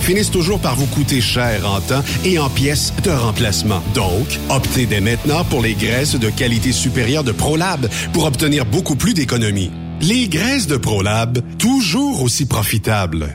finissent toujours par vous coûter cher en temps et en pièces de remplacement. Donc, optez dès maintenant pour les graisses de qualité supérieure de ProLab pour obtenir beaucoup plus d'économies. Les graisses de ProLab, toujours aussi profitables.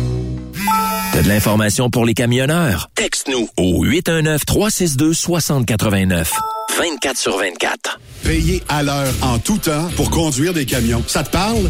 T'as de l'information pour les camionneurs? Texte-nous au 819-362-6089. 24 sur 24. Payer à l'heure en tout temps pour conduire des camions. Ça te parle?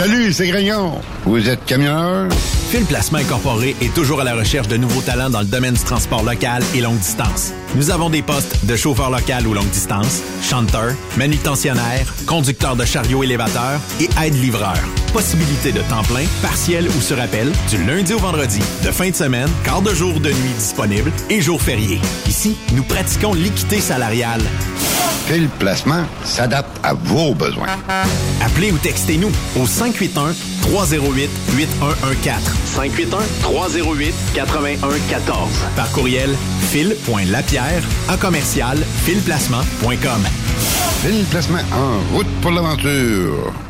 Salut, c'est Grignon. Vous êtes camionneur? Phil Placement Incorporé est toujours à la recherche de nouveaux talents dans le domaine du transport local et longue distance. Nous avons des postes de chauffeur local ou longue distance, chanteur, manutentionnaire, conducteur de chariot élévateur et aide-livreur. Possibilité de temps plein, partiel ou sur appel, du lundi au vendredi, de fin de semaine, quart de jour de nuit disponible et jours fériés. Ici, nous pratiquons l'équité salariale. Phil Placement s'adapte à vos besoins? Appelez ou textez-nous au 581 308 8114. 581-308-8114. Par courriel, fil.lapierre à commercial filplacement.com. Phil Placement en route pour l'aventure.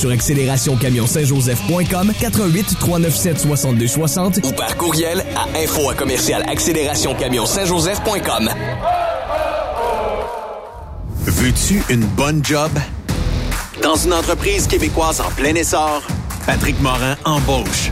Sur accélérationcamion-saint-joseph.com 88 397 62 60 ou par courriel à info à commercial accélérationcamion-saint-joseph.com. Veux-tu une bonne job? Dans une entreprise québécoise en plein essor, Patrick Morin embauche.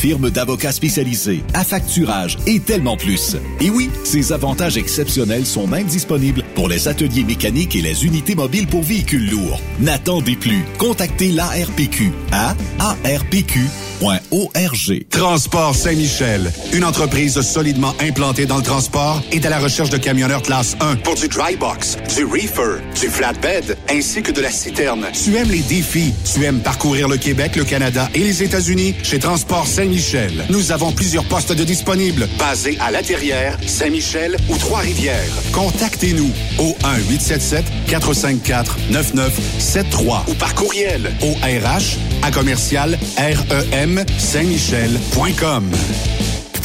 firme d'avocats spécialisés, affacturage et tellement plus. Et oui, ces avantages exceptionnels sont même disponibles pour les ateliers mécaniques et les unités mobiles pour véhicules lourds. N'attendez plus. Contactez l'ARPQ à arpq.org. Transport Saint-Michel, une entreprise solidement implantée dans le transport et à la recherche de camionneurs classe 1 pour du dry box, du reefer, du flatbed, ainsi que de la citerne. Tu aimes les défis, tu aimes parcourir le Québec, le Canada et les États-Unis? Chez Transport Saint-Michel, Saint-Michel. Nous avons plusieurs postes de disponibles, basés à La Terrière, Saint-Michel ou Trois-Rivières. Contactez-nous au 1-877-454-9973 ou par courriel au RH à commercial REM Saint-Michel.com.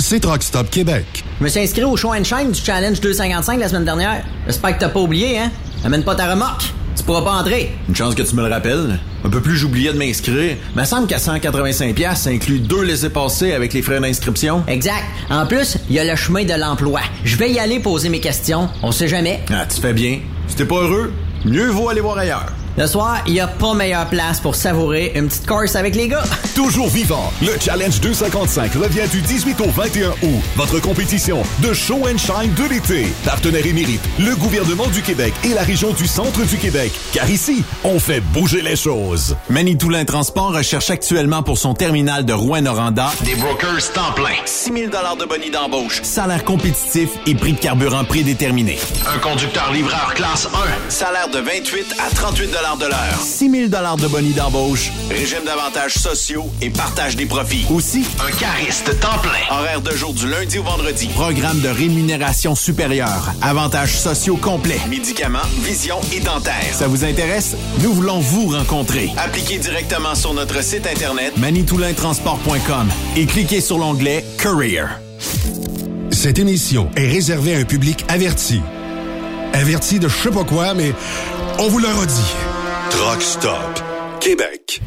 C'est Truck Stop Québec. Je me suis inscrit au show and shine du Challenge 255 la semaine dernière. J'espère que t'as pas oublié, hein? Amène pas ta remorque. Tu pourras pas entrer. Une chance que tu me le rappelles. Un peu plus j'oubliais de m'inscrire. Me semble qu'à 185 pièces, ça inclut deux laissés-passer avec les frais d'inscription. Exact. En plus, il y a le chemin de l'emploi. Je vais y aller poser mes questions. On sait jamais. Ah, tu fais bien. Si t'es pas heureux, mieux vaut aller voir ailleurs. Le soir, il n'y a pas meilleure place pour savourer une petite course avec les gars. Toujours vivant, le Challenge 255 revient du 18 au 21 août. Votre compétition de show and shine de l'été. Partenaire émérite, le gouvernement du Québec et la région du centre du Québec. Car ici, on fait bouger les choses. Manitoulin Transport recherche actuellement pour son terminal de Rouen-Noranda des brokers temps plein. 6 000 de bonus d'embauche, salaire compétitif et prix de carburant prédéterminé. Un conducteur livreur classe 1, salaire de 28 à 38 de l'heure. 6 000 de bonus d'embauche, régime d'avantages sociaux et partage des profits. Aussi, un cariste temps plein. Horaire de jour du lundi au vendredi. Programme de rémunération supérieure. Avantages sociaux complets. Médicaments, vision et dentaire. Ça vous intéresse? Nous voulons vous rencontrer. Appliquez directement sur notre site internet manitoulintransport.com et cliquez sur l'onglet Career. Cette émission est réservée à un public averti. Averti de je sais pas quoi, mais on vous le redit. Truck Stop Québec.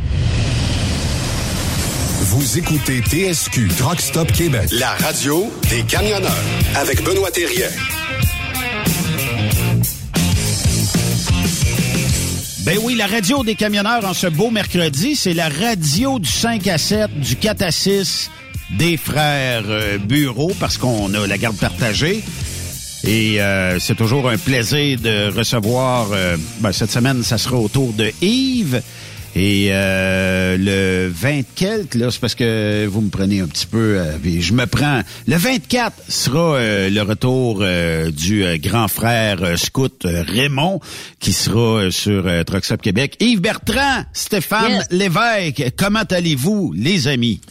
Vous écoutez TSQ Truck Stop Québec, la radio des camionneurs avec Benoît Thérien. Ben oui, la radio des camionneurs en ce beau mercredi, c'est la radio du 5 à 7, du 4 à 6 des frères euh, Bureau parce qu'on a la garde partagée. Et euh, c'est toujours un plaisir de recevoir. euh, ben, cette semaine, ça sera au tour de Yves. Et euh, le 20 quelque, là, c'est parce que vous me prenez un petit peu, euh, je me prends. Le 24 sera euh, le retour euh, du grand frère scout Raymond, qui sera sur Trucks Up Québec. Yves Bertrand, Stéphane Yes. Lévesque, comment allez-vous, les amis?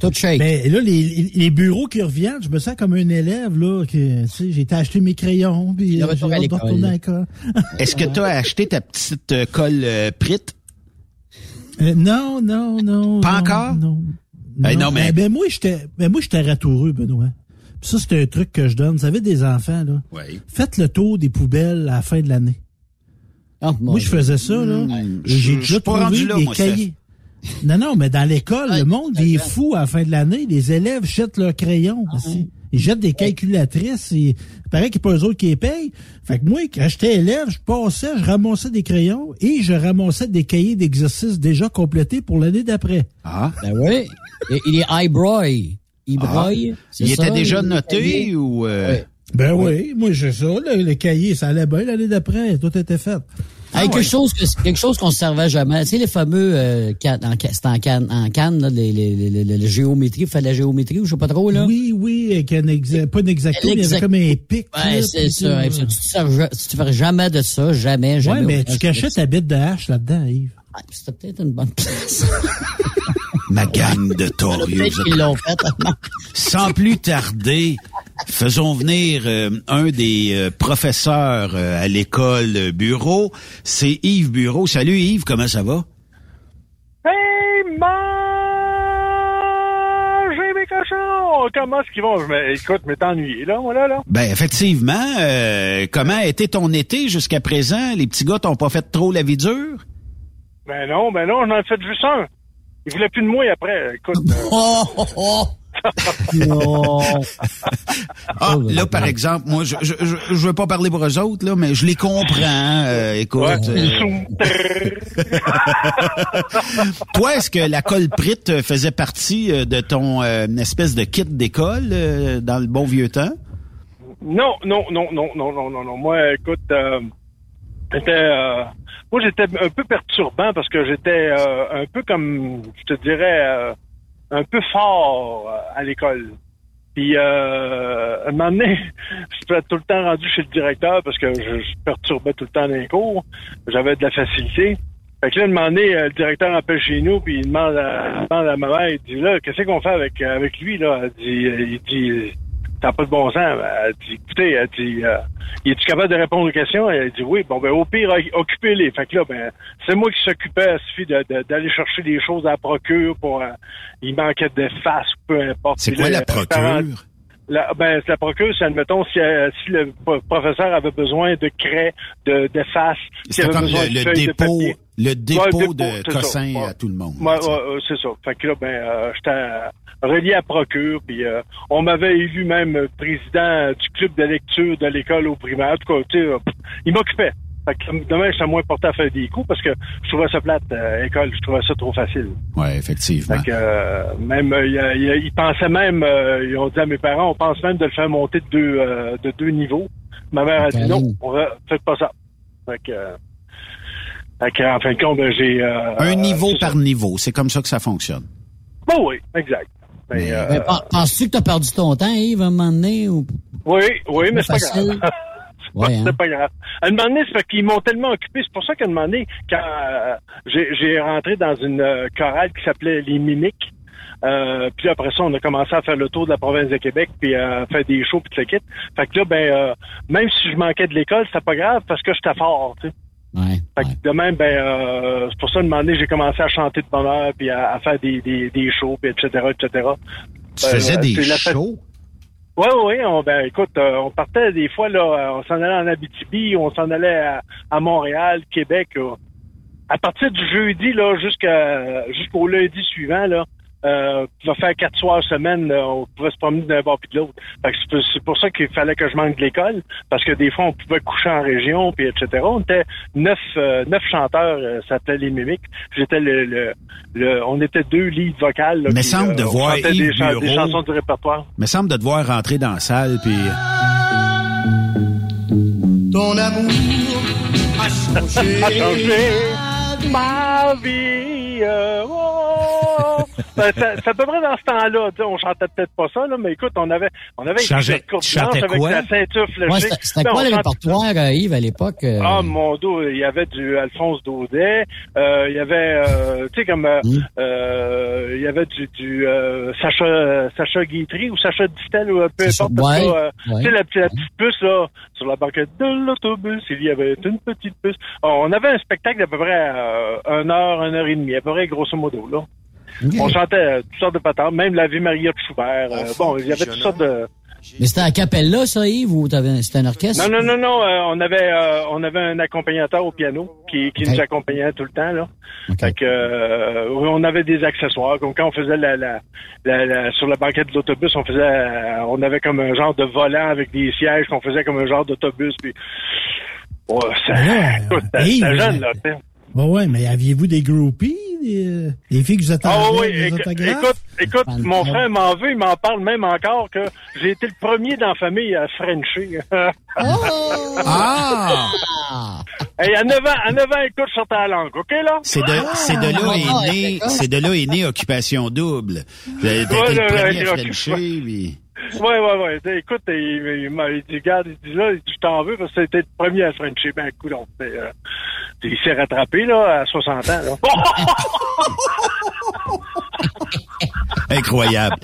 Tout shake. Ben, là, les, les bureaux qui reviennent, je me sens comme un élève, là, que, tu sais, j'ai été acheter mes crayons, puis Le retour à l'école. Est-ce que tu as acheté ta petite euh, colle euh, Prit? Euh, non, non, non. Pas non, encore? Non. Ben non, mais- Ben, ben, moi, j'étais, ben, moi, j'étais ratoureux, Benoît. Puis ça, c'est un truc que je donne. Vous savez, des enfants, là. Oui. Faites le tour des poubelles à la fin de l'année. moi, je faisais ça, là. Et j'ai déjà trouvé des cahiers. Non, non, mais dans l'école, le monde est fou à la fin de l'année. Les élèves jettent leurs crayons Ah aussi. Ils jettent des calculatrices. Et... Il paraît qu'il n'y a pas eux autres qui les payent. Fait que moi, quand j'étais élève, je passais, je ramassais des crayons et je ramassais des cahiers d'exercices déjà complétés pour l'année d'après. Ah. Ben oui. Et Il est high-broy. Il broye. c'est Il ça, était déjà il- noté ou... euh, Ouais. Ben oui, moi j'ai ça, le, le cahier, ça allait bien l'année d'après, tout était fait. Hey, quelque chose que- quelque chose qu'on se servait jamais. Tu sais, les fameux euh, cannes- en, c'était en canne, en canne, là, les, les, les, les- les géométries, fait la géométrie ou je sais pas trop, là? Oui, oui, avec un exa- pas un exacto, mais il y avait comme un pic. Ouais, c'est ça. Hey, Tu, tu, te jamais de ça, jamais, jamais. Ouais, mais tu cachais ta bite de hache là-dedans, Yves. Ah, C'était peut-être une bonne place. Ma gang de torieux. Sans plus tarder, faisons venir euh, un des euh, professeurs euh, à l'école Bureau. C'est Yves Bureau. Salut Yves, comment ça va? Hey, mangez mes cochons! Comment est-ce qu'ils vont? Je me- écoute, je m'étais ennuyé, là, moi, là, là. Ben effectivement, euh, comment a été ton été jusqu'à présent? Les petits gars t'ont pas fait trop la vie dure? Ben non, ben non, j'en ai fait juste un. Ils voulaient plus de moi après. Écoute. euh, Oh, oh, oh. Non. Ah, là, par exemple, moi, je, je, je, je veux pas parler pour eux autres, là, mais je les comprends. euh, écoute. ouais. euh, toi, est-ce que la colle Prit euh, faisait partie euh, de ton euh, espèce de kit d'école euh, dans le bon vieux temps? Non, non, non, non, non, non, non, non. Moi, écoute, j'étais, euh, moi, j'étais un peu perturbant parce que j'étais euh, un peu comme, je te dirais, euh, un peu fort euh, à l'école. Puis, euh, un moment donné, j'étais tout le temps rendu chez le directeur parce que je, perturbais tout le temps les cours. J'avais de la facilité. Fait que là, un moment donné, euh, le directeur appelle chez nous, puis il demande à, il demande à ma mère, il dit, là, qu'est-ce qu'on fait avec, avec lui, là? Elle dit, il dit, t'as pas de bon sens. Elle dit, écoutez, elle dit, euh, es-tu capable de répondre aux questions? Elle dit, oui. Bon, ben, au pire, occupez-les. Fait que là, ben, c'est moi qui s'occupais, il suffit de- d'aller chercher des choses à la procure pour, euh, il manquait de face, peu importe. C'est quoi là, la procure? la, ben, la procure, c'est, admettons, si, euh, si le pro- professeur avait besoin de craie, de, de face, s'il avait comme besoin le, de le de dépôt, le dépôt de ça. cossin Ouais. à tout le monde. Ouais, ouais, ouais, c'est ça. Fait que là, ben, euh, j'étais relié à Procure, puis euh, on m'avait élu même président du club de lecture de l'école au primaire. En tout cas, tu sais, euh, il m'occupait. Fait que demain, j'étais moins porté à faire des coups parce que je trouvais ça plate, euh, école, je trouvais ça trop facile. Ouais, effectivement. Fait que euh, même, euh, il ils pensaient même, euh, ils ont dit à mes parents, on pense même de le faire monter de deux, euh, de deux niveaux. Ma mère a dit non, on va, faites pas ça. Fait que, euh, fait en fin de compte, ben, j'ai... euh, Un niveau c'est ça. par niveau, c'est comme ça que ça fonctionne. Bon, oui, exact. Ben, euh, Ben, pen- Penses-tu que t'as perdu ton temps, Yves, à un moment donné? Ou... oui, oui, mais c'est pas grave. Ouais, hein. C'est pas grave. À un moment donné, c'est parce qu'ils m'ont tellement occupé. C'est pour ça qu'à un moment donné, quand euh, j'ai j'ai rentré dans une euh, chorale qui s'appelait Les Mimiques, euh, puis après ça, on a commencé à faire le tour de la province de Québec, puis à faire des shows, puis tout le kit. Fait que là, ben, euh, même si je manquais de l'école, c'était pas grave parce que j'étais fort, tu sais. Ouais. Fait que de même, ben, euh, c'est pour ça, moment donné, j'ai commencé à chanter de bonheur, puis à, à faire des, des, des shows, puis etc., etc. Tu faisais Euh, des shows? oui, oui, on, ben écoute, euh, on partait des fois là, euh, on s'en allait en Abitibi, on s'en allait à, à Montréal, Québec. là. À partir du jeudi là, jusqu'à jusqu'au lundi suivant là, euh, on va faire quatre soirs semaine, là, on pouvait se promener d'un bord puis de l'autre. Fait que c'est pour- ça qu'il fallait que je manque de l'école, parce que des fois on pouvait coucher en région, puis etc. On était neuf euh, neuf chanteurs, euh, ça s'appelait les mimiques. J'étais le, le, le- on était deux leads vocales. Là, Mais puis, semble de on voir Yves des, chansons du répertoire. me semble de te voir rentrer dans la salle puis l'amour a changé. A changé ma vie. euh, oh. Ben, ça- C'est à peu près dans ce temps-là. tu sais, On chantait peut-être pas ça, là, mais écoute, on avait, on avait une courte blanche avec la ceinture fléchée. Ouais, c'était Ben, quoi le répertoire, euh, Yves, à l'époque? euh? Ah mon dos, il y avait du Alphonse Daudet, euh, il y avait, euh, tu sais comme, euh, Hmm. euh, il y avait du, du euh, Sacha, Sacha Guitry ou Sacha Distel ou peu importe. ouais, ça, euh, ouais. Tu sais la, petite- la petite puce là sur la banquette de l'autobus, il y avait une petite puce. On avait un spectacle d'à peu près euh, une heure, une heure et demie, à peu près grosso modo là. On chantait euh, toutes sortes de patentes, même la vie Maria de Schubert. euh, bon, il y avait toutes sortes de. Mais c'était à Capella, ça, Yves, ou t'avais- c'était un orchestre? Non, non, non, non. euh, on avait euh, on avait un accompagnateur au piano qui, qui nous accompagnait tout le temps là. Fait que euh, on avait des accessoires. Comme quand on faisait la, la, la- la- sur la banquette de l'autobus, on faisait euh, on avait comme un genre de volant avec des sièges qu'on faisait comme un genre d'autobus. Puis ouais, ça, Ouais, écoute, euh, jeune là. tu sais. Ouais, ouais, mais aviez-vous des groupies? Des, euh, des filles que vous attendiez Ah oui, des éc- autographes? écoute, écoute, mon frère m'en veut, il m'en parle même encore que j'ai été le premier dans la famille à Frencher. Ah! Hey, à 9 ans, à 9 ans, écoute, sortais la langue, OK, là? C'est de, c'est de là est né, c'est de là est né Occupation Double. T'as été Ouais, le premier à. Frencher, puis- Ouais, ouais, ouais. Écoute, il, il m'a il dit, regarde, il dit là, je t'en veux parce que c'était le premier à Frencher. Ben, fait, euh, il s'est rattrapé, là, à 60 ans, là. Incroyable.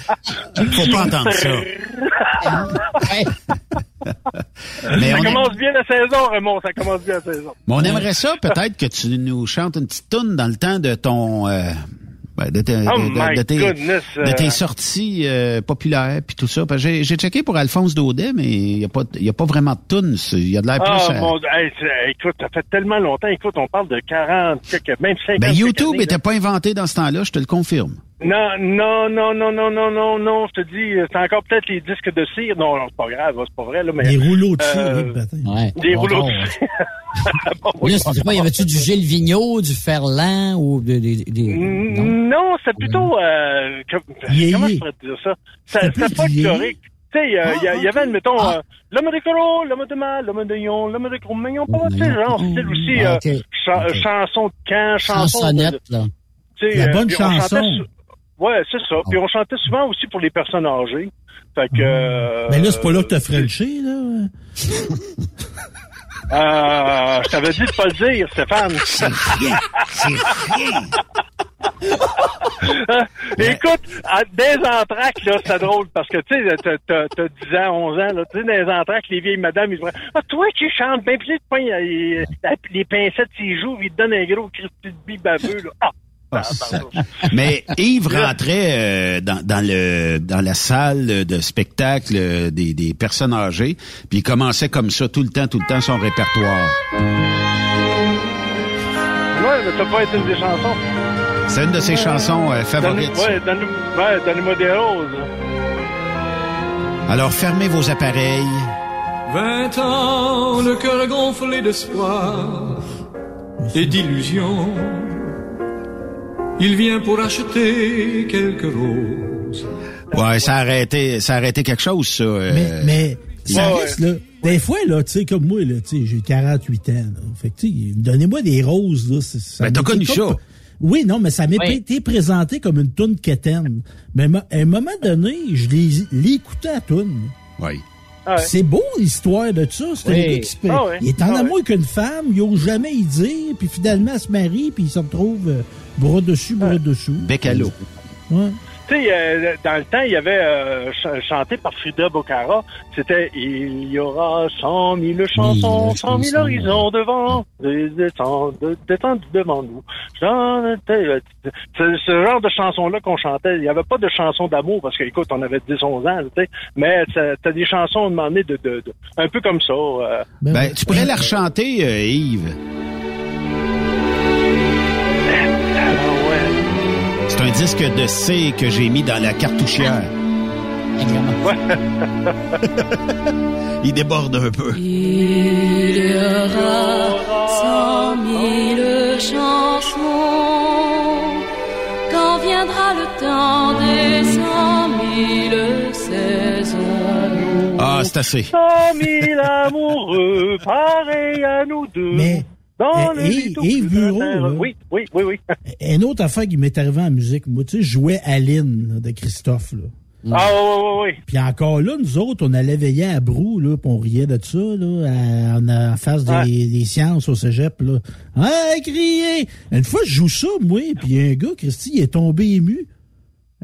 Faut pas entendre ça. Mais ça on, commence bien la saison, Raymond, ça commence bien la saison. mais on aimerait ça peut-être que tu nous chantes une petite toune dans le temps de ton euh, ben, de, tes- Oh de- de- my de tes, goodness, de tes euh. sorties euh, populaires puis tout ça. J'ai j'ai checké pour Alphonse Daudet, mais il y a pas il y a pas vraiment de tunes. Il y a de l'air Ah, plus. à- mon Dieu, hey, c'est- écoute, ça fait tellement longtemps. Écoute, on parle de 40, quelques- même 50 Ben, YouTube années, là. était pas inventé dans ce temps-là, je te le confirme. Non, non, non, non, non, non, non, non, je te dis, c'est encore peut-être les disques de cire. Non, non, c'est pas grave, c'est pas vrai, là, mais. Des rouleaux de cire, euh, oui, peut-être. Ouais. Des Bon, rouleaux bon. de cire. Là, c'était quoi? Y avait-tu du Gilles Vigneault, du Ferland ou des... des, des- non? Non, c'est plutôt, euh, que- comment je pourrais te dire ça? C'était pas historique. Tu sais, euh, il y, avait, Ah, admettons, Ah. euh, l'homme de colo, l'homme de mal, l'homme de yon, l'homme de gros mignon, pas, tu sais, genre, style aussi, Ah, euh, ok. cha- chanson de camp, chanson de, Chansonnette, là. La euh, bonne chantait chanson. Ouais, c'est ça. Puis on chantait souvent aussi pour les personnes âgées. Fait que. euh, Mais là, c'est pas là que t'as Frenché, là. Euh, je t'avais dit de pas le dire, Stéphane. C'est rien, c'est rien. Euh, Écoute, des entraques, là, c'est drôle parce que, tu sais, t'as- t'as t'as 10 ans, 11 ans, là, tu sais, des entraques, les vieilles madames, ils disent Ah, toi qui chantes bien, puis tu euh, la- les pincettes, s'ils jouent, ils te donnent un gros Christy de baveux, là. Ah! Ah, Mais Yves rentrait euh, dans, dans le dans la salle de spectacle des, des personnes âgées, puis il commençait comme ça tout le temps, tout le temps son répertoire. Ouais, mais ça peut être une des chansons. C'est une de ses chansons euh, favorites. Donne- ouais, donne- ouais, donnez-moi des roses. Alors fermez vos appareils. Vingt ans, le cœur gonflé d'espoir et d'illusion. Il vient pour acheter quelques roses. Ouais, ça a arrêté, ça a arrêté quelque chose, ça. euh, Mais, mais ça Ouais, reste, là. Des fois, là, tu sais, comme moi, là, tu sais, j'ai 48 ans, là. Fait que, tu sais, donnez-moi des roses, là. c'est- ça Ben, t'as connu comme- ça. Oui, non, mais ça m'est Oui. été présenté comme une toune quétaine. Mais à un moment donné, je l'ai l'ai écouté à toune. ouais. Ah ouais. C'est beau l'histoire de ça. C'est Oui. un gars qui se fait- Ah ouais. Il est en Ah amour qu'une femme, il ose jamais y dire, puis finalement elle se marie, puis il se retrouve euh, bras dessus, bras dessous. Bec à l'eau. Ouais. Tu sais, euh, dans le temps, il y avait euh, ch- chanté par Frida Bocara, c'était « Il y aura cent mille chansons, Mille cent mille horizons devant, des- descend- de- descendus devant nous. » C'est ce genre de chansons-là qu'on chantait. Il n'y avait pas de chansons d'amour, parce qu'écoute, on avait 10-11 ans, tu sais, mais t'as des chansons demandées de, de, de- un peu comme ça. euh. Ben, Ben, tu pourrais la rechanter, euh, Yves. Disque de C que j'ai mis dans la cartouchière. Il déborde un peu. Il y aura cent mille chansons quand viendra le temps des cent mille saisons? Ah, c'est assez. Cent mille amoureux, pareil à nous deux. Mais, dans tout eh, plus Bureau, là. Oui, oui, oui, oui. Une autre affaire qui m'est arrivée en musique, moi, tu sais, je jouais Aline là, de Christophe. Là. Ah, oui, oui, oui. Puis encore là, nous autres, on allait veiller à Brou, là, puis on riait de ça, là, à- en, en face des, Ouais. des sciences au cégep, là. Ah, crier! Une fois, je joue ça, moi, puis un gars, Christy, il est tombé ému.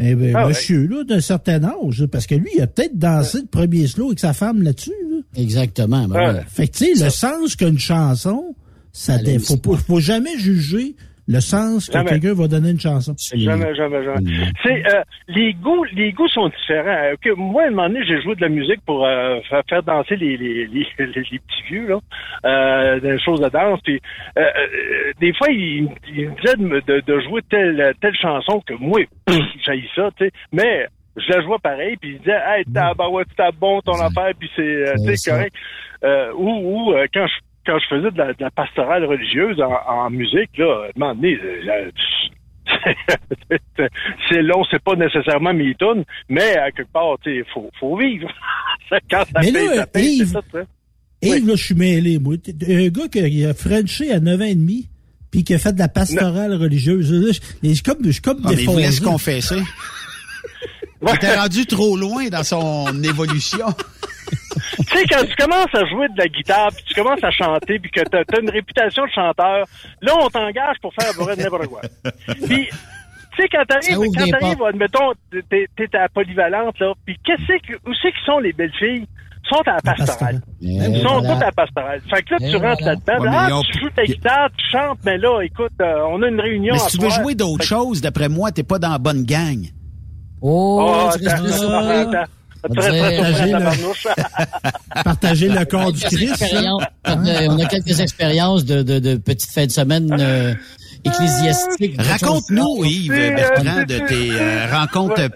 Eh ben, Ah ouais. monsieur, là, d'un certain âge, là, parce que lui, il a peut-être dansé le premier slow avec sa femme là-dessus, là. Exactement. ben ouais. Fait que, tu sais, le sens qu'une chanson, ça, aime faut, ça. pas- faut jamais juger le sens que quelqu'un va donner une chanson. Jamais, jamais, jamais. C'est euh, les goûts, les goûts sont différents. Euh, que moi, à un moment donné, j'ai joué de la musique pour euh, faire, danser les, les, les, les- les petits vieux là, euh, des choses de danse. Puis euh, euh, des fois, il, il me disait de, me- de, de jouer telle telle chanson que moi, j'ai ça, tu sais. Mais je la jouais pareil, puis il disait, hey, t'as bah ouais, t'as bon ton affaire, puis c'est euh, correct. Euh, ou ou euh, quand je quand je faisais de la, de la pastorale religieuse en, en musique, là, à un moment donné, euh, c'est long, c'est pas nécessairement mes tunes, mais à quelque part, tu sais, faut, faut vivre. Quand ça Mais paye, là, ça paye, c'est Yves, ça. Yves, là, je suis mêlé, moi. Un gars qui a Frenché à 9 ans et demi, puis qui a fait de la pastorale religieuse. Là, je, je suis comme, je comme Ah, mais il voulait se déphasé. confesser. Il était rendu trop loin dans son évolution. tu sais, quand tu commences à jouer de la guitare, puis tu commences à chanter, puis que t'as as une réputation de chanteur, là, on t'engage pour faire à n'importe quoi. Puis, tu sais, quand t'arrives, quand t'arrives, admettons, t'es t'es à la polyvalente, là, puis qu'est-ce que, où c'est qui sont les belles filles? Ils sont à la pastorale. Ils Et sont voilà. toutes à la pastorale. Fait que là, Et tu rentres voilà. là-dedans, Ouais, ah, ils tu joues ta guitare, tu chantes, mais là, écoute, euh, on a une réunion Mais à si tu veux jouer d'autres Fait que- choses, d'après moi, t'es pas dans la bonne gang. Oh, Oh, Partager le-. Partager le corps du Christ. on a- quelques expériences de, de, de petites fins de semaine euh, ecclésiastiques. Raconte-nous, Yves euh, Bertrand, c'est- de tes euh, rencontres, Ouais.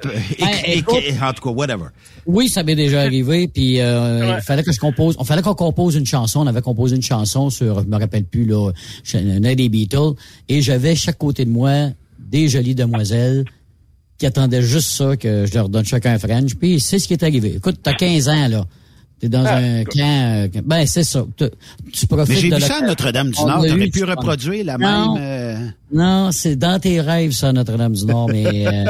euh, Ben, en tout cas, whatever. Oui, ça m'est déjà arrivé. Puis euh, Ouais. il fallait que je compose. On fallait qu'on compose une chanson. On avait composé une chanson sur, je me rappelle plus là, un des Beatles. Et j'avais chaque côté de moi des jolies demoiselles qui attendaient juste ça que je leur donne chacun un French. Puis c'est ce qui est arrivé. Écoute, t'as 15 ans là. T'es dans Ah, un camp. euh, ben c'est ça. Tu, tu profites Mais j'ai de vu ça à Notre-Dame-du-Nord. T'aurais pu reproduire la Non. même... euh, Non, c'est dans tes rêves, ça, Notre-Dame-du-Nord, mais... Euh,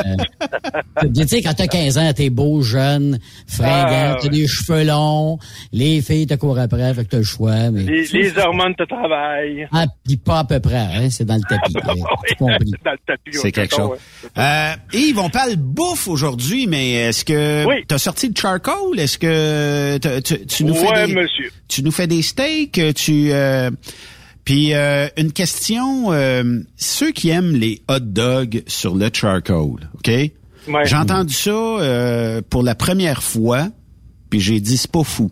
tu sais, quand t'as 15 ans, t'es beau, jeune, fringant, Ah, t'as ouais. des cheveux longs, les filles te courent après, fait que t'as le choix, mais... Les, les hormones te travaillent. Ah, pis pas à peu près, hein, c'est dans le tapis. hein, tu compris. Dans le tapis. C'est quelque chose. Euh, Yves, on parle bouffe aujourd'hui, mais est-ce que Oui. t'as sorti le charcoal? Est-ce que t'as- tu, tu nous Ouais, fais des, monsieur. tu nous fais des steaks? Tu euh, puis euh, une question, euh, ceux qui aiment les hot dogs sur le charcoal, ok? Ouais. J'ai entendu ça euh, pour la première fois, puis j'ai dit c'est pas fou.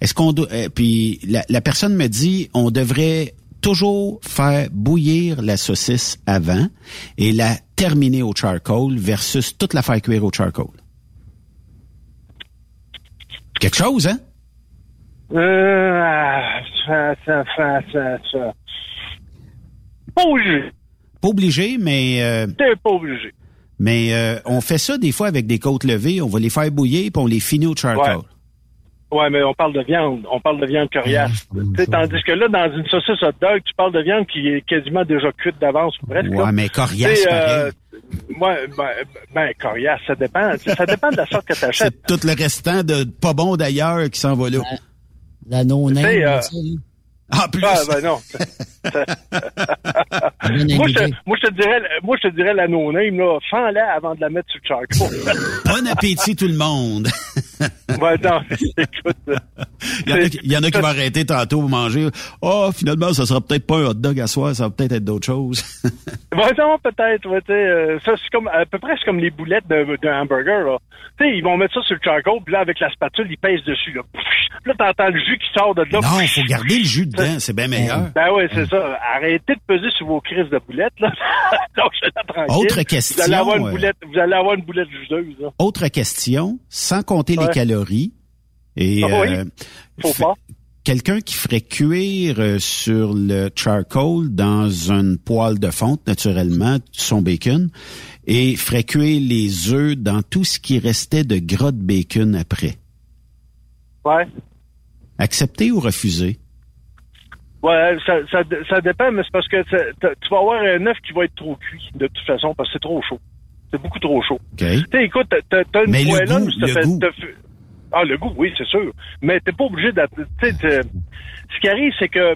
Est-ce qu'on doit euh, puis la, la personne me dit on devrait toujours faire bouillir la saucisse avant et la terminer au charcoal versus toute la faire cuire au charcoal. Quelque chose, hein? Euh, ah, ça, ça, ça, ça, ça. Pas obligé. Pas obligé, mais euh, T'es pas obligé. mais euh, on fait ça des fois avec des côtes levées. On va les faire bouillir puis on les finit au charcoal. Ouais. Ouais, mais on parle de viande. On parle de viande coriace. Tandis que là, dans une saucisse hot dog, tu parles de viande qui est quasiment déjà cuite d'avance, presque. Ouais, là. mais coriace, ouais, ben, ben, coriace, ça dépend. Ça dépend de la sorte que tu achètes. C'est tout le restant de pas bon d'ailleurs qui s'en va là. La sais, euh. Ah, plus. Ah, ben non. Moi, je, te- moi, je te dirais, moi, je te dirais la no-name, là. Fends-la avant de la mettre sur le charcoal. Bon appétit tout le monde. ouais, non, écoute. Il y en a, qui- il y en a qui vont arrêter tantôt pour manger. Oh, finalement, ça sera peut-être pas un hot dog à soir, ça va peut-être être d'autres choses. Ouais, non, peut-être. Ouais, euh, ça, c'est comme, à peu près, c'est comme les boulettes d'un hamburger, là. Ils vont mettre ça sur le charcoal, puis là, avec la spatule, ils pèsent dessus, là. Là, t'entends le jus qui sort de là. non, il faut garder le jus dedans, c'est bien meilleur. Ben ouais, c'est ça. Arrêtez de peser sur vos crises de boulettes, là. Donc, je tranquille. Autre question, Vous allez avoir une boulette, vous allez avoir une boulette jugeuse, là. Autre question, sans compter les Ouais. calories. Et Ah oui, euh, faut fait- pas. quelqu'un qui ferait cuire euh, sur le charcoal dans une poêle de fonte, naturellement, son bacon, et ferait cuire les œufs dans tout ce qui restait de gras de bacon après. Ouais. Accepter ou refuser? Ouais, ça, ça, ça dépend, mais c'est parce que tu vas avoir un œuf qui va être trop cuit, de toute façon, parce que c'est trop chaud. C'est beaucoup trop chaud. OK. Tu sais, écoute, t'as- une poêlonne, le fait- goût. Ah, le goût, oui, c'est sûr. Mais t'es pas obligé de... T'es- ce qui arrive, c'est que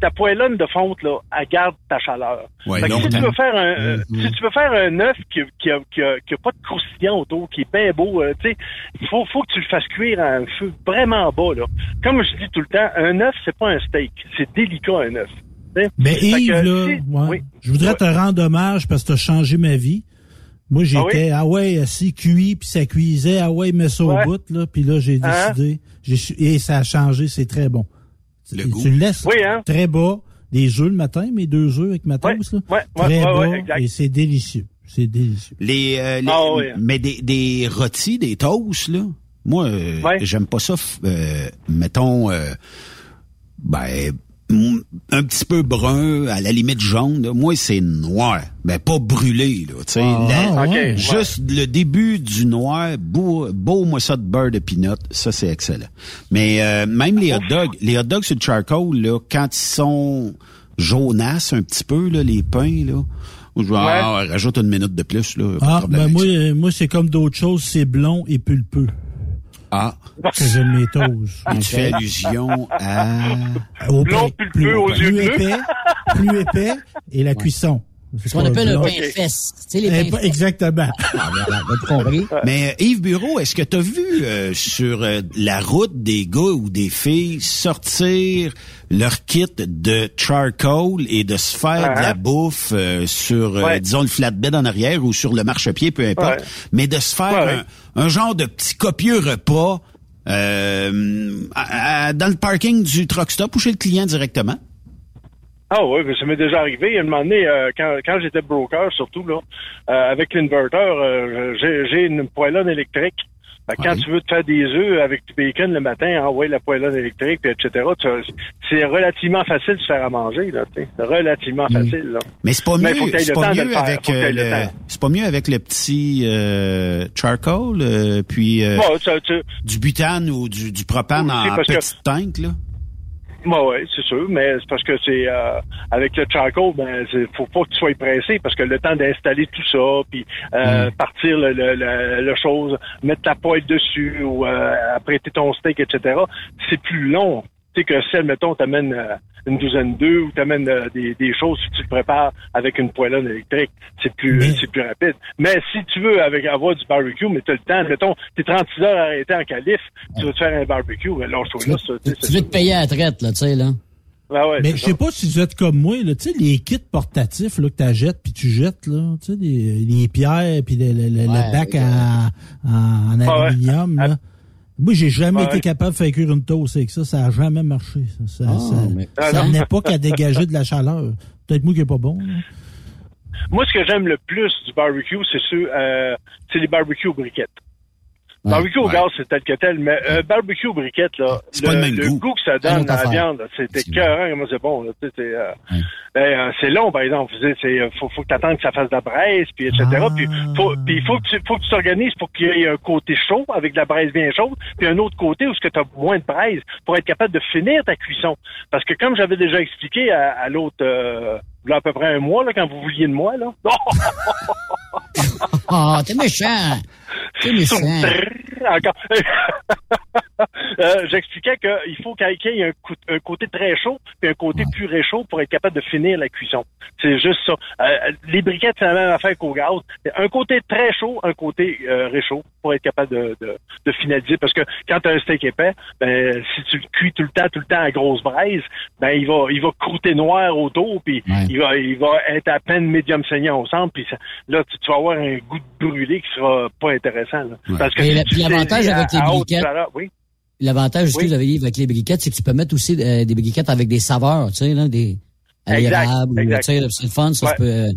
ta poêlonne de fonte, là, elle garde ta chaleur. Ouais, si tu veux faire un, euh, Mhm. si tu veux faire un œuf qui, qui, a, qui, a, qui a pas de croustillant autour, qui est bien beau, euh, tu sais, il faut, faut que tu le fasses cuire à un feu vraiment bas, là. Comme je dis tout le temps, un œuf, c'est pas un steak. C'est délicat, un œuf. Mais Yves, que là, ouais, oui. je voudrais te rendre hommage parce que tu as changé ma vie. Moi, j'étais, ah, ouais, assis, cuit, puis ça cuisait, ah ouais, mets ça Ouais. au bout, là, puis là, j'ai Hein? décidé, j'ai su- et ça a changé, c'est très bon. Le Et goût. Tu le laisses Oui, hein? très bas, des œufs le matin, mes deux œufs avec ma toast, là, ouais, ouais, très ouais, bas, ouais, exact. et c'est délicieux. C'est délicieux. Les, euh, les- Ah oui. mais des, des rôtis, des toasts, là. Moi, euh, Ouais. j'aime pas ça. euh, mettons, euh, ben, un petit peu brun, à la limite jaune. là. Moi, c'est noir, mais pas brûlé, là. Tu sais, Ah, ouais. Ok, juste le début du noir, beau, beau moi ça de beurre de peanut, ça c'est excellent. Mais euh, même les hot dogs, les hot dogs sur le charcoal, là, quand ils sont jaunasses un petit peu, là, les pains, là. Je vais ah, rajoute une minute de plus, là. pas Ah, ben moi, moi c'est comme d'autres choses, c'est blond et pulpeux. Ah, Que toasts. et tu fais allusion à... Au Blond aux yeux bleus. épais, plus épais, et la cuisson. Ce qu'on appelle un fesse. Tu sais, les Eh, pains pas- fesses. Exactement. Ah, voilà, compris. Mais euh, Yves Bureau, est-ce que tu as vu euh, sur euh, la route des gars ou des filles sortir leur kit de charcoal et de se faire de la bouffe euh, sur, euh, Ouais. disons, le flatbed en arrière ou sur le marchepied, peu importe, Ouais. mais de se faire Ouais, ouais. un, un genre de petit copieux repas euh, à- à- dans le parking du truck stop ou chez le client directement? Ah oui, mais ça m'est déjà arrivé. À un moment donné, euh, quand, quand j'étais broker, surtout, là, euh, avec l'inverteur, euh, j'ai j'ai une poêlonne électrique. Fait que Quand tu veux te faire des œufs avec du bacon le matin, envoie la poêlonne électrique, puis etc. tu- C'est relativement facile de se faire à manger, là, relativement facile, là. Mais c'est pas mieux, c'est pas mieux avec euh, le c'est pas mieux avec le petit euh, charcoal, euh, puis euh, Bon, ça, tu- du butane ou du, du propane Oui, en petite tank là? Bah ouais, c'est sûr, mais c'est parce que c'est euh, avec le charcoal, ben c'est faut pas que tu sois pressé parce que le temps d'installer tout ça, puis euh, partir le, le, le, le chose, mettre ta poêle dessus ou euh, apprêter ton steak, etc. C'est plus long. Tu sais que si, mettons, t'amènes euh, une douzaine d'œufs ou t'amènes euh, des, des choses si tu le prépares avec une poêlonne électrique, c'est plus Mais- c'est plus rapide. Mais si tu veux avec avoir du barbecue, mais t'as le temps, mettons, t'es 36 heures arrêté en calife, tu veux te faire un barbecue, ben lâche-toi Tu là, veux, ça, tu tu veux te payer à la traite, là, tu sais, là. Ah ouais, Mais je sais pas si vous êtes comme moi, là, tu sais, les kits portatifs là, que tu jettes puis tu jettes, là, tu sais, les, les pierres puis le, le, le- le Ouais, bac en, Ah ouais. aluminium. Là. Moi, j'ai jamais Ouais. été capable de faire cuire une toast avec ça. Ça a jamais marché. Ça, ça, Ah, ça, mais- Ah, ça non. n'est pas qu'à dégager de la chaleur. Peut-être moi qui est pas bon. Moi, ce que j'aime le plus du barbecue, c'est sûr, euh, c'est les barbecues aux briquettes. Barbecue au ouais. gaz, c'est tel que tel, mais euh, barbecue aux briquettes, là, pas le même goût. que ça donne à la viande, là, c'est écœurant, comment c'est bon. Là, euh, Ouais. ben, euh, c'est long, par exemple. C'est, euh, faut, faut que tu attendes que ça fasse de la braise, puis etc. Ah. Puis, faut, puis il faut que tu, faut que tu t'organises pour qu'il y ait un côté chaud, avec de la braise bien chaude, puis un autre côté où tu as moins de braise, pour être capable de finir ta cuisson. Parce que comme j'avais déjà expliqué à, à l'autre, euh, il y a à peu près un mois, là, quand vous vouliez de moi, là. Ah, t'es méchant. T'es méchant. Encore. Euh, J'expliquais qu'il faut qu'il y ait un, côté très chaud puis un côté plus réchaud pour être capable de finir la cuisson. C'est juste ça. Euh, les briquettes, c'est la même affaire qu'au gaz. Un côté très chaud, un côté euh, réchaud pour être capable de, de, de finaliser. Parce que quand tu as un steak épais, ben, si tu le cuis tout le temps, tout le temps à grosse braise, ben, il va, il va croûter noir autour puis Ouais. il va, il va être à peine médium saignant au centre puis là, tu, tu vas avoir un goût de brûlé qui sera pas intéressant. là. Ouais. Parce que Et la- l'avantage avec les briquettes- oui. L'avantage, Oui. avec avec les briquettes, c'est que tu peux mettre aussi euh, des briquettes avec des saveurs, tu sais, là, des exact. tu sais, c'est le fun, ça, Ouais. tu peux, euh,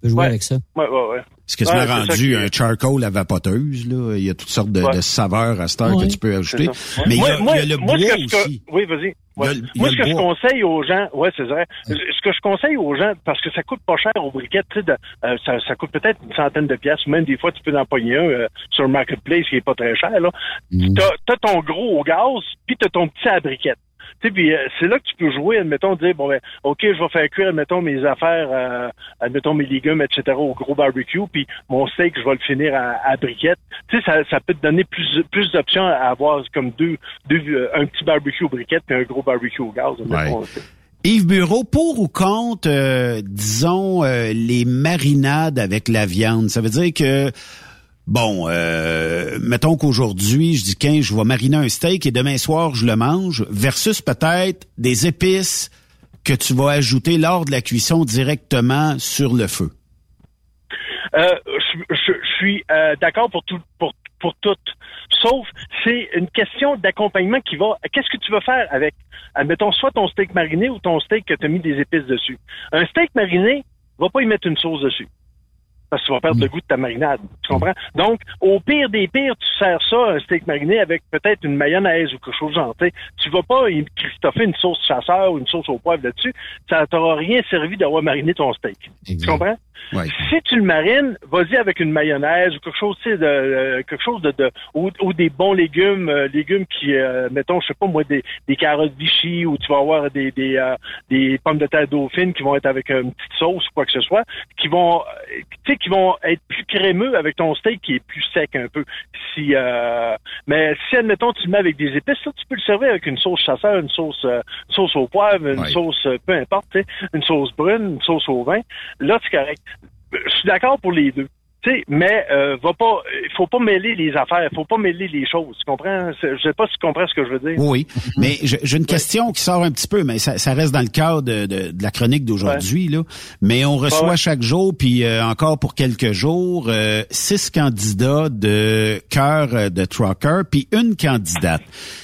peux jouer Ouais. avec ça. Ouais, ouais, ouais. C'est quasiment Ouais, rendu un charcoal à vapoteuse, là. Il y a toutes sortes de, Ouais. de saveurs à cette heure Ouais. que tu peux ajouter. Mais il y moi, a, moi- il y a le moi, bois que aussi. Oui, vas-y. Ouais. a Moi, ce que je conseille aux gens, ouais, c'est vrai. Ce que je conseille aux gens, parce que ça coûte pas cher au briquet, tu sais, de- euh, ça, ça coûte peut-être une centaine de pièces, même des fois, tu peux en pogner un euh, sur le marketplace qui est pas très cher. Là, Mm. t'as, t'as ton gros au gaz, puis t'as ton petit à briquette. Tu sais, puis euh, c'est là que tu peux jouer, admettons, dire, bon, ben, OK, je vais faire cuire, admettons, mes affaires, euh, admettons, mes légumes, etc., au gros barbecue, puis mon steak, je vais le finir à, à briquette. Tu sais, ça, ça peut te donner plus, plus d'options à avoir comme deux, deux euh, un petit barbecue au briquette puis un gros barbecue au gaz. Yves Bureau, pour ou contre, euh, disons, les marinades avec la viande? Ça veut dire que, bon, euh, mettons qu'aujourd'hui, je dis 15, je vais mariner un steak et demain soir, je le mange, versus peut-être des épices que tu vas ajouter lors de la cuisson directement sur le feu. Euh, je, suis euh, d'accord pour tout, pour, pour tout. Sauf, c'est une question d'accompagnement qui va. Qu'est-ce que tu vas faire avec, admettons, soit ton steak mariné ou ton steak que tu as mis des épices dessus. Un steak mariné, va pas y mettre une sauce dessus. Parce que tu vas perdre le goût de ta marinade. Tu comprends? Donc, au pire des pires, tu sers ça, un steak mariné, avec peut-être une mayonnaise ou quelque chose tu sais. Tu vas pas Christopher une sauce chasseur ou une sauce au poivre là-dessus. Ça t'aura rien servi d'avoir mariné ton steak. Tu comprends? Si tu le marines, vas-y avec une mayonnaise ou quelque chose, tu sais, de, euh, quelque chose de, de ou, ou des bons légumes, euh, légumes qui, euh, mettons, je sais pas moi, des, des carottes Vichy ou tu vas avoir des des, euh, des pommes de terre dauphine qui vont être avec une petite sauce ou quoi que ce soit, qui vont, euh, tu sais, qui vont être plus crémeux avec ton steak qui est plus sec un peu. Si, euh, mais si admettons tu le mets avec des épices, là, tu peux le servir avec une sauce chasseur, une sauce, euh, une sauce au poivre, une Ouais. sauce, peu importe, tu sais, une sauce brune, une sauce au vin. Là, c'est correct. Je suis d'accord pour les deux. Tu sais, mais euh, va pas, il faut pas mêler les affaires, faut pas mêler les choses. Tu comprends? Je sais pas si tu comprends ce que je veux dire. Oui, mais j'ai une question qui sort un petit peu, mais ça, ça reste dans le cadre de, de- de la chronique d'aujourd'hui. là. Mais on reçoit Ouais. chaque jour, puis euh, encore pour quelques jours, euh, six candidats de cœur euh, de trucker, puis une candidate.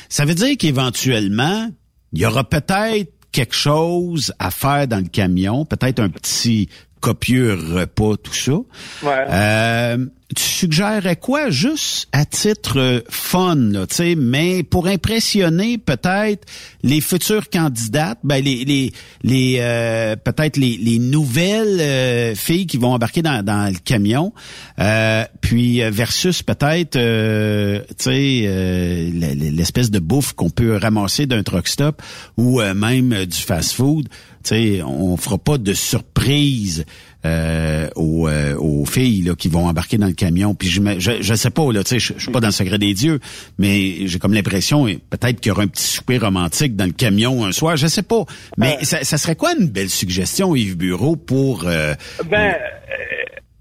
Ça veut dire qu'éventuellement, il y aura peut-être quelque chose à faire dans le camion, peut-être un petit copieux repas, tout ça. Ouais. Euh, tu suggérerais quoi juste à titre euh, fun, là, tu sais, mais pour impressionner peut-être les futures candidates, ben les les les euh, peut-être les, les nouvelles euh, filles qui vont embarquer dans, dans le camion, euh, puis versus peut-être euh, euh, l'espèce de bouffe qu'on peut ramasser d'un truck stop ou même du fast food. Tu sais, on fera pas de surprise euh, aux, euh, aux filles là, qui vont embarquer dans le camion. Puis je, je, je sais pas, là, tu sais, je, je suis pas dans le secret des dieux, mais j'ai comme l'impression, et peut-être qu'il y aura un petit souper romantique dans le camion un soir, je sais pas. Mais ça, ça serait quoi une belle suggestion, Yves Bureau, pour... euh, Ben, euh,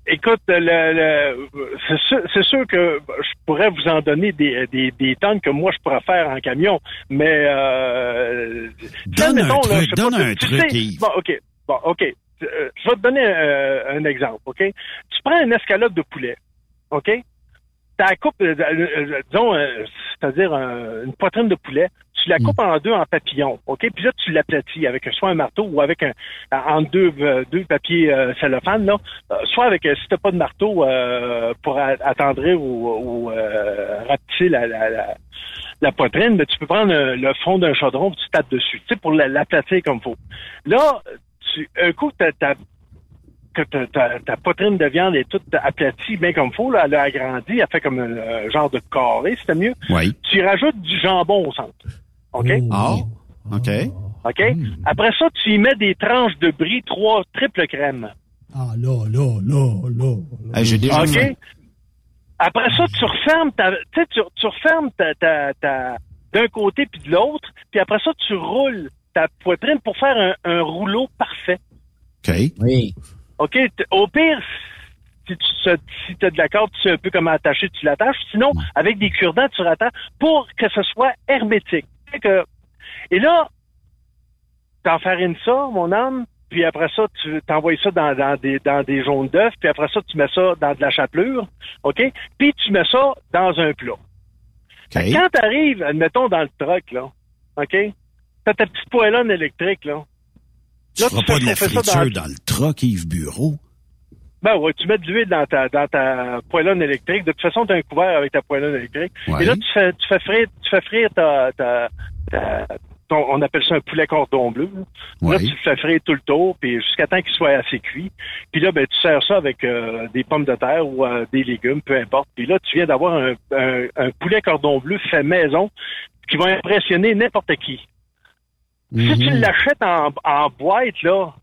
écoute, le, le- c'est sûr, c'est sûr que je pourrais vous en donner des, des, des tonnes que moi je pourrais faire en camion, mais euh, Donne un truc, donne un tu truc. Bon, ok, bon, ok. Je vais te donner euh, un exemple, ok? Tu prends une escalope de poulet, ok? La coupe, euh, euh, disons, euh, c'est-à-dire euh, une poitrine de poulet, tu la coupes en deux en papillons, OK? Puis là, tu l'aplatis avec soit un marteau ou avec un en deux, euh, deux papiers euh, cellophane, là. Euh, soit avec, euh, si t'as pas de marteau euh, pour attendrir ou, ou euh, rapetisser la, la, la, la poitrine, mais tu peux prendre euh, le fond d'un chaudron puis tu tapes dessus, tu sais, pour la- l'aplatir comme faut. Là, tu, un coup, t'as, t'as que ta, ta- ta poitrine de viande est toute aplatie, bien comme faut, là, elle a agrandi, elle fait comme un euh, genre de carré, c'était mieux. Oui. Tu rajoutes du jambon au centre. OK? Ah, OK. OK? Après ça, tu y mets des tranches de brie, trois triple crème. Ah, là, là, là, là. Hey, j'ai déjà OK? fait. Après ça, tu refermes ta, tu sais, tu, tu refermes ta, ta, ta- d'un côté puis de l'autre, puis après ça, tu roules ta poitrine pour faire un, un rouleau parfait. OK. Oui. OK? Au pire, si tu si as de la corde, tu sais un peu comment attacher, tu l'attaches. Sinon, avec des cure-dents, tu rattaches pour que ce soit hermétique. Que- et là, t'enfarines ça, mon homme, puis après ça, tu t'envoies ça dans, dans des, dans des jaunes d'œufs, puis après ça, tu mets ça dans de la chapelure, OK? Puis tu mets ça dans un plat. Quand t'arrives, admettons, dans le truck, là, OK? T'as ta petite poêlonne électrique, là. Tu Là, feras tu pas fais de la friture dans- dans le truck, Yves Bureau. Ben ouais, tu mets de l'huile dans ta dans ta poêlonne électrique. De toute façon, tu as un couvert avec ta poêlonne électrique. Ouais. Et là, tu fais tu fais frire tu fais frire ta, ta, ta- ton- on appelle ça un poulet cordon bleu. là. Là, Ouais. tu le fais frire tout le tour, puis jusqu'à temps qu'il soit assez cuit. Puis là, ben, tu sers ça avec euh, des pommes de terre ou euh, des légumes, peu importe. Puis là, tu viens d'avoir un, un, un poulet cordon bleu fait maison qui va impressionner n'importe qui. Si tu Mhm. l'achètes en, en boîte, là,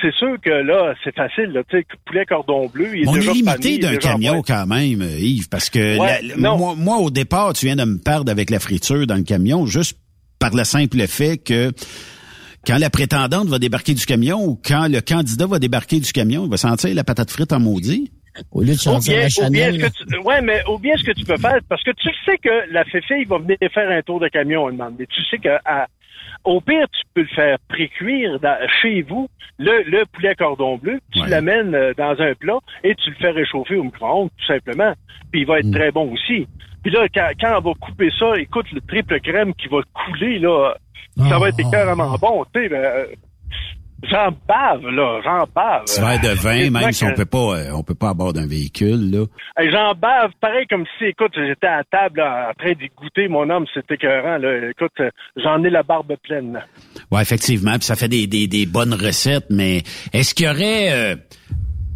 c'est sûr que là, c'est facile. Là, tu sais, poulet cordon bleu, il est On déjà est limité d'un camion quand même, Yves, parce que Ouais, la- la- non. moi, moi, au départ, tu viens de me perdre avec la friture dans le camion, juste par le simple fait que quand la prétendante va débarquer du camion ou quand le candidat va débarquer du camion, il va sentir la patate frite en maudit. Au lieu de Ou chanter bien, la ou bien tu, ouais, mais ou bien ce que tu peux faire, parce que tu sais que la féfille va venir faire un tour de camion, elle demande. Mais tu sais que à- au pire, tu peux le faire pré-cuire chez vous, le, le poulet cordon bleu, tu Ouais. l'amènes euh, dans un plat et tu le fais réchauffer au micro-ondes, tout simplement. Puis il va être Mm. très bon aussi. Puis là, quand, quand on va couper ça, écoute, le triple crème qui va couler, là, ça va être Ah. carrément bon, tu sais, ben, euh, j'en bave, là, j'en bave. Petit verre de vin, même si on peut pas, euh, on peut pas à bord d'un véhicule, là. J'en bave, pareil comme si, écoute, j'étais à table là, en train d'y goûter, mon homme, c'était écœurant. Là. Écoute, euh, j'en ai la barbe pleine. Ouais, effectivement, puis ça fait des, des, des bonnes recettes, mais est-ce qu'il y aurait, euh,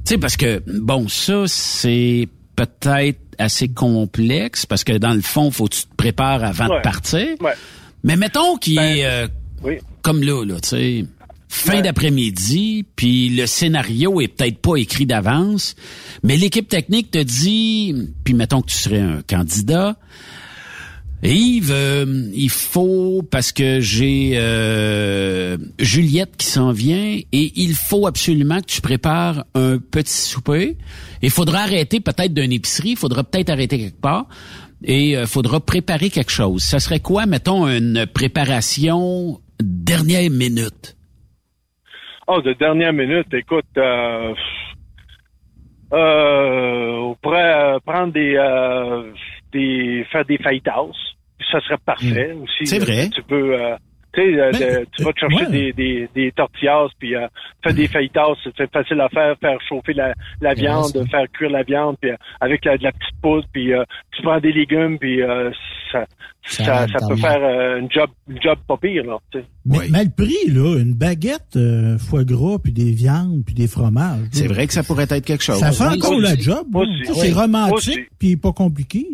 tu sais, parce que bon, ça c'est peut-être assez complexe parce que dans le fond, faut que tu te prépares avant Ouais. de partir. Ouais. Mais mettons qu'il Ben, est euh, Oui. comme là, là, tu sais, fin d'après-midi, puis le scénario est peut-être pas écrit d'avance, mais l'équipe technique te dit, puis mettons que tu serais un candidat. Yves, euh, il faut parce que j'ai euh, Juliette qui s'en vient et il faut absolument que tu prépares un petit souper. Il faudra arrêter peut-être d'une épicerie, il faudra peut-être arrêter quelque part et il faudra préparer quelque chose. Ça serait quoi, mettons, une préparation dernière minute? Oh, de dernière minute, écoute, euh, euh, on pourrait euh, prendre des, euh, des, faire des fajitas. Ça serait parfait aussi. Hmm. C'est Euh, vrai. Tu peux, euh, tu sais, Ben, de- tu vas te chercher ouais. des, des, des tortillas, puis euh, faire des fajitas, c'est- facile à faire, faire chauffer la, la viande, faire cuire la viande, puis avec la, de la petite poudre, puis euh, tu prends des légumes, puis euh, ça, Ça ça, peut faire euh, une job, une job pas pire, là. tu sais. Mais, Oui. mais le prix, là, une baguette, euh, foie gras, puis des viandes, puis des fromages. C'est vrai que ça pourrait être quelque chose. Ça fait encore Aussi. la job. C'est romantique, puis pas compliqué.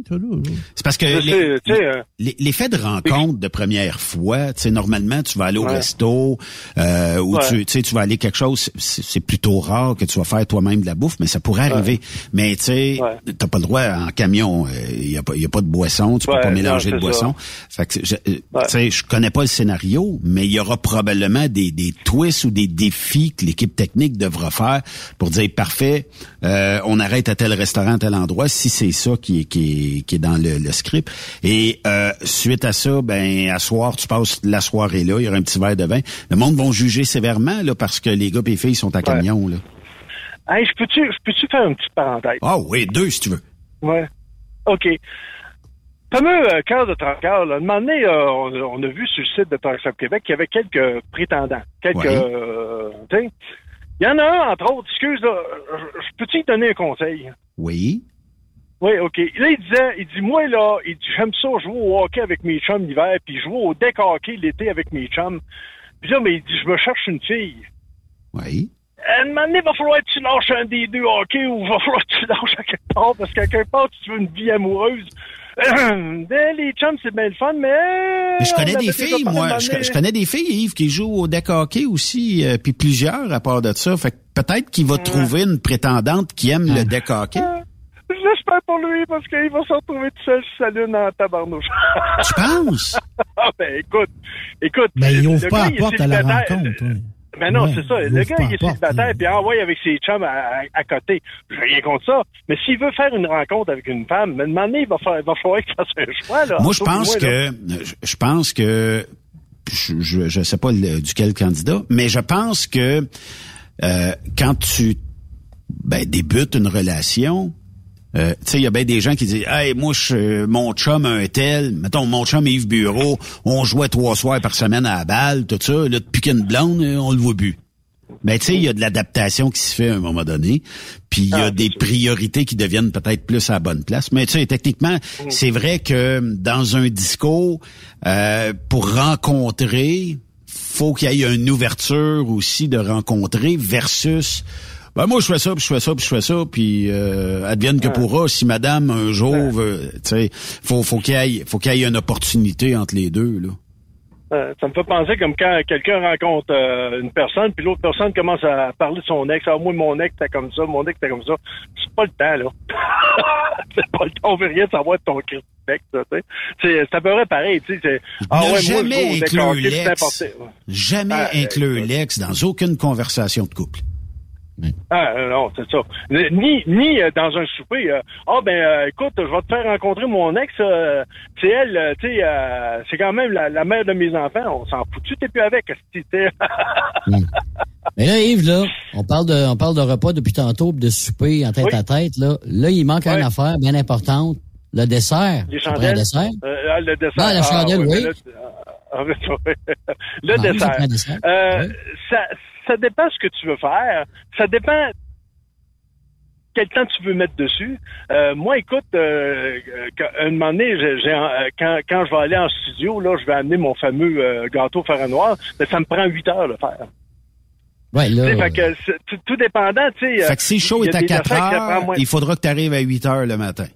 C'est parce que euh, l'effet de rencontre de première fois, tu sais, normalement, tu vas aller au Ouais. resto euh, ou Ouais. tu, tu sais, tu vas aller quelque chose, c'est plutôt rare que tu vas faire toi-même de la bouffe, mais ça pourrait arriver. Mais tu sais, Ouais. t'as pas le droit en camion, il y a pas y a pas de boisson, tu peux pas mélanger non, de c'est Fait que je, euh, Ouais. tu sais, je connais pas le scénario, mais il y aura probablement des, des twists ou des défis que l'équipe technique devra faire pour dire parfait, euh, on arrête à tel restaurant, à tel endroit, si c'est ça qui est, qui est, qui est dans le, le script. Et euh, suite à ça, ben à soir, tu passes la soirée là, il y aura un petit verre de vin. Le monde va juger sévèrement là parce que les gars et les filles sont à camion là. hey, je peux-tu, je peux-tu faire une petite parenthèse? Ah oui, deux si tu veux. Ouais. OK. Fameux euh, cœur de traqueur, là, un moment donné, euh, on, on a vu sur le site de Transport Québec qu'il y avait quelques prétendants. Quelques. Ouais. euh. Il y en a un, entre autres, excuse, là, je- peux-tu te donner un conseil? Oui. Oui, OK. Là, il disait, il dit, moi, là, il dit, j'aime ça jouer au hockey avec mes chums l'hiver, puis jouer au deck hockey l'été avec mes chums. Puis là, mais il dit, je me cherche une fille. Oui. À un moment donné, il va falloir que tu lâches un des deux hockey ou il va falloir que tu lâches à quelque part, parce qu'à quelque part, tu veux une vie amoureuse. ben, les chums, c'est bien le fun, mais... Mais je on connais des filles, moi. Je, je connais des filles, Yves, qui jouent au deck hockey aussi, euh, puis plusieurs à part de ça. Fait que peut-être qu'il va trouver une prétendante qui aime le deck hockey. J'espère pour lui, parce qu'il va se retrouver tout seul sur sa lune en tabarnouche. Tu penses? ah, ben, écoute, écoute. Ben, il ouvre pas la porte à la rencontre. Ben non, Ouais, c'est ça. Le gars, il est célibataire, puis envoie avec ses chums à, à- à côté. J'ai rien contre ça. Mais s'il veut faire une rencontre avec une femme, mais demander, il va, faire, il va falloir qu'il fasse un choix, là. Moi, je pense que, je- pense que, je, je sais pas le- duquel candidat, mais je pense que euh, quand tu ben, débutes une relation, euh, tu sais, il y a bien des gens qui disent, hey, moi, je, mon chum un tel, mettons, mon chum Yves Bureau, on jouait trois soirs par semaine à la balle, tout ça, là, depuis qu'une blonde, euh, on le voit plus. Ben tu sais, il y a de l'adaptation qui se fait à un moment donné, puis il y a Ah, des priorités qui deviennent peut-être plus à la bonne place. Mais tu sais, techniquement, Mm. c'est vrai que dans un disco, euh, pour rencontrer, faut qu'il y ait une ouverture aussi de rencontrer versus ben moi je fais ça puis je fais ça puis je fais ça puis euh, advienne que Ouais. pourra si madame un jour veut tu sais faut faut qu'il y ait faut qu'il y ait une opportunité entre les deux là. Euh, ça me fait penser comme quand quelqu'un rencontre euh, une personne, puis l'autre personne commence à parler de son ex. Ah, moi, mon ex, t'es comme ça, mon ex, t'es comme ça. C'est pas le temps, là. c'est pas le temps. On veut rien savoir de ton ex, là, tu sais. C'est à peu près pareil, tu sais. Ah ouais, jamais inclure l'ex. Jamais Ah, euh, inclure l'ex dans aucune conversation de couple. Ah euh, non, c'est ça. Ni ni euh, dans un souper. euh, Ah ben euh, écoute, je vais te faire rencontrer mon ex. euh, c'est elle, tu sais, c'est quand même la, la mère de mes enfants. On s'en fout. Tu t'es plus avec, sais. Mais là, Yves, là, on parle de, on parle de repas depuis tantôt, de souper en tête Oui. à tête, là. Là, il manque une affaire bien importante. Le dessert. Les chandelles? dessert? Ah, le dessert. Ah, la chandelle, ouais, oui. le Ah, dessert. dessert? Ça, ça dépend ce que tu veux faire. Ça dépend quel temps tu veux mettre dessus. Euh, moi, écoute, euh, euh, quand- un moment donné, euh, quand, quand je vais aller en studio, là, je vais amener mon fameux euh, gâteau fer noir, mais ça me prend 8 heures le faire. Ouais, là. fait que tout, tout dépendant, tu sais. Fait que si y est à des 4 affaires que ça prend heures, moins- il faudra que tu arrives à 8 heures le matin.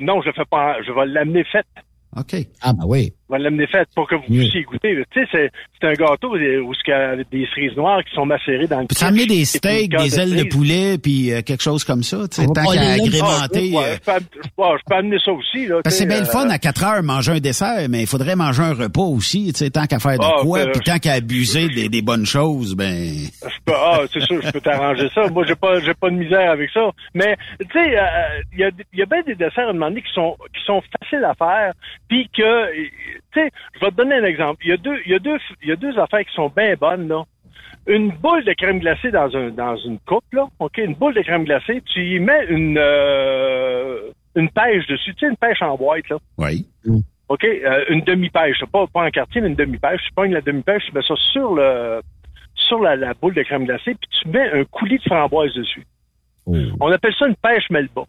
Non, je fais pas. Je vais l'amener faite. OK. Ah, ben oui. On va l'amener faite pour que vous puissiez goûter. Tu sais, c'est, c'est un gâteau où il y a des cerises noires qui sont macérées dans le Peux-tu amener des steaks, des ailes de poulet, puis euh, quelque chose comme ça, tu sais, tant qu'à agrémenter. Ah, euh, je, peux, am- je peux- je peux amener ça aussi. Là, c'est bien le fun euh, à 4 heures manger un dessert, mais il faudrait manger un repas aussi, tu sais, tant qu'à faire de Ah, quoi, ben, puis tant qu'à abuser des, des bonnes choses, ben... je peux- ah, c'est sûr, je peux t'arranger ça. Moi, j'ai pas, j'ai pas de misère avec ça. Mais, tu sais, euh, il y a, y a bien des desserts à un moment donné qui sont, qui sont faciles à faire, puis que, tu sais, je vais te donner un exemple. Il y a deux, il y a deux, il y a deux affaires qui sont bien bonnes, là. Une boule de crème glacée dans un, dans une coupe, là. OK, une boule de crème glacée, tu y mets une, euh, une pêche dessus, tu sais, une pêche en boîte, là. Oui. OK, euh, une demi-pêche, pas, pas en quartier, mais une demi-pêche. Tu pognes la demi-pêche, tu mets ça sur le sur la, la boule de crème glacée, puis tu mets un coulis de framboise dessus. On appelle ça une pêche melba.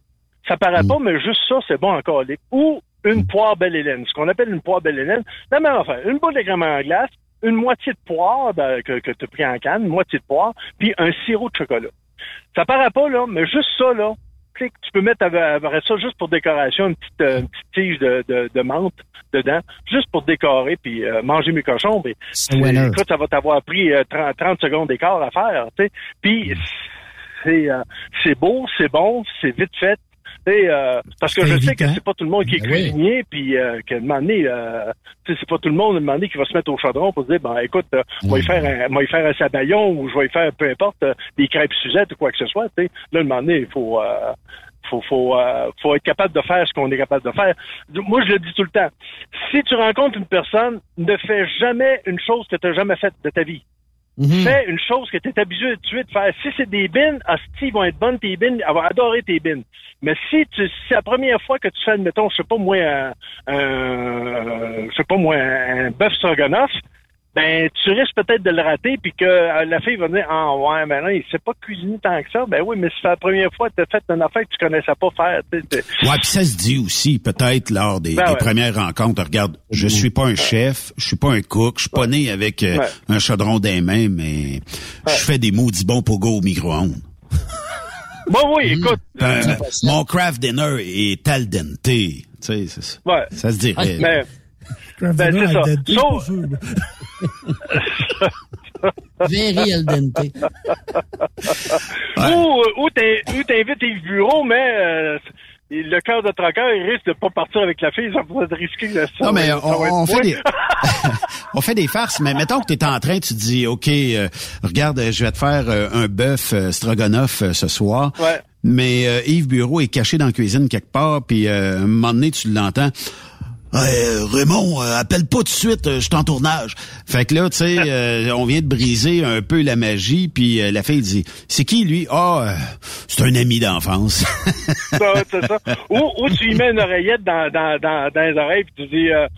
Ça paraît pas, mais juste ça, c'est bon en colique. Ou une poire belle Hélène. Ce qu'on appelle une poire belle Hélène, la même affaire. Une boule de crème en glace, une moitié de poire ben, que, que tu as pris en canne, une moitié de poire, puis un sirop de chocolat. Ça paraît pas, là, mais juste ça, là, tu peux mettre ça juste pour décoration, une petite, euh, une petite tige de, de, de menthe dedans, juste pour décorer puis euh, manger mes cochons. Mais, écoute, ça va t'avoir pris euh, 30, 30 secondes d'écart à faire, tu sais. Puis c'est euh, c'est beau, c'est bon, c'est vite fait. Sais, euh, parce que je sais que c'est pas tout le monde qui est Ben oui. cuisinier, puis euh, qu'à un moment donné, euh, c'est pas tout le monde à un moment donné qui va se mettre au chaudron pour se dire, ben écoute, euh, moi y faire un, moi y faire un sabayon ou je vais y faire peu importe euh, des crêpes Suzette ou quoi que ce soit. Tu sais, là, à un moment donné, il faut euh, faut faut euh, faut être capable de faire ce qu'on est capable de faire. Moi, je le dis tout le temps. Si tu rencontres une personne, ne fais jamais une chose que tu n'as jamais faite de ta vie. Mhm. Fais une chose que tu es habitué de faire. Si c'est des bines, asti, ils vont être bonnes tes bines, elle va adorer tes bines. Mais si tu si la première fois que tu fais, admettons, je sais pas moi, un, un- je sais pas moi, un bœuf stroganoff, ben tu risques peut-être de le rater puis que euh, la fille va dire ah ouais mais non il sait pas cuisiner tant que ça ben oui mais si c'est la première fois que tu as fait une affaire que tu connaissais pas faire Ouais, puis ça se dit aussi, peut-être lors des, Ben des ouais. premières rencontres. Regarde, je suis pas un chef, je suis pas un cook, je suis pas né avec euh, Ouais. un chaudron des mains, mais je fais des maudits bons pogo au micro-ondes. bon oui écoute Euh, euh, mon craft dinner est al dente. Tu sais, ça. ouais Ça se dirait. mais Ben, c'est ça. là. Very al dente. Ouais. Ou, ou t'in- ou t'invites Yves Bureau, mais euh, le cœur de traqueur, il risque de pas partir avec la fille, ça pourrait être risqué. Là, ça, Non, mais ça on, fait des, on fait des farces, mais mettons que tu es en train, tu te dis, OK, euh, regarde, euh, je vais te faire euh, un bœuf euh, stroganoff euh, ce soir. Ouais. Mais euh, Yves Bureau est caché dans la cuisine quelque part, puis euh, un moment donné, tu l'entends. Euh, Raymond, euh, appelle pas tout de suite, euh, je suis en tournage. Fait que là, tu sais, euh, on vient de briser un peu la magie, puis euh, la fille dit, c'est qui lui? Ah, euh, c'est un ami d'enfance. Ça, c'est ça. Ou, ou tu y mets une oreillette dans, dans, dans, dans les oreilles puis tu dis là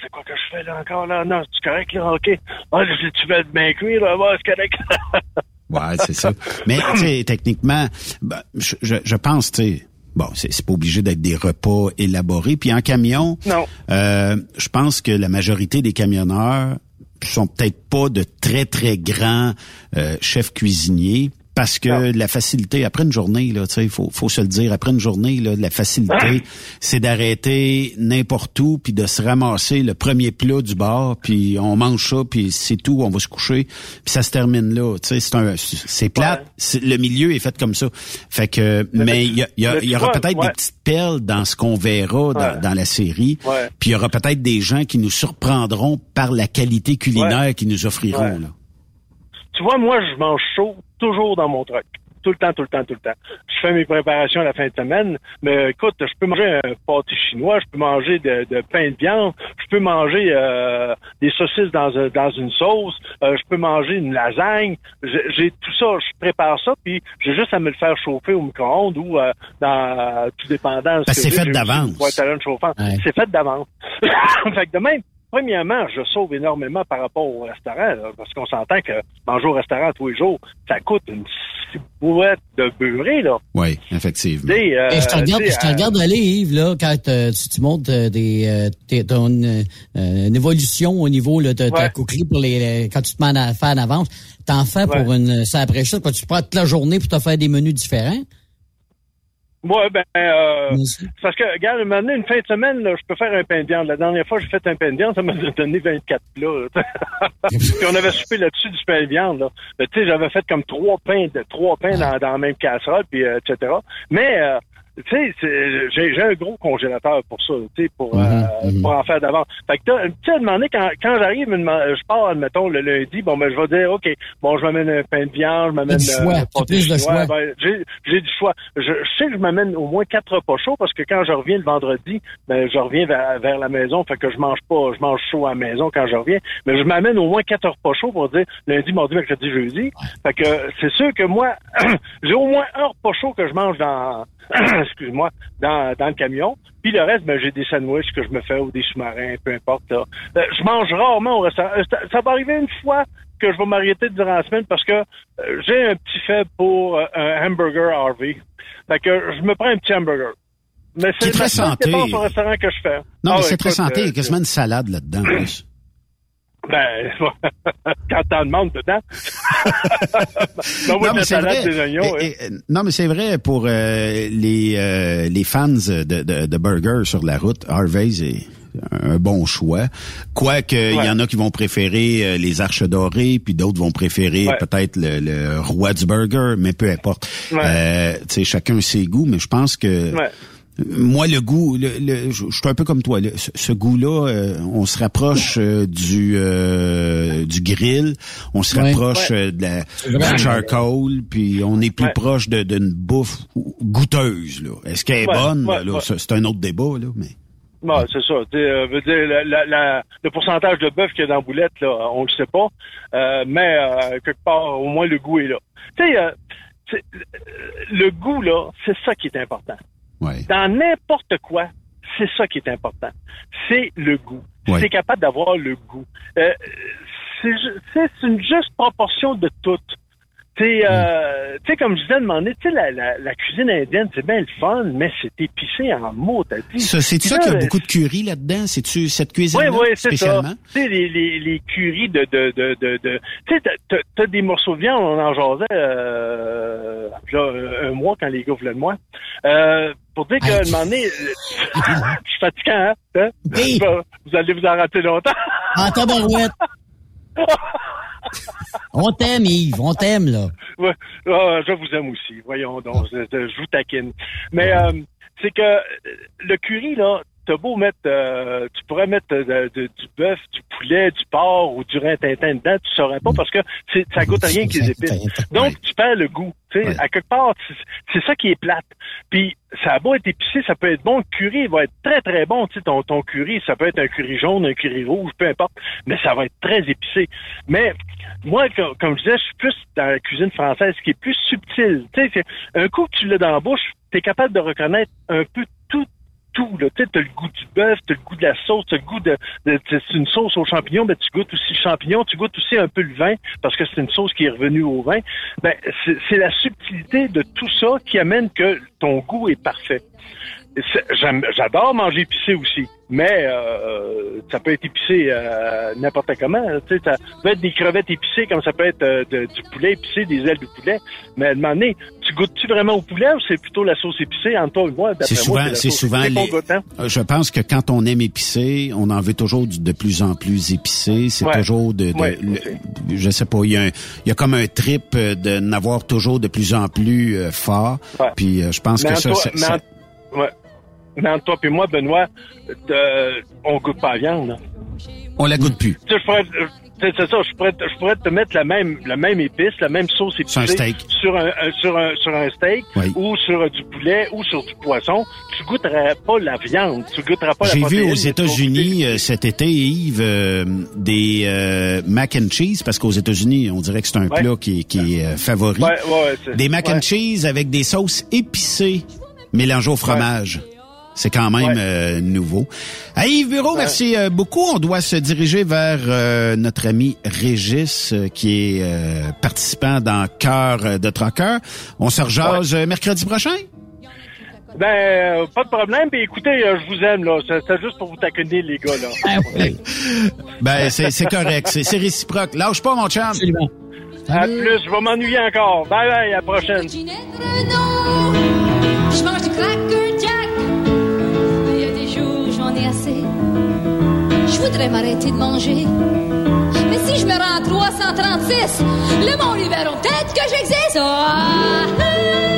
c'est quoi que je fais là encore là? Non, c'est correct là, ok. Ah, si tu veux bien cuire, là, ouais, c'est correct. ouais, c'est ça. Mais tu sais, techniquement, ben, je, je, je pense, tu sais, bon, c'est pas obligé d'être des repas élaborés. Puis en camion, Non. euh, je pense que la majorité des camionneurs sont peut-être pas de très très grands euh, chefs cuisiniers. Parce que la facilité, après une journée, là, tu sais, faut, faut se le dire, après une journée, là, la facilité, c'est d'arrêter n'importe où, puis de se ramasser le premier plat du bar, puis on mange ça, puis c'est tout, on va se coucher, puis ça se termine là. Tu sais, c'est un, c'est plate. Le milieu est fait comme ça. Fait que, mais il y, a- il y, a- mais il y tu aura peut-être ouais. des petites perles dans ce qu'on verra dans, Ouais. dans la série. Puis il y aura peut-être des gens qui nous surprendront par la qualité culinaire qu'ils nous offriront. Là. Tu vois, moi, je mange chaud toujours dans mon truck. Tout le temps, tout le temps, tout le temps. Je fais mes préparations à la fin de semaine, mais écoute, je peux manger un pâté chinois, je peux manger de, de pain de viande, je peux manger euh, des saucisses dans, dans une sauce, euh, je peux manger une lasagne. J'ai tout ça, je prépare ça, puis j'ai juste à me le faire chauffer au micro-ondes ou euh, dans tout dépendant. ce c'est fait d'avance. chauffante. C'est fait d'avance. fait que de même, Premièrement, je sauve énormément par rapport au restaurant, là, parce qu'on s'entend que manger au restaurant tous les jours, ça coûte une boîte de beurré, là. Oui, effectivement. Euh, Et je te regarde, je te euh, regarde aller, Yves, là, quand euh, tu, tu montres euh, des, euh, ton, euh, une évolution au niveau là, de ta Ouais. coquerie pour les, quand tu te mets à faire en avance. T'en fais pour une, ça après ça, quand tu prends toute la journée pour te faire des menus différents. Ouais, ben, euh, parce que, regarde, maintenant, une fin de semaine, là, je peux faire un pain de viande. La dernière fois, j'ai fait un pain de viande, ça m'a donné 24 plats. Puis on avait soupé là-dessus du pain de viande. Là. Mais, Tu sais, j'avais fait comme trois pains, de, trois pains dans, dans la même casserole, puis euh, etc. Mais, euh, tu sais, c'est- j'ai j'ai un gros congélateur pour ça, tu sais, pour, euh, pour en faire d'avance. Fait que, tu sais, à donné, quand, quand j'arrive, je pars, admettons, le lundi, bon, ben, je vais dire, OK, bon, je m'amène un pain de viande, je m'amène... du choix, euh. Ben, j'ai j'ai du choix. Je, je sais que je m'amène au moins quatre repas chauds parce que quand je reviens le vendredi, ben, je reviens vers, vers la maison, fait que je mange pas, je mange chaud à la maison quand je reviens, mais je m'amène au moins quatre repas chauds pour dire lundi, mardi, mercredi, jeudi. Fait que c'est sûr que moi, j'ai au moins un repas chaud que je mange dans, excuse-moi, dans, dans le camion. Puis le reste, ben, j'ai des sandwichs que je me fais ou des sous-marins, peu importe. là. Euh, je mange rarement au restaurant. Euh, Ça, ça va arriver une fois que je vais m'arrêter durant la semaine parce que euh, j'ai un petit faible pour euh, un hamburger Harvey. Fait que je me prends un petit hamburger. Mais Qui est très santé. dépense au restaurant que je fais. Non, Ah mais ouais, c'est très santé. Il y a quasiment une salade là-dedans. Ben, quand t'en demandes dedans. non, Non, mais c'est vrai. des oignons. Et- hein. et- non, mais c'est vrai pour euh, les euh, les fans de, de, de burgers sur la route. Harvey's est un bon choix. Quoique il y en a qui vont préférer euh, les arches dorées, puis d'autres vont préférer Ouais. peut-être le, le roi du burger, mais peu importe. Ouais. Euh, tu sais, chacun ses goûts, mais je pense que Ouais. Moi, le goût, le, le- je suis un peu comme toi. le- ce, ce goût-là, euh, on se rapproche euh, du euh, du grill, on se rapproche Ouais. euh, de la, la charcoal, puis on est plus Ouais. proche de- d'une bouffe goûteuse. Là. Est-ce qu'elle est Ouais, bonne ouais, là, ouais. ça, C'est un autre débat, là, mais. Bon, c'est ça. Euh, dire, la- la- la- le pourcentage de bœuf qu'il y a dans la boulette, là, on le sait pas. Euh, mais euh, quelque part, au moins le goût est là. Tu sais, euh, le goût, là, c'est ça qui est important. Ouais. Dans n'importe quoi, c'est ça qui est important. C'est le goût. Ouais. C'est capable d'avoir le goût. Euh, c'est une juste proportion de tout. Tu sais, euh, sais, comme je un moment donné, tu sais, la, la, la cuisine indienne, c'est bien le fun, mais c'est épicé en mots, t'as dit. C'est ça qu'il y a euh, beaucoup de curry là-dedans? C'est-tu cette cuisine oui, oui, c'est ça. spécialement? Tu sais, les, les, les curries de... de, de, de, de tu sais, t'as- des morceaux de viande, on en jasait euh, là, un mois quand les gars voulaient de moi. Euh, pour dire qu'à un moment donné, euh, je suis fatiguant, hein? hein? Oui. Vous allez vous en rater longtemps. En tabarouette. on t'aime, Yves, on t'aime, là. Ouais, ah, je vous aime aussi. Voyons donc, je, je- je vous taquine. Mais euh, c'est que euh, le curry, là, t'as beau mettre, euh, tu pourrais mettre euh, de- du bœuf, du poulet, du porc ou du rintintin dedans, tu saurais pas parce que ça goûte rien que les épices. Donc, tu perds le goût. Tu sais, à quelque part, c'est, ça qui est plate. Puis, ça a beau être épicé, ça peut être bon. Le curry va être très, très bon. Tu sais, ton, ton curry, ça peut être un curry jaune, un curry rouge, peu importe. Mais ça va être très épicé. Mais, moi, comme, comme je disais, je suis plus dans la cuisine française, qui est plus subtil. Tu un coup que tu l'as dans la bouche, t'es capable de reconnaître un peu tout. Tu t'as le goût du bœuf, t'as le goût de la sauce, t'as le goût de... c'est une sauce aux champignons, mais tu goûtes aussi le champignon, tu goûtes aussi un peu le vin, parce que c'est une sauce qui est revenue au vin. Ben, c'est la subtilité de tout ça qui amène que ton goût est parfait. J'adore manger épicé aussi, mais euh, ça peut être épicé euh, n'importe comment. Tu sais, ça peut être des crevettes épicées comme ça peut être euh, de- du poulet épicé, des ailes de poulet. Mais à un moment donné, tu goûtes-tu vraiment au poulet ou c'est plutôt la sauce épicée entre toi et moi? C'est souvent, c'est sauce souvent les. goûte, hein? Euh, Je pense que quand on aime épicé, on en veut toujours de plus en plus épicé. C'est Ouais. toujours de, de- Ouais, le- je sais pas, il y a un- il y a comme un trip euh, de n'avoir toujours de plus en plus euh, fort. Ouais. Puis euh, je pense Mais que ça, toi- ça- ouais. Entre toi et moi, Benoît, de- on goûte pas la viande. là. on la goûte plus. Tu sais, je pourrais, euh, c'est ça, je pourrais, te- je pourrais te mettre la même, la même épice, la même sauce épicée Sur un steak. sur un, sur un, sur un steak Oui. ou sur euh, du poulet ou sur du poisson. Tu goûteras pas la viande, tu goûteras pas la J'ai vu aux États-Unis euh, cet été, Yves, euh, des euh, mac and cheese, parce qu'aux États-Unis, on dirait que c'est un Ouais. plat qui, est- qui est euh, favori. Ouais, ouais, ouais, c'est- des mac and cheese avec des sauces épicées mélangées au fromage. C'est quand même euh, nouveau. À Yves Bureau, merci euh, beaucoup. On doit se diriger vers euh, notre ami Régis, euh, qui est euh, participant dans Cœur de Troqueur. On se rejase euh, mercredi prochain? Ben, euh, pas de problème. Puis écoutez, euh, je vous aime, là. C'est c'est juste pour vous taquiner, les gars, là. Ah Ben, c'est c'est correct. C'est c'est réciproque. Lâche pas, mon chum. Absolument. À plus, je vais m'ennuyer encore. Bye bye, à la prochaine. Voudrais m'arrêter de manger. Mais si je me rends à 336, le monde verront peut-être que j'existe. Ah.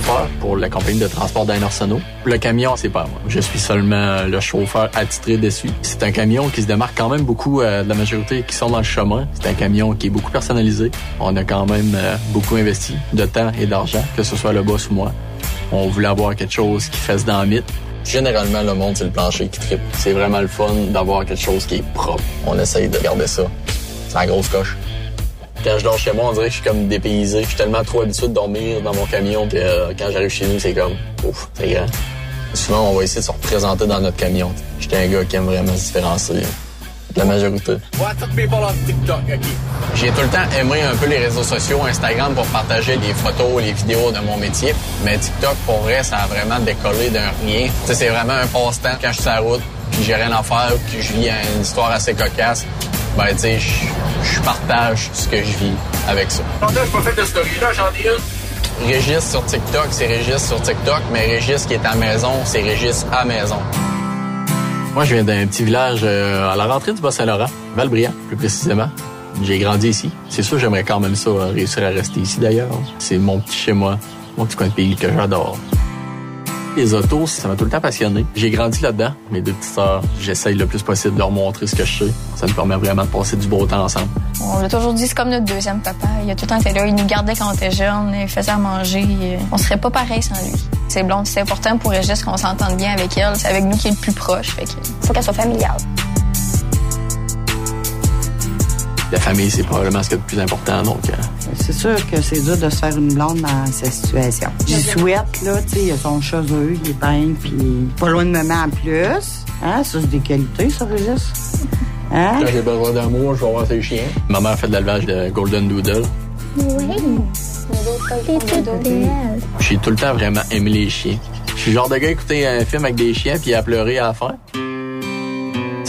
Chauffeur pour la compagnie de transport d'Ain Arsenault. Le camion, c'est pas moi. Je suis seulement le chauffeur attitré dessus. C'est un camion qui se démarque quand même beaucoup euh, de la majorité qui sont dans le chemin. C'est un camion qui est beaucoup personnalisé. On a quand même euh, beaucoup investi de temps et d'argent, que ce soit le boss ou moi. On voulait avoir quelque chose qui fasse dans le mythe. Généralement, le monde, c'est le plancher qui tripe. C'est vraiment le fun d'avoir quelque chose qui est propre. On essaye de garder ça. C'est la grosse coche. Quand je dors chez moi, on dirait que je suis comme dépaysé. Je suis tellement trop habitué de dormir dans mon camion que euh, quand j'arrive chez nous, c'est comme ouf, c'est grand. Souvent, on va essayer de se représenter dans notre camion. J'étais un gars qui aime vraiment se différencier de la majorité. J'ai tout le temps aimé un peu les réseaux sociaux, Instagram pour partager les photos, les vidéos de mon métier. Mais TikTok, pour vrai, ça a vraiment décollé d'un rien. C'est vraiment un passe-temps quand je suis sur la route, puis j'ai rien à faire, puis je vis une histoire assez cocasse. Ben, tu sais, je partage ce que je vis avec ça. Je pas fait de j'en ai une. Régis sur TikTok, c'est Régis sur TikTok, mais Régis qui est à maison, c'est Régis à maison. Moi, je viens d'un petit village euh, à la rentrée du Bas-Saint-Laurent, Valbriand, plus précisément. J'ai grandi ici. C'est sûr, j'aimerais quand même ça, euh, réussir à rester ici d'ailleurs. C'est mon petit chez moi, mon petit coin de pays que j'adore. Les autos, ça m'a tout le temps passionné. J'ai grandi là-dedans. Mes deux petites sœurs, j'essaye le plus possible de leur montrer ce que je sais. Ça nous permet vraiment de passer du beau temps ensemble. On l'a toujours dit, c'est comme notre deuxième papa. Il a tout le temps été là. Il nous gardait quand on était jeunes, il faisait à manger. On serait pas pareil sans lui. C'est blonde, c'est important pour Régis qu'on s'entende bien avec elle. C'est avec nous qui est le plus proche. Fait faut qu'elle soit familiale. La famille, c'est probablement ce qui est le plus important. Donc, euh, C'est sûr que c'est dur de se faire une blonde dans cette situation. Je souhaite, là, tu sais, il a son cheveu, il est peint, puis pas loin de maman en plus. Hein, ça, c'est des qualités, ça, Régis. Hein? Quand j'ai besoin d'amour, je vais voir ses chiens. Ma mère fait de l'élevage de Golden Doodle. Oui. J'ai tout le temps vraiment aimé les chiens. Je suis le genre de gars à écouter un film avec des chiens puis à pleurer à la fin.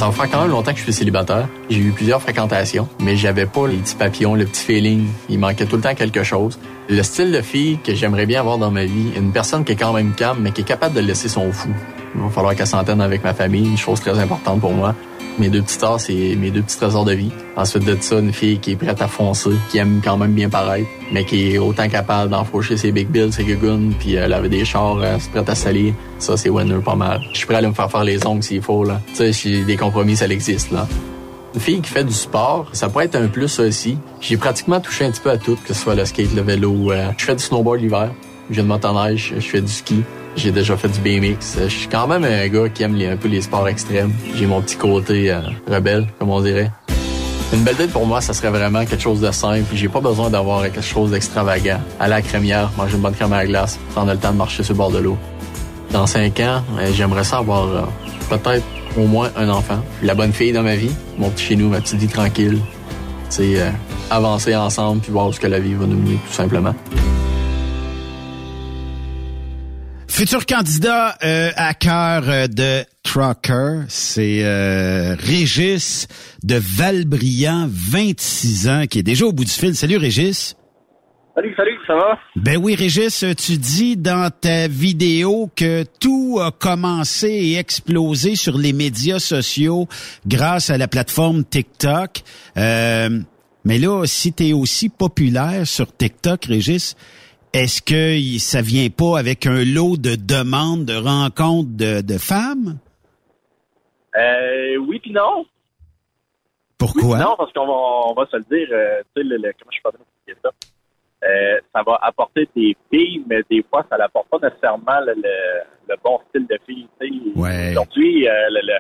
Ça faire quand même longtemps que je suis célibataire. J'ai eu plusieurs fréquentations, mais j'avais pas les petits papillons, le petit feeling. Il manquait tout le temps quelque chose. Le style de fille que j'aimerais bien avoir dans ma vie, une personne qui est quand même calme, mais qui est capable de laisser son fou. Il va falloir qu'elle s'entende avec ma famille, une chose très importante pour moi. Mes deux petits stars, c'est mes deux petits trésors de vie. Ensuite de ça, une fille qui est prête à foncer, qui aime quand même bien paraître, mais qui est autant capable d'enfourcher ses big bills, ses gugunes, puis elle avait des chars, euh, prête à salir. Ça, c'est winner pas mal. Je suis prêt à aller me faire faire les ongles s'il faut, là. Tu sais, des compromis, ça existe, là. Une fille qui fait du sport, ça pourrait être un plus aussi. J'ai pratiquement touché un petit peu à tout, que ce soit le skate, le vélo. euh, je fais du snowboard l'hiver, je viens de motoneige, je fais du ski. J'ai déjà fait du BMX. Je suis quand même un gars qui aime un peu les sports extrêmes. J'ai mon petit côté euh, rebelle, comme on dirait. Une belle date pour moi, ça serait vraiment quelque chose de simple. J'ai pas besoin d'avoir quelque chose d'extravagant. Aller à la crémière, manger une bonne crème à la glace, prendre le temps de marcher sur le bord de l'eau. Dans cinq ans, euh, j'aimerais ça avoir euh, peut-être au moins un enfant. La bonne fille dans ma vie, mon petit chez nous, ma petite vie tranquille. C'est euh, avancer ensemble puis voir où ce que la vie va nous mener, tout simplement. Futur candidat euh, à cœur euh, de Trucker, c'est euh, Régis de Valbriand, 26 ans, qui est déjà au bout du fil. Salut Régis. Salut, salut, ça va? Ben oui, Régis, tu dis dans ta vidéo que tout a commencé et explosé sur les médias sociaux grâce à la plateforme TikTok. Euh, mais là, si tu es aussi populaire sur TikTok, Régis, est-ce que ça vient pas avec un lot de demandes, de rencontres de, de femmes? Euh, oui puis non. Pourquoi? Non, parce qu'on va, on va se le dire, euh, tu sais, le, le- comment je peux expliquer ça? Euh, ça va apporter des filles, mais des fois, ça n'apporte pas nécessairement le, le- le bon style de fille. Ouais. Aujourd'hui, euh, le,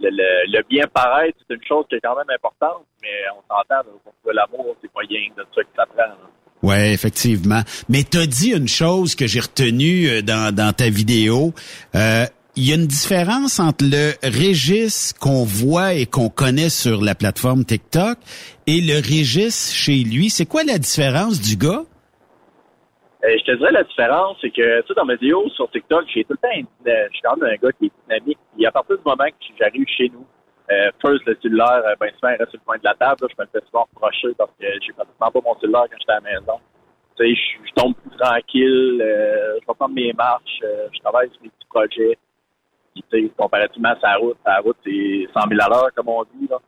le, bien paraître, c'est une chose qui est quand même importante, mais on s'entend, pour l'amour, c'est rien de ça que ça prend. là. Ouais, effectivement. Mais t'as dit une chose que j'ai retenue euh, dans, dans ta vidéo. Euh, Il y a une différence entre le Régis qu'on voit et qu'on connaît sur la plateforme TikTok et le Régis chez lui. C'est quoi la différence du gars? Euh, je te dirais la différence, c'est que tu sais, dans mes vidéos sur TikTok, j'ai tout le temps euh, je suis quand même un gars qui est dynamique. Et à partir du moment que j'arrive chez nous, euh, first le cellulaire, euh, ben souvent il reste sur le coin de la table, je me fais souvent reprocher parce que j'ai pratiquement pas mon cellulaire quand j'étais à la maison. Tu sais, je, je tombe plus tranquille, euh, je prendre mes marches, euh, je travaille sur mes petits projets. Sais, comparativement à sa route, sa route, c'est 100 000 à l'heure, comme on dit, là.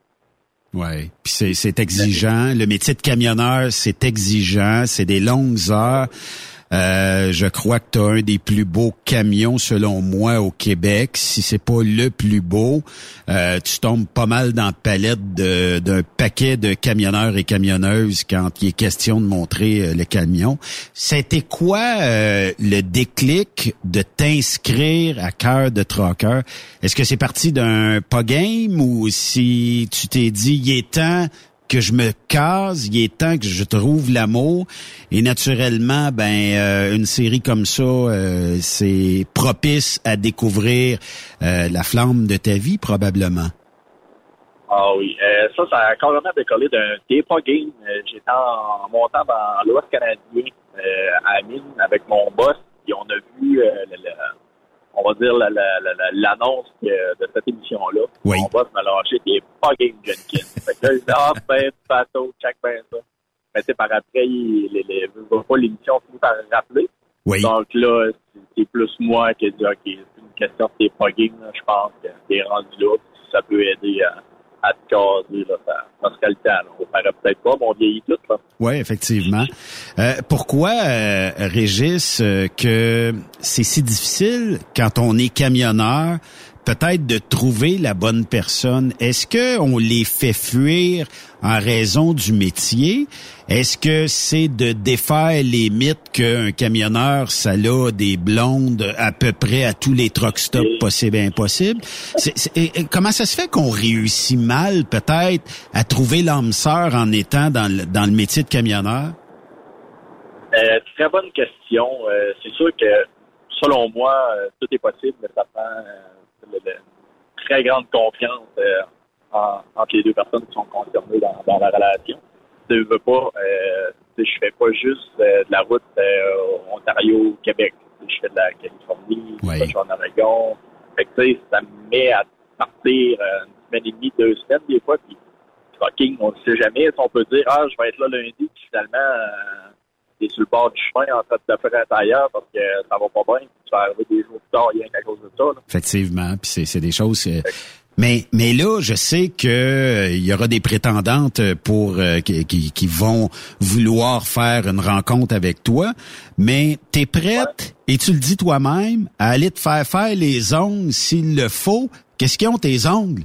Ouais. Puis c'est exigeant. Le métier de camionneur, c'est exigeant. C'est des longues heures. Euh, je crois que tu un des plus beaux camions, selon moi, au Québec. Si c'est pas le plus beau, euh, tu tombes pas mal dans la palette d'un paquet de camionneurs et camionneuses quand il est question de montrer euh, le camion. C'était quoi euh, le déclic de t'inscrire à cœur de trucker? Est-ce que c'est parti d'un pas game ou si tu t'es dit, il est temps que je me case, il est temps que je trouve l'amour et naturellement ben euh, une série comme ça euh, c'est propice à découvrir euh, la flamme de ta vie probablement. Ah oui, euh, ça, ça a carrément décollé d'un départ game. Euh, J'étais en, montant dans l'Ouest canadien euh, à Mine avec mon boss, et on a vu, le- le- on va dire, la- la- la- la- l'annonce de cette émission-là. Oui. Mon boss m'a lâché des pas game Jenkins. fait que là, il dit, ah, ben, bateau, check ben ça. Mais tu sais, par après, il, les, les, pas l'émission finit par rappeler. Oui. Donc là, c'est- plus moi qui ai dit, OK, c'est une question de tes je pense que t'es rendu là, ça peut aider à, Oui, effectivement. Euh, pourquoi, euh, Régis, euh, que c'est si difficile quand on est camionneur, peut-être de trouver la bonne personne? Est-ce que on les fait fuir en raison du métier? Est-ce que c'est de défaire les mythes qu'un camionneur, ça a des blondes à peu près à tous les truck stops possibles et impossibles? Comment ça se fait qu'on réussit mal, peut-être, à trouver l'âme sœur en étant dans le, dans le métier de camionneur? Euh, très bonne question. Euh, c'est sûr que, selon moi, euh, tout est possible, mais ça prend euh, une très grande confiance euh, en- entre les deux personnes qui sont concernées dans, dans la relation. Tu veux pas, euh, je fais pas juste euh, de la route euh, Ontario-Québec. Je fais de la Californie, je suis en Oregon. Fait que, tu sais, ça me met à partir euh, une semaine et demie, deux semaines des fois, puis fucking, on ne sait jamais. Si on peut dire, ah, je vais être là lundi, puis finalement, euh, t'es sur le bord du chemin en train de faire ailleurs parce que ça va pas bien. Tu vas arriver des jours plus tard, rien qu'à cause de ça. là. Effectivement, puis c'est, des choses. euh, mais mais là, je sais que euh, il y aura des prétendantes pour euh, qui, qui, qui vont vouloir faire une rencontre avec toi. Mais t'es prête et tu le dis toi-même à aller te faire faire les ongles s'il le faut. Qu'est-ce qu'ils ont tes ongles?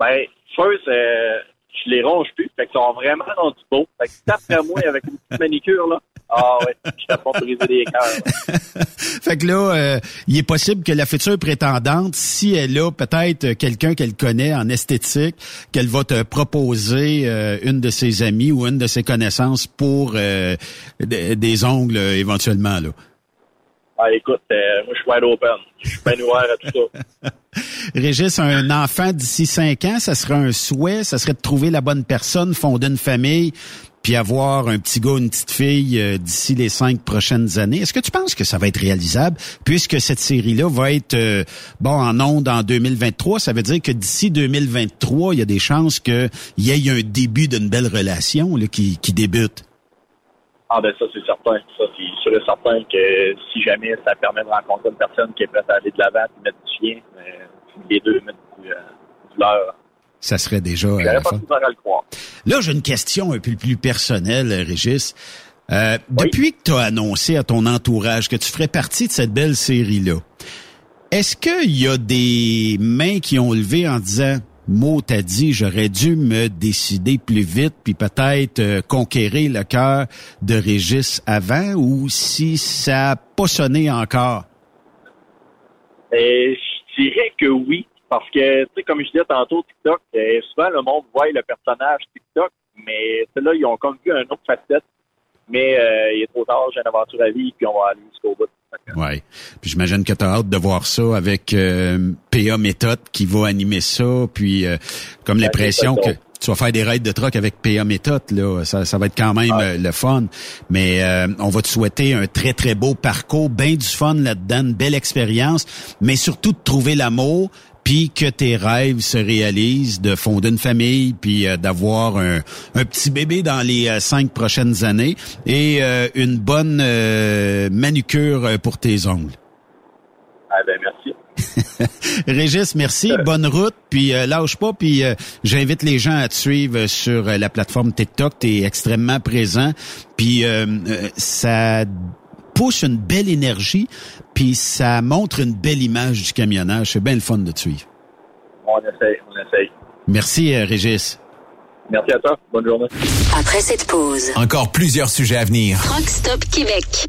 Ben, first, euh, je les ronge plus. Fait qu'ils sont vraiment rendus beaux. Fait que d'après moi, avec une petite manicure, là, ah ouais, je t'ai pas brisé des cœurs. Fait que là, euh, il est possible que la future prétendante, si elle a peut-être quelqu'un qu'elle connaît en esthétique, qu'elle va te proposer euh, une de ses amies ou une de ses connaissances pour euh, des, ongles euh, éventuellement. Là. Ah, écoute, euh, moi, je suis wide open. Je suis bien ouvert à tout ça. Régis, un enfant d'ici cinq ans, ça serait un souhait, ça serait de trouver la bonne personne, fonder une famille, puis avoir un petit gars, une petite fille euh, d'ici les cinq prochaines années. Est-ce que tu penses que ça va être réalisable, puisque cette série-là va être euh, bon en ondes en 2023? Ça veut dire que d'ici 2023, il y a des chances qu'il y ait un début d'une belle relation là, qui, qui débute. Ah, ben ça, c'est certain. Ça, c'est sûr et certain que si jamais ça permet de rencontrer une personne qui est prête à aller de l'avant et mettre du chien, euh, les deux mettent du, euh, leur. Ça serait déjà euh, J'aurais la pas fin. de misère à le croire. Là, j'ai une question un peu plus personnelle, Régis. Euh, Depuis que tu as annoncé à ton entourage que tu ferais partie de cette belle série-là, est-ce qu'il y a des mains qui ont levé en disant Mo, t'as dit, j'aurais dû me décider plus vite, puis peut-être euh, conquérir le cœur de Régis avant, ou si ça n'a pas sonné encore? Et je dirais que oui, parce que, tu sais, comme je disais tantôt, TikTok, euh, souvent le monde voit le personnage TikTok, mais là, ils ont comme vu un autre facette. Mais euh, il est trop tard, j'ai une aventure à vie, puis on va aller jusqu'au bout. Ouais. Puis j'imagine que tu as hâte de voir ça avec euh, PA Méthode qui va animer ça. Puis euh, comme l'impression que tu vas faire des raids de troc avec PA Méthode, là, ça, ça va être quand même euh, le fun. Mais euh, on va te souhaiter un très, très beau parcours, bien du fun là-dedans, une belle expérience, mais surtout de trouver l'amour, puis que tes rêves se réalisent, de fonder une famille, puis euh, d'avoir un, un petit bébé dans les euh, cinq prochaines années et euh, une bonne euh, manucure euh, pour tes ongles. Ah ben merci. Régis, merci, bonne route, puis euh, lâche pas, puis euh, j'invite les gens à te suivre sur la plateforme TikTok, tu es extrêmement présent, puis ça pousse une belle énergie, puis ça montre une belle image du camionnage, c'est bien le fun de te suivre. On essaye, on essaye. Merci euh, Régis. Merci à toi. Bonne journée. Après cette pause, Encore plusieurs sujets à venir. Truck Stop Québec.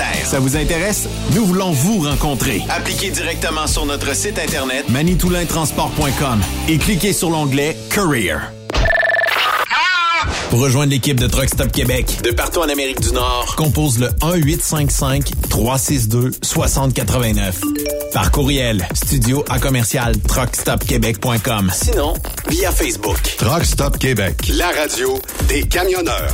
Ça vous intéresse? Nous voulons vous rencontrer. Appliquez directement sur notre site internet manitoulintransport.com et cliquez sur l'onglet Career. Pour rejoindre l'équipe de Truck Stop Québec, de partout en Amérique du Nord, compose le 1-855-362-6089. Par courriel, studio à commercial truckstopquebec.com. Sinon, via Facebook. Truck Stop Québec, la radio des camionneurs.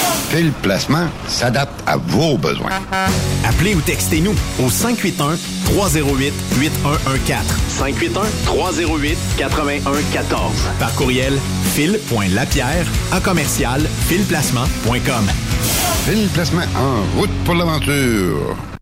Fil Placement s'adapte à vos besoins. Appelez ou textez-nous au 581 308 8114. 581 308 8114. Par courriel fil.lapierre à commercial filplacement.com. Fil placement en route pour l'aventure.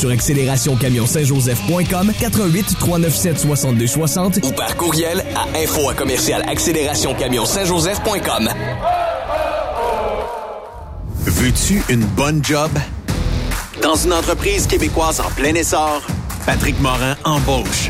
Sur accélérationcamion-saint-joseph.com 88 397 62 60 ou par courriel à info à commercial accélérationcamion-saint-joseph.com. Veux-tu une bonne job? Dans une entreprise québécoise en plein essor, Patrick Morin embauche.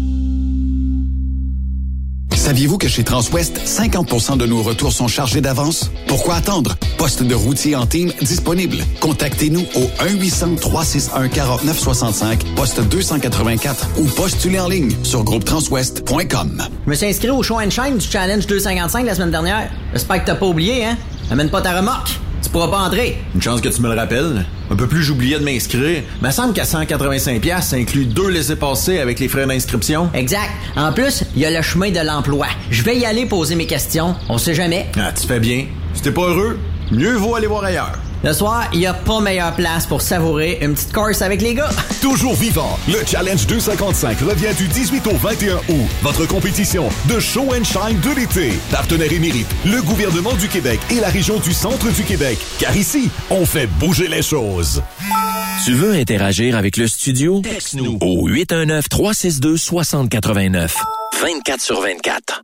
Saviez-vous que chez Transwest, 50% de nos retours sont chargés d'avance? Pourquoi attendre? Poste de routier en team disponible. Contactez-nous au 1-800-361-4965, poste 284 ou postulez en ligne sur groupetranswest.com. Je me suis inscrit au show and shine du Challenge 255 la semaine dernière. J'espère que t'as pas oublié, hein? Amène pas ta remorque. Tu pourras pas entrer. Une chance que tu me le rappelles. Un peu plus j'oubliais de m'inscrire. Me semble qu'à 185 ça inclut deux laissés-passer avec les frais d'inscription. Exact. En plus, il y a le chemin de l'emploi. Je vais y aller poser mes questions. On sait jamais. Ah, tu fais bien. Si t'es pas heureux, mieux vaut aller voir ailleurs. Le soir, il n'y a pas meilleure place pour savourer une petite course avec les gars. Toujours vivant, le Challenge 255 revient du 18 au 21 août. Votre compétition de show and shine de l'été. Partenaire émérite, le gouvernement du Québec et la région du centre du Québec. Car ici, on fait bouger les choses. Tu veux interagir avec le studio? Texte-nous au 819-362-6089. 24 sur 24.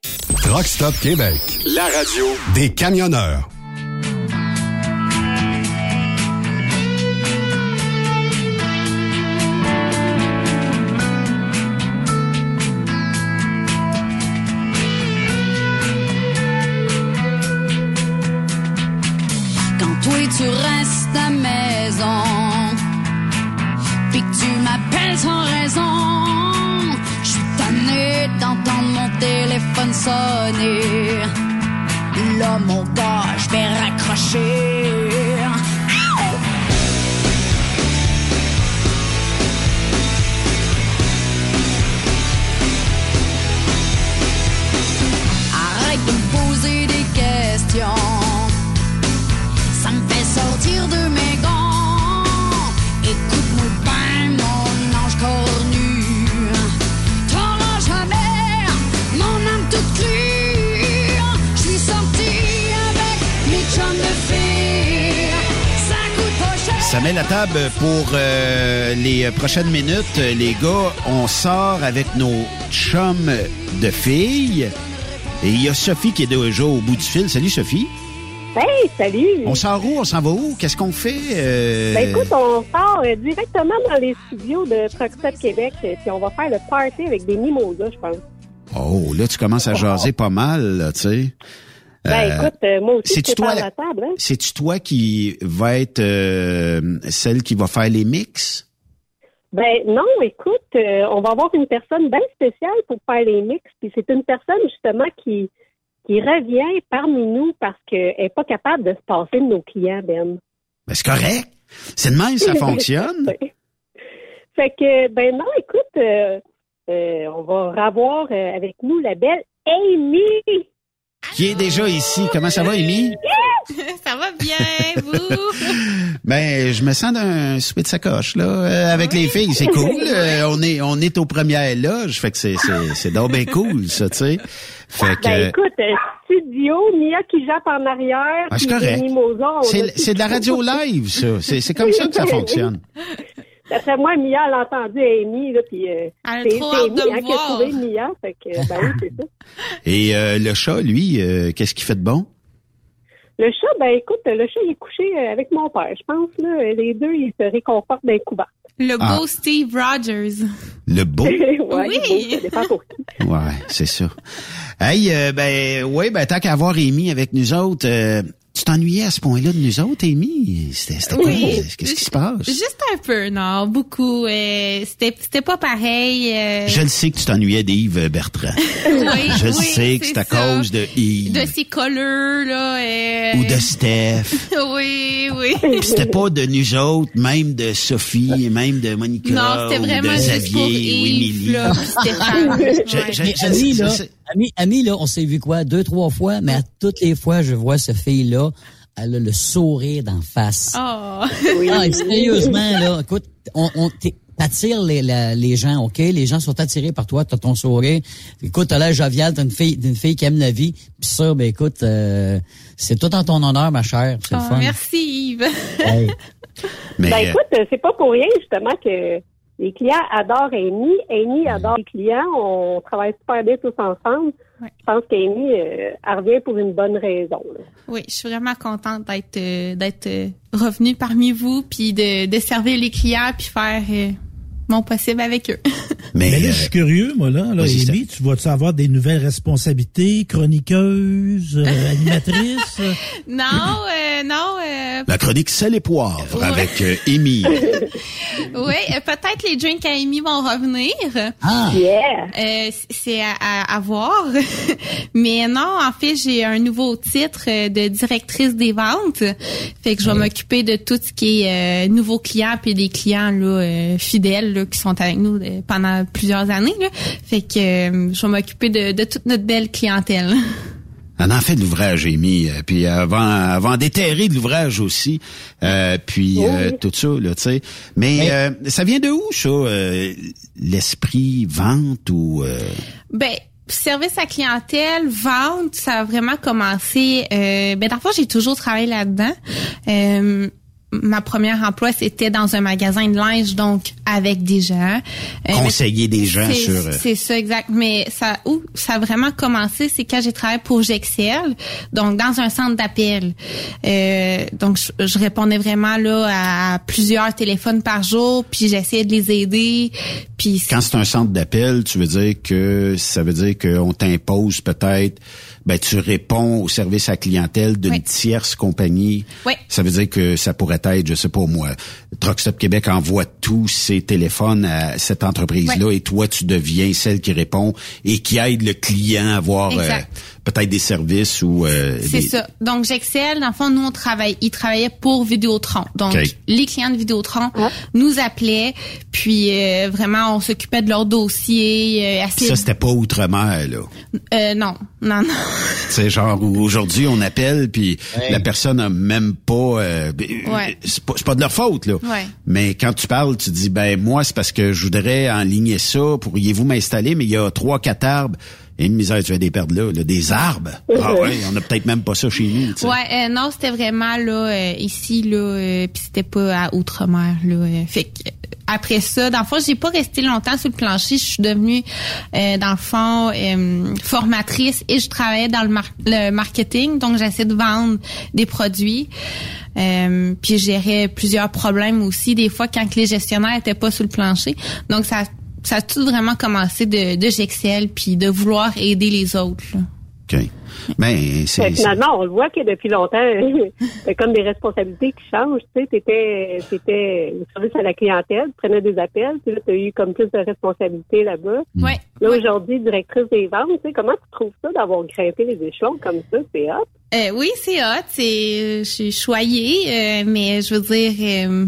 Truck Stop Québec. La radio des camionneurs. Quand toi tu restes à maison, puis que tu m'appelles sans raison, je suis tanné d'entendre mon téléphone sonner. Là mon gars, je raccrocher. La table pour euh, les prochaines minutes. Les gars, on sort avec nos chums de filles. Et il y a Sophie qui est déjà au bout du fil. Salut Sophie. Hey, salut! On sort où? On s'en va où? Qu'est-ce qu'on fait? euh? Ben écoute, on sort euh, directement dans les studios de Truck Stop Québec, euh, puis on va faire le party avec des mimosas, je pense. Oh, là, tu commences à jaser pas mal, là, tu sais. Ben Euh, écoute, euh, moi aussi, c'est toi la- table, hein? C'est-tu toi qui va être euh, celle qui va faire les mix? Ben non, écoute, euh, on va avoir une personne bien spéciale pour faire les mix, puis c'est une personne justement qui qui revient parmi nous parce qu'elle est pas capable de se passer de nos clients, Ben. Ben, c'est correct. C'est de même, ça fonctionne. Fait que, ben non, écoute, on va revoir euh, avec nous la belle Amy. Qui est déjà ici? Comment ça va, Amy? Ça va bien, vous? Ben, je me sens d'un souper de sacoche, là, euh, avec les filles. C'est cool. Euh, on est, on est aux premières loges. Fait que c'est, c'est, c'est donc bien cool, ça, tu sais. Fait que, Ben écoute, euh, studio, Mia qui jappe en arrière, Ah, c'est correct. c'est, c'est de la radio live, ça. C'est, c'est comme ça que ça fonctionne. D'après moi, Mia, elle a entendu Amy, là, puis euh, c'est Amy hein, qui a trouvé Mia, fait que, ben oui, c'est ça. Et euh, le chat, lui, euh, qu'est-ce qu'il fait de bon? Le chat, ben écoute, le chat, il est couché euh, avec mon père, je pense, là, les deux, ils se réconfortent d'un couvert. Le Ah. beau Steve Rogers. Le beau? ouais, Oui. est beau, ça dépend pour qui. Ouais, c'est ça. Hey, euh, ben, ouais, ben, tant qu'à avoir Amy avec nous autres, euh, tu t'ennuyais à ce point-là de nous autres, Amy? C'était, c'était quoi? Oui. Qu'est-ce qui se passe? Juste un peu, non, beaucoup. euh, c'était, c'était pas pareil. euh, Je le sais que tu t'ennuyais d'Yves Bertrand. Oui, Je le oui, sais que c'est à cause de Yves. de ses colleurs, là. euh, Ou de Steph. oui, oui. Puis c'était pas de nous autres, même de Sophie, même de Monica, Non, c'était ou vraiment de juste pour Xavier, ou Yves, Émilie. là, Stéphane. Je- Ami, Ami, là, on s'est vu quoi? Deux, trois fois, mais à toutes les fois, je vois cette fille-là, elle a le sourire d'en face. Oh. Ah, et sérieusement, là, écoute, on, on t'attires les, la- les gens, OK? Les gens sont attirés par toi, t'as ton sourire. Écoute, t'as l'air jovial, t'as une fille, une fille qui aime la vie. Puis ça, ben écoute, euh, c'est tout en ton honneur, ma chère. C'est le Oh, fun. merci, Yves. Hey. Mais, ben euh, écoute, c'est pas pour rien, justement, que Les clients adorent Amy. Amy adore les clients. On travaille super bien tous ensemble. Je pense qu'Amy, euh, elle revient pour une bonne raison. là. Oui, je suis vraiment contente d'être euh, d'être euh, revenue parmi vous, puis de, de servir les clients, puis faire euh, mon possible avec eux. Mais, là, je suis curieux, moi, là. là Amy, tu vas-tu avoir des nouvelles responsabilités, chroniqueuse, euh, animatrice? euh? non, euh, non. euh, La chronique sel et poivre Ouais. avec euh, Émy. oui, euh, peut-être les drinks à Amy vont revenir. Ah. Euh, c- c'est à, à, à voir. Mais non, en fait, j'ai un nouveau titre euh, de directrice des ventes. Fait que je vais m'occuper de tout ce qui est euh, nouveaux clients puis des clients là, euh, fidèles là, qui sont avec nous euh, pendant plusieurs années. Là. Fait que euh, je vais m'occuper de, de toute notre belle clientèle. On en fait de l'ouvrage, Amy. euh, Puis avant, avant déterrer de l'ouvrage aussi. euh, puis euh, tout ça, là, tu sais. Mais euh, ça vient de où, ça? euh, L'esprit vente ou... euh, Ben, service à clientèle, vente, ça a vraiment commencé. Euh, ben, d'abord, j'ai toujours travaillé là-dedans. Ma première emploi, c'était dans un magasin de linge, donc avec des gens. Euh, Conseiller des gens sur, euh, C'est ça, exact. Mais ça, où ça a vraiment commencé, c'est quand j'ai travaillé pour Gexcel, donc dans un centre d'appel. Euh, donc, je, je répondais vraiment là à plusieurs téléphones par jour, puis j'essayais de les aider. Puis Quand c'est un centre d'appel, tu veux dire que ça veut dire qu'on t'impose peut-être, ben tu réponds au service à clientèle d'une tierce compagnie. Oui. Ça veut dire que ça pourrait être, je sais pas moi, Truck Stop Québec envoie tous ses téléphones à cette entreprise-là et toi tu deviens celle qui répond et qui aide le client à avoir euh. Peut-être des services ou euh, C'est des- ça. Donc, j'excelle. Dans le fond, nous, on travaille. Ils travaillaient pour Vidéotron. Donc, les clients de Vidéotron nous appelaient. Puis, euh, vraiment, on s'occupait de leur dossier. Euh, assez- ça c'était pas outre-mer là. Euh, non, non, non. C'est genre où aujourd'hui on appelle puis Ouais. la personne a même pas euh, Ouais. c'est pas, c'est pas de leur faute là. Ouais. Mais quand tu parles, tu dis ben moi c'est parce que je voudrais enligner ça, pourriez-vous m'installer mais il y a trois quatre arbres et une misère tu vas des perdre là, là, des arbres? Ah ouais, on a peut-être même pas ça chez nous, tu sais. Ouais, euh, non, c'était vraiment là euh, ici là, euh, puis c'était pas à Outre-mer là. euh, fait que euh, après ça, dans le fond, j'ai pas resté longtemps sur le plancher. Je suis devenue, euh, dans le fond, euh, formatrice et je travaillais dans le, mar- le marketing. Donc, j'essayais de vendre des produits. Euh, puis, je gérais plusieurs problèmes aussi, des fois, quand les gestionnaires étaient pas sur le plancher. Donc, ça, ça a tout vraiment commencé de, de puis de vouloir aider les autres. là? OK. Mais Ben, c'est finalement, on le voit que depuis longtemps, c'est comme des responsabilités qui changent. Tu sais, t'étais, t'étais au service à la clientèle, tu prenais des appels, puis là, t'as eu comme plus de responsabilités là-bas. Ouais. Là, aujourd'hui, directrice des ventes, tu sais, comment tu trouves ça d'avoir grimpé les échelons comme ça? C'est hot. Euh, oui, c'est hot. C'est, je suis choyée, euh, mais je veux dire, euh,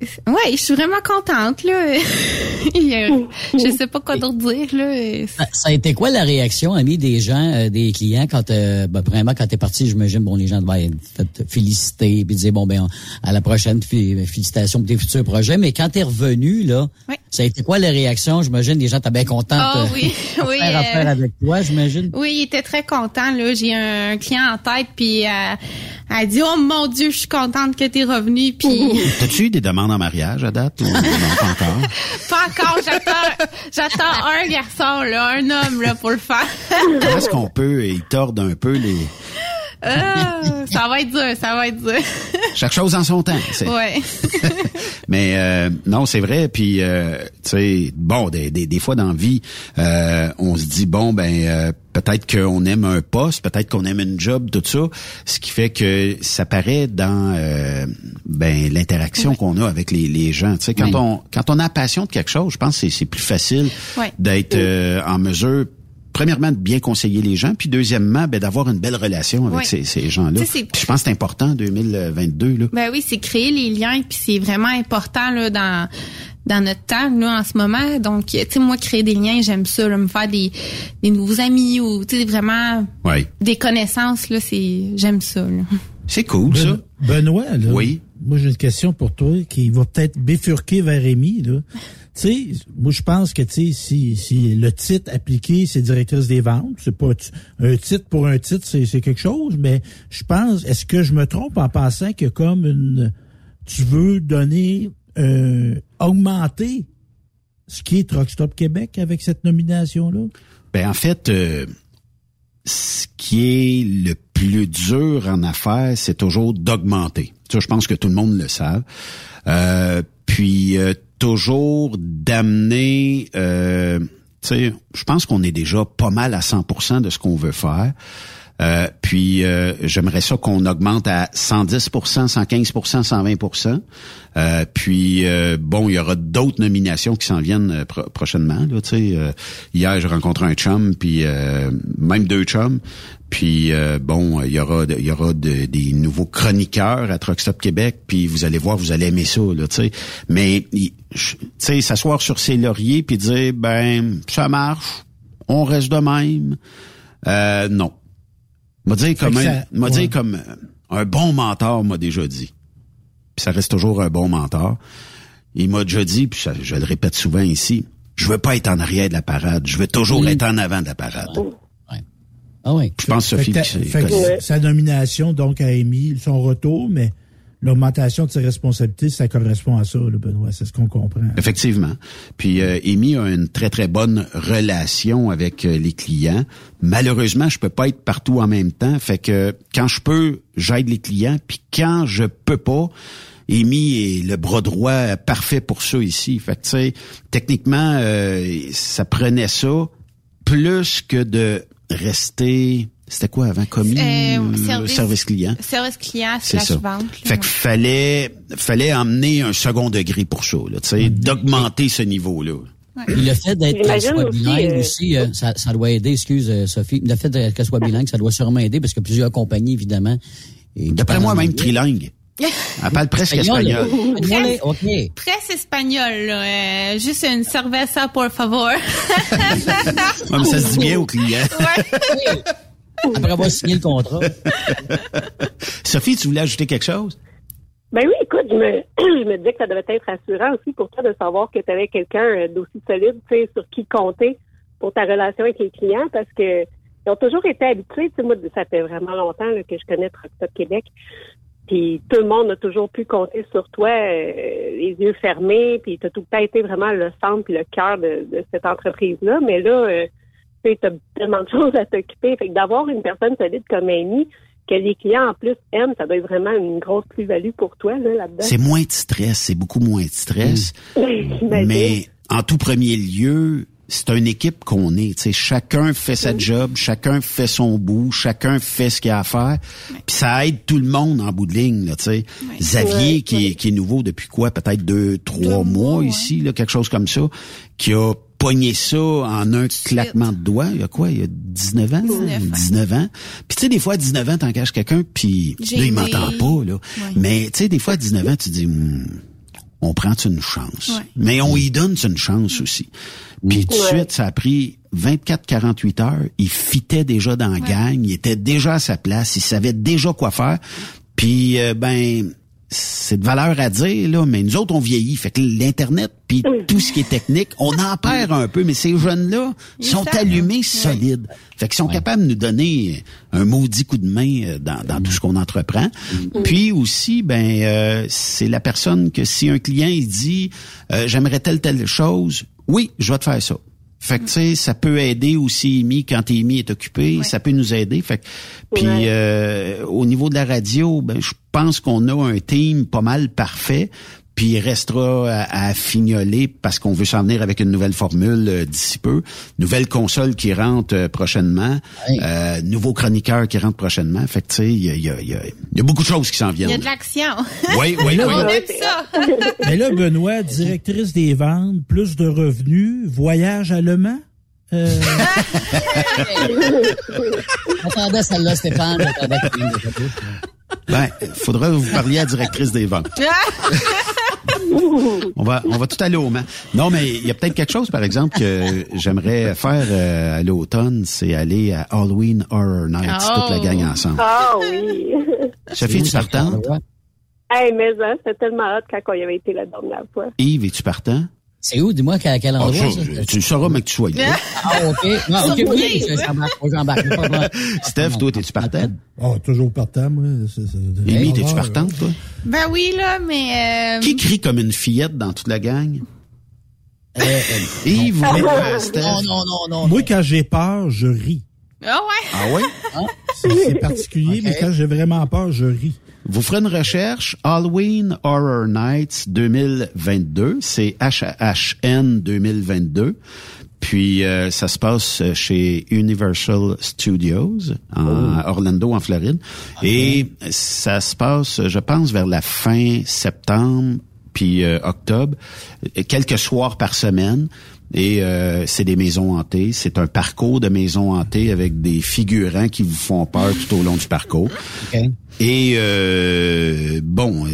ouais, je suis vraiment contente là. Je sais pas quoi d'autre dire là. Ça, ça a été quoi la réaction, ami, des gens, euh, des clients, quand euh, ben, vraiment quand t'es parti, j'imagine, bon, les gens devaient te féliciter puis dire bon ben à la prochaine, fé- félicitations pour tes futurs projets. Mais quand t'es revenu, là, ça a été quoi la réaction? J'imagine les gens étaient bien contents Ah de oui, oui, faire euh, affaire avec toi, j'imagine. Oui, il était très content là. J'ai un client en tête puis euh, elle a dit oh mon Dieu, je suis contente que t'es revenu puis T'as-tu eu des demandes en mariage à date ou non pas encore? pas encore. J'attends, j'attends un garçon là, un homme là pour le faire. Est-ce qu'on peut ils tordent un peu les Ah, ça va être dur, ça va être dur. chaque chose en son temps. Ouais. Mais euh, non, c'est vrai. Puis, euh, tu sais, bon, des, des, des fois dans la vie, euh, on se dit bon, ben euh, peut-être qu'on aime un poste, peut-être qu'on aime une job, tout ça, ce qui fait que ça paraît dans euh, ben l'interaction qu'on a avec les, les gens. Tu sais, quand Oui. on quand on a la passion de quelque chose, je pense que c'est- c'est plus facile Ouais. d'être euh, en mesure. Premièrement, de bien conseiller les gens, puis deuxièmement, ben, d'avoir une belle relation avec ces, ces gens-là. Tu sais, c'est- Puis Je pense que c'est important en 2022. Là. Ben oui, c'est créer les liens puis c'est vraiment important là dans dans notre temps là en ce moment. Donc tu sais moi créer des liens, j'aime ça là, me faire des des nouveaux amis ou tu sais vraiment Ouais. des connaissances là, c'est j'aime ça là. C'est cool ça. Benoît, là. Oui. Moi, j'ai une question pour toi qui va peut-être bifurquer vers Rémi, là. Tu sais, moi, je pense que, tu sais, si, si le titre appliqué, c'est directrice des ventes, c'est pas un titre pour un titre, c'est, quelque chose, mais je pense, est-ce que je me trompe en pensant que comme une, tu veux donner euh, augmenter ce qui est Truck Stop Québec avec cette nomination-là? Ben en fait, euh, ce qui est le plus dur en affaires, c'est toujours d'augmenter. Ça, je pense que tout le monde le sait. Euh, puis euh, toujours d'amener. Euh, je pense qu'on est déjà pas mal à 100% de ce qu'on veut faire. Euh, puis euh, j'aimerais ça qu'on augmente à 110% 115% 120% euh, Puis euh, bon, il y aura d'autres nominations qui s'en viennent euh, pro- prochainement. Là, euh, hier, j'ai rencontré un chum, puis même deux chums. Puis bon, il y aura il y aura de- des nouveaux chroniqueurs à Truck Stop Québec. Puis vous allez voir, vous allez aimer ça. Là, tu sais. Mais sais, s'asseoir sur ses lauriers puis dire ben ça marche, on reste de même. Euh, non. M'a dit comme un, ouais. dit comme euh, un bon mentor m'a déjà dit. Puis ça reste toujours un bon mentor. Il m'a déjà dit, puis ça- je le répète souvent ici, je veux pas être en arrière de la parade, je veux toujours Oui. être en avant de la parade. Ah oui. Je pense, Sophie, Fait que fait que sa nomination, donc, a émis son retour, mais l'augmentation de ses responsabilités, ça correspond à ça, là, Benoît. C'est ce qu'on comprend. Effectivement. Puis euh, Amy a une très très bonne relation avec euh, les clients. Malheureusement, je peux pas être partout en même temps. Fait que quand je peux, j'aide les clients. Puis quand je peux pas, Amy est le bras droit parfait pour ça ici. Fait que tu sais, techniquement, euh, ça prenait ça plus que de rester. C'était quoi avant commis Euh, euh, service- service client? Service client C'est ça. vente. là, Fait que fallait, fallait emmener un second degré pour ça, là, tu sais, d'augmenter ce niveau-là. Puis le fait d'être qu'elle soit aussi, bilingue euh, aussi, euh, ça, ça doit aider, excuse Sophie, le fait d'être- qu'elle soit bilingue, ça doit sûrement aider parce que plusieurs compagnies, évidemment. D'après moi, même trilingue. Elle parle presque espagnol. Espagnol, OK. Presse espagnole, là, euh, juste une cerveza, por favor. Ouais, ça se dit bien aux clients. Après avoir signé le contrat. Sophie, tu voulais ajouter quelque chose? Ben oui, écoute, je me, je me disais que ça devait être rassurant aussi pour toi de savoir que tu avais quelqu'un euh, d'aussi solide, tu sais, sur qui compter pour ta relation avec les clients parce que ils ont toujours été habitués, tu sais, moi, ça fait vraiment longtemps là, que je connais Truck Stop Québec. Puis tout le monde a toujours pu compter sur toi, euh, les yeux fermés, puis tu as tout le temps été vraiment le centre puis le cœur de, de cette entreprise-là. Mais là, euh, tu as tellement de choses à t'occuper. Fait que d'avoir une personne solide comme Amy, que les clients en plus aiment, ça doit être vraiment une grosse plus-value pour toi là, là-dedans. C'est moins de stress, c'est beaucoup moins de stress. J'imagine. Mais en tout premier lieu, c'est une équipe qu'on est. tu sais. chacun fait sa job, chacun fait son bout, chacun fait ce qu'il a à faire. Puis ça aide tout le monde en bout de ligne. Là, tu sais. Xavier, qui, est, qui est nouveau depuis quoi? Peut-être deux, trois mois ici, là, quelque chose comme ça, qui a pogné ça en un claquement de doigts. Il y a quoi? Il y a 19 ans? 19, ans. Puis tu sais, des fois, à 19 ans, t'en caches quelqu'un, puis là, il m'entend pas. Là. Mais tu sais, des fois, à 19 ans, tu dis... Hmm, on prend une chance? Ouais. Mais on y donne une chance aussi? Puis tout de Ouais. suite, ça a pris 24-48 heures. Il fitait déjà dans la gang. Il était déjà à sa place. Il savait déjà quoi faire. Puis, euh, ben, c'est de valeur à dire, là, mais nous autres, on vieillit. Fait que l'Internet, puis tout ce qui est technique, on en perd un peu, mais ces jeunes-là sont savent. allumés solides. Fait qu'ils sont capables de nous donner un maudit coup de main euh, dans, dans tout ce qu'on entreprend. Puis aussi, ben, euh, c'est la personne que si un client, il dit, euh, j'aimerais telle, telle chose, oui, je vais te faire ça. Fait que, tu sais, ça peut aider aussi Amy quand Amy est occupée, ça peut nous aider. Fait que, puis Ouais. euh, au niveau de la radio, ben, je pense qu'on a un team pas mal parfait. Puis il restera à, à fignoler parce qu'on veut s'en venir avec une nouvelle formule euh, d'ici peu. Nouvelle console qui rentre euh, prochainement. Euh, nouveau chroniqueur qui rentre prochainement. Fait que tu sais, il y a, il y, a, il y a- il y a beaucoup de choses qui s'en Il y a viennent. de l'action. Oui, oui, oui. On aime ça. Mais là, Benoît, directrice des ventes, plus de revenus, voyage à Le Mans? Euh, Attendez celle-là, Stéphane. Ben, faudra que vous parliez à la directrice des ventes. On va, on va tout aller au Mans. Non, mais il y a peut-être quelque chose, par exemple, que j'aimerais faire euh, à l'automne, c'est aller à Halloween Horror Nights, Oh. toute la gang ensemble. Ah oui. Sophie, tu partante? hey, mais hein, c'était tellement hot quand on y avait été la dernière fois. Yves, es-tu partant? C'est où? Dis-moi à quel Ah, endroit, ça, ça? tu le sauras, mais que tu sois là. Ah, OK. Ah, OK, oui, j'embarque, j'embarque. Steph, toi, t'es-tu partant? Oh, toujours partant, moi. Amy, Ah, t'es-tu ah, partante, toi? Ben oui, là, mais... euh, Qui crie comme une fillette dans toute la gang? Euh, Yves, non. vous, euh, Steph? Non, non, non, non. Moi, quand j'ai peur, je ris. Ah ouais? Ah ouais? C'est particulier, mais quand j'ai vraiment peur, je ris. Vous ferez une recherche. Halloween Horror Nights 2022, c'est HHN 2022. Puis euh, ça se passe chez Universal Studios en Orlando en Floride. Et ça se passe je pense vers la fin septembre puis euh, octobre, quelques soirs par semaine. Et euh, c'est des maisons hantées. C'est un parcours de maisons hantées avec des figurants qui vous font peur tout au long du parcours. Et euh, bon, euh,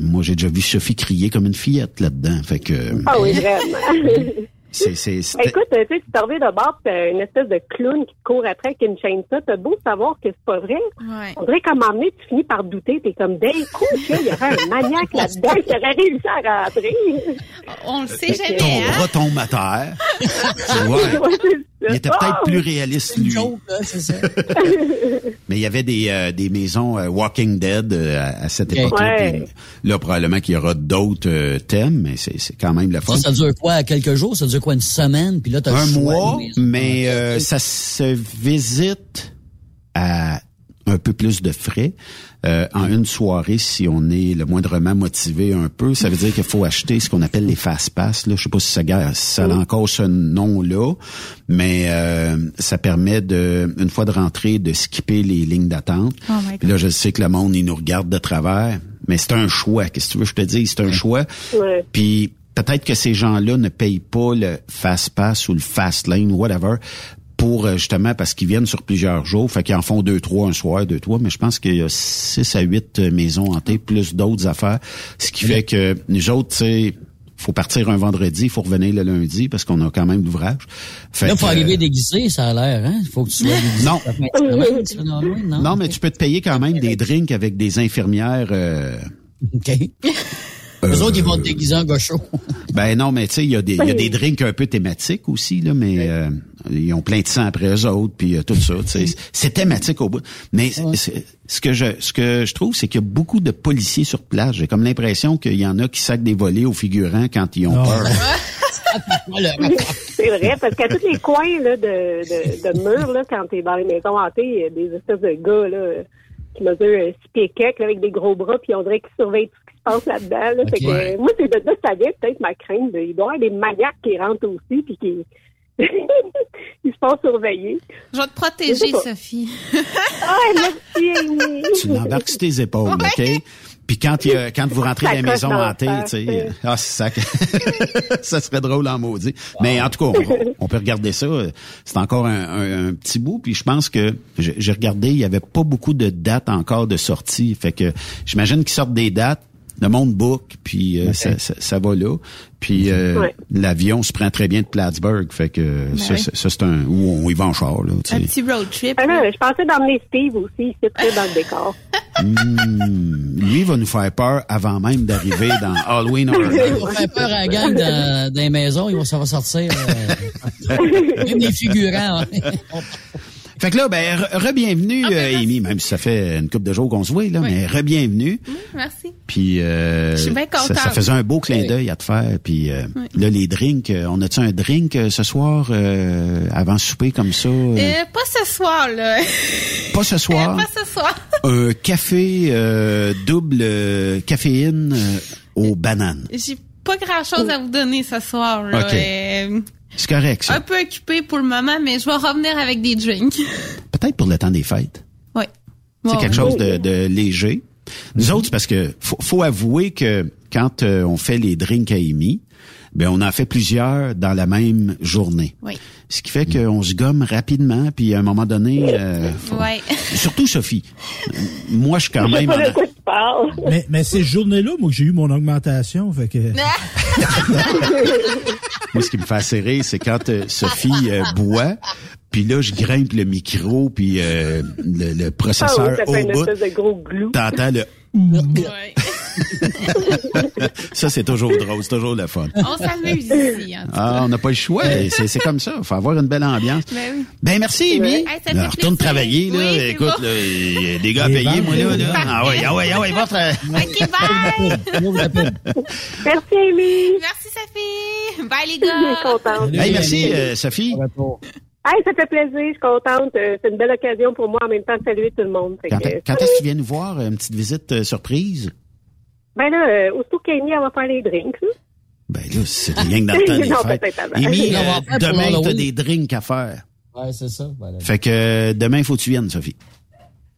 moi j'ai déjà vu Sophie crier comme une fillette là-dedans. Fait que Ah oui, vraiment. c'est c'est Écoute, tu sais, tu t'en de bord, t'as une espèce de clown qui te court après avec une chaîne ça. T'as beau savoir que c'est pas vrai. Ouais. On dirait qu'à un moment donné, tu finis par douter. T'es comme, d'un coup, il y aurait un maniaque là-dedans qui aurait réussi à rentrer. On le sait ton jamais, hein? bras tombe à terre. Tu vois, il était peut-être Oh! plus réaliste lui. c'est ça. Mais il y avait des, euh, des maisons euh, Walking Dead euh, à, à cette époque-là. Ouais. Là, probablement qu'il y aura d'autres euh, thèmes, mais c'est c'est quand même le fun. Ça, ça dure quoi? Quelques jours? Ça dure quoi? Une semaine? Puis là, t'as un mois, mais euh, ça se visite à un peu plus de frais euh, en une soirée si on est le moindrement motivé un peu. Ça veut dire qu'il faut acheter ce qu'on appelle les fast pass. Là, je sais pas si ça, ça a encore ce nom-là, mais euh, ça permet de une fois de rentrer de skipper les lignes d'attente. Oh là, je sais que le monde il nous regarde de travers, mais c'est un choix. Qu'est-ce que tu veux que je te dise? C'est un choix. Ouais. Puis peut-être que ces gens-là ne payent pas le fast pass ou le fast lane, whatever, pour euh, justement parce qu'ils viennent sur plusieurs jours. Fait qu'ils en font deux, trois un soir, deux, trois. Mais je pense qu'il y a six à huit euh, maisons hantées, plus d'autres affaires. Ce qui fait que nous autres, tu sais, faut partir un vendredi, faut revenir le lundi parce qu'on a quand même l'ouvrage. Là, faut que, arriver euh, déguisé, ça a l'air, hein? Faut que tu sois déguisé. Non? non, mais tu peux te payer quand même des drinks avec des infirmières. euh, OK. Eux autres, ils vont te déguiser en gaucho. Ben non, mais tu sais, il y, a des- il y a des drinks un peu thématiques aussi, là, mais euh, ils ont plein de sang après eux autres, puis euh, tout ça. tu sais. C'est thématique au bout. Mais ce que je ce que je trouve, c'est qu'il y a beaucoup de policiers sur place. J'ai comme l'impression qu'il y en a qui sacent des volets aux figurants quand ils ont peur. C'est vrai, parce qu'à tous les coins là, de, de, de murs, là, quand t'es dans les maisons hantées, il y a des espèces de gars là, qui mesurent euh, six pieds quelques, là, avec des gros bras, puis on dirait qu'ils surveillent tout ce qui se passe là-dedans. Là. Fait que, moi, c'est de là que ça vient peut-être ma crainte. de- il doit y avoir des maniaques qui rentrent aussi, puis qui ils se font surveiller. Je vais te protéger. Sophie. Ah, merci, Amy. tu l'embarques sur tes épaules, OK? Puis quand, il y a- quand vous rentrez dans la hantées, face, tu sais, euh. ah, c'est ça, ça serait drôle en maudit. Mais en tout cas, on, on peut regarder ça. C'est encore un, un- un petit bout. Puis je pense que j'ai j'ai regardé, il y avait pas beaucoup de dates encore de sortie. Fait que j'imagine qu'ils sortent des dates. Le monde book, puis euh, ça, ça, ça va là. Puis euh, Ouais. l'avion se prend très bien de Plattsburgh. Fait que ça, oui. ça, ça, c'est un... Où on y va en char, là. tu Un petit road trip. Ah, je pensais d'emmener Steve aussi, il s'est très dans le décor. Hmm, lui il va nous faire peur avant même d'arriver dans Halloween Ils Nights. vont faire peur à la gang dans, dans les maisons, ils vont ça va sortir. euh, même les figurants. hein. Fait que là, ben, re- re-bienvenue, euh, Amy, même si ça fait une couple de jours qu'on se voit, là, mais re-bienvenue. Merci. Puis euh, Je suis bien ça, contente. ça faisait un beau clin d'œil à te faire. Puis euh, là, les drinks, euh, on a-tu un drink euh, ce soir euh, avant le souper comme ça? pas ce soir, là. Pas ce soir? pas ce soir. Un café euh, double euh, caféine euh, aux bananes. J'ai pas grand chose à vous donner ce soir, là. C'est correct, ça. un peu occupé pour le moment, mais je vais revenir avec des drinks. Peut-être pour le temps des fêtes. Oui. C'est Bon. quelque chose de, de léger. Nous autres, c'est parce que faut, faut avouer que quand euh, on fait les drinks à Amy, ben on en fait plusieurs dans la même journée. Oui. Ce qui fait qu'on se gomme rapidement, puis à un moment donné, euh, faut- Ouais. surtout Sophie. Moi, je suis quand même. pas en- de quoi tu parles. Mais, mais ces journées-là, moi, j'ai eu mon augmentation, fait que... Moi, ce qui me fait assez rire, c'est quand euh, Sophie euh, boit, puis là, je grimpe le micro, puis euh, le, le Ah oui, processeur ça fait au une bout. espèce de gros glou. T'entends le ça, c'est toujours drôle, c'est toujours le fun. On s'amuse ici. Ah, on n'a pas le choix. C'est c'est comme ça. faut avoir une belle ambiance. Ben oui. Ben merci, Amy. Hey, ça Alors, fait retourne travailler, là. Oui, Écoute, bon. là, il y a des gars à payer, moi, là. là. oui. Ah ouais, ah ouais, ah ouais, votre... OK, bye. Merci, Amy. Merci, Sophie. Bye, les Je suis gars. contente. Hey, merci, euh, Sophie. Hey, ça fait plaisir, je suis contente. Euh, C'est une belle occasion pour moi en même temps de saluer tout le monde. Quand, que, quand est-ce que tu viens nous voir? Une petite visite euh, surprise? Ben là, euh, aussitôt qu'Amy, elle va faire les drinks. Ben là, c'est rien que dans le temps des Non, fêtes. Amy, euh, demain, t'as des drinks à faire. Ouais, c'est ça. Voilà. Fait que euh, demain, il faut que tu viennes, Sophie.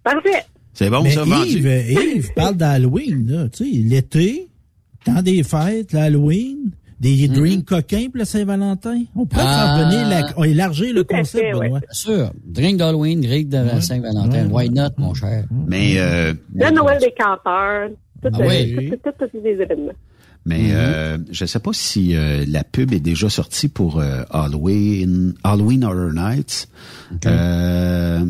Parfait. C'est bon, Mais ça, vendu? Yves, euh, Yves parle d'Halloween, là. Tu sais, l'été, temps des fêtes, l'Halloween, des drinks coquins pour le Saint-Valentin? On pourrait Ah. faire venir la, on élargir le Tout à concept, fait, ouais. Benoît. Bien sûr. Drink d'Halloween, drink de Saint-Valentin. Why not, mon cher? Mais, euh, Le Noël des campeurs. Tout, Ah euh, oui. tout, tout, les événements. mais euh, je sais pas si euh, la pub est déjà sortie pour euh, Halloween, Halloween Horror Nights. Euh,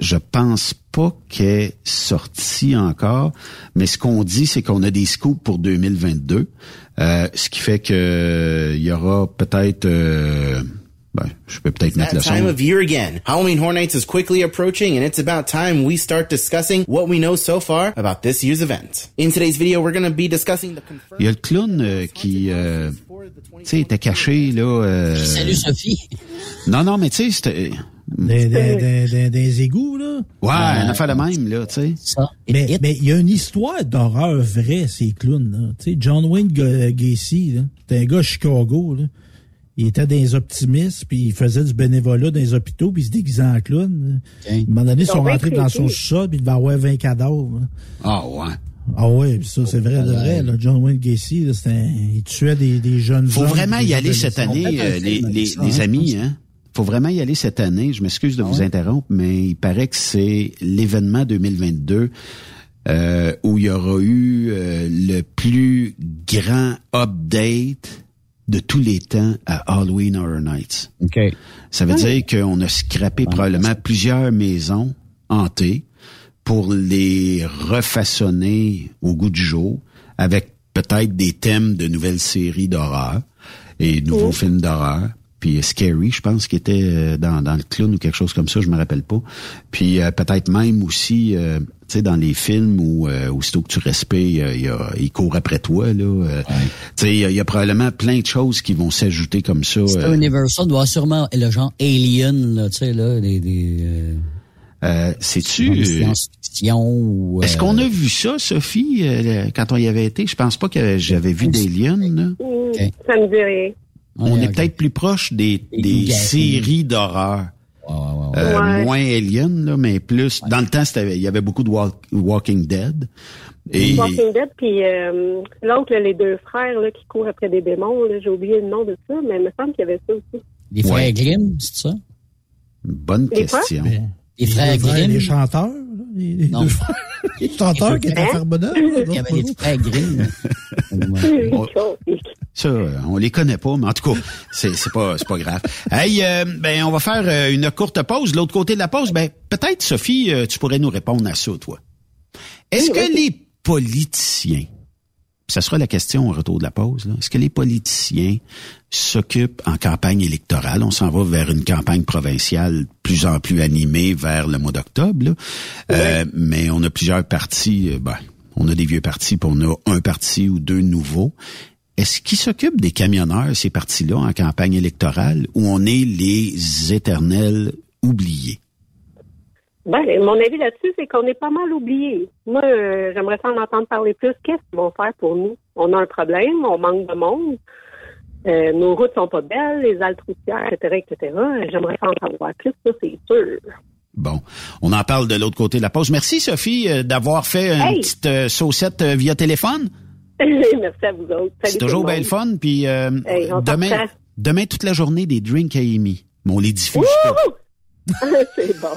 je pense pas qu'elle est sortie encore, mais ce qu'on dit, c'est qu'on a des scoops pour 2022, euh, ce qui fait que euh, il y aura peut-être, euh, ben, je peux peut-être mettre That le time son. of year again. Halloween Horror Nights is quickly approaching, and it's about time we start discussing what we know so far about this year's event. In today's video, we're going to be discussing the confirmed Il y a le clown euh, qui, euh, tu sais, était caché là. euh, Salut, Sophie. Non, non, mais tu sais, c'était. Des, des, des, des- des égouts, là. Ouais, une affaire de même, là, tu sais. Ça. Mais mais il y a une histoire d'horreur vraie, ces clowns, là. Tu sais, John Wayne G- Gacy, là. C'était un gars à Chicago, là. Il était dans les optimistes, puis il faisait du bénévolat dans les hôpitaux, puis il se déguisait en clown. là. À un moment donné, ils sont rentrés dans son sous-sol, puis il devait avoir 20 cadavres. Ah ouais. Ah ouais, puis ça, c'est vrai de vrai. Là. John Wayne Gacy, là, c'était un- il tuait des, des jeunes Faut hommes, vraiment y aller cette année, euh, les, les, les hein. amis, hein. Faut vraiment y aller cette année. Je m'excuse de vous interrompre, mais il paraît que c'est l'événement 2022 euh, où il y aura eu euh, le plus grand update de tous les temps à Halloween Horror Nights. OK. Ça veut dire qu'on a scrappé probablement plusieurs maisons hantées pour les refaçonner au goût du jour avec peut-être des thèmes de nouvelles séries d'horreur et nouveaux films d'horreur. Puis Scary, je pense, qui était euh, dans, dans le clown ou quelque chose comme ça, je me rappelle pas. Puis euh, peut-être même aussi, euh, tu sais, dans les films où euh, aussitôt que tu respires, il, y a- il, court après toi. là. euh, Tu sais, il y, a- il y a probablement plein de choses qui vont s'ajouter comme ça. Euh, Universal doit sûrement le genre Alien, là, tu sais, là, des, des, euh, euh, C'est-tu... euh. Est-ce qu'on a vu ça, Sophie, euh, quand on y avait été? Je pense pas que j'avais vu des lions. là. Ça me dit rien. On Ouais, est peut-être plus proche des, des séries d'horreur. Ouais, ouais, ouais, ouais. Euh, Ouais. Moins Alien, là, mais plus. Dans le temps, c'était- il y avait beaucoup de Walk- Walking Dead. Et Walking Dead, puis euh, l'autre, là, les deux frères là, qui courent après des démons, là, j'ai oublié le nom de ça, mais il me semble qu'il y avait ça aussi. Les frères Ouais. Grimm, c'est ça? bonne Les question. Ben, Les frères deux Grimm? Les chanteurs, les, les Non. deux frères. Les chanteurs qui étaient à? Farbonneuf. Il y avait les frères Grimm. Ça, euh, on les connaît pas, mais en tout cas, c'est c'est pas c'est pas grave. Hey, euh, ben on va faire euh, une courte pause. De L'autre côté de la pause, ben peut-être Sophie, tu pourrais nous répondre à ça, toi. Est-ce que les politiciens, puis ça sera la question au retour de la pause, est-ce que les politiciens s'occupent en campagne électorale, on s'en va vers une campagne provinciale plus en plus animée vers le mois d'octobre. Euh, mais on a plusieurs partis, euh, ben, on a des vieux partis, puis on a un parti ou deux nouveaux. Est-ce qu'ils s'occupent des camionneurs, ces partis-là, en campagne électorale, ou on est les éternels oubliés? Ben, mon avis là-dessus, c'est qu'on est pas mal oubliés. Moi, euh, j'aimerais ça en entendre parler plus. Qu'est-ce qu'ils vont faire pour nous? On a un problème, on manque de monde. Euh, nos routes sont pas belles, les haltes routières, etc., etc. J'aimerais ça en savoir plus, ça, c'est sûr. Bon, on en parle de l'autre côté de la pause. Merci, Sophie, euh, d'avoir fait une petite saucette via téléphone. Merci à vous autres. C'est toujours bien le fun. Puis euh, Hey, demain, toute la journée, des drinks à Amy. Mais on les diffuse pas. C'est bon.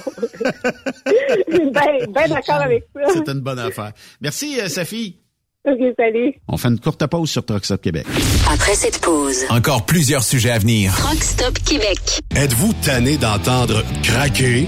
ben, ben d'accord avec ça. C'est une bonne affaire. Merci, euh, Sophie. OK, salut. On fait une courte pause sur Truck Stop Québec. Après cette pause, Encore plusieurs sujets à venir. Truck Stop Québec. Êtes-vous tanné d'entendre craquer,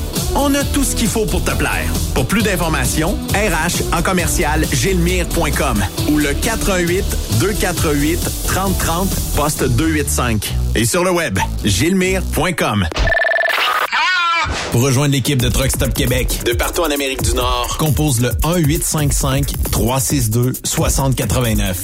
On a tout ce qu'il faut pour te plaire. Pour plus d'informations, RH en commercial gilmire.com ou le 418 248 3030 poste 285 et sur le web gilmire.com. Pour rejoindre l'équipe de Truck Stop Québec de partout en Amérique du Nord, compose le 1-855 362 6089.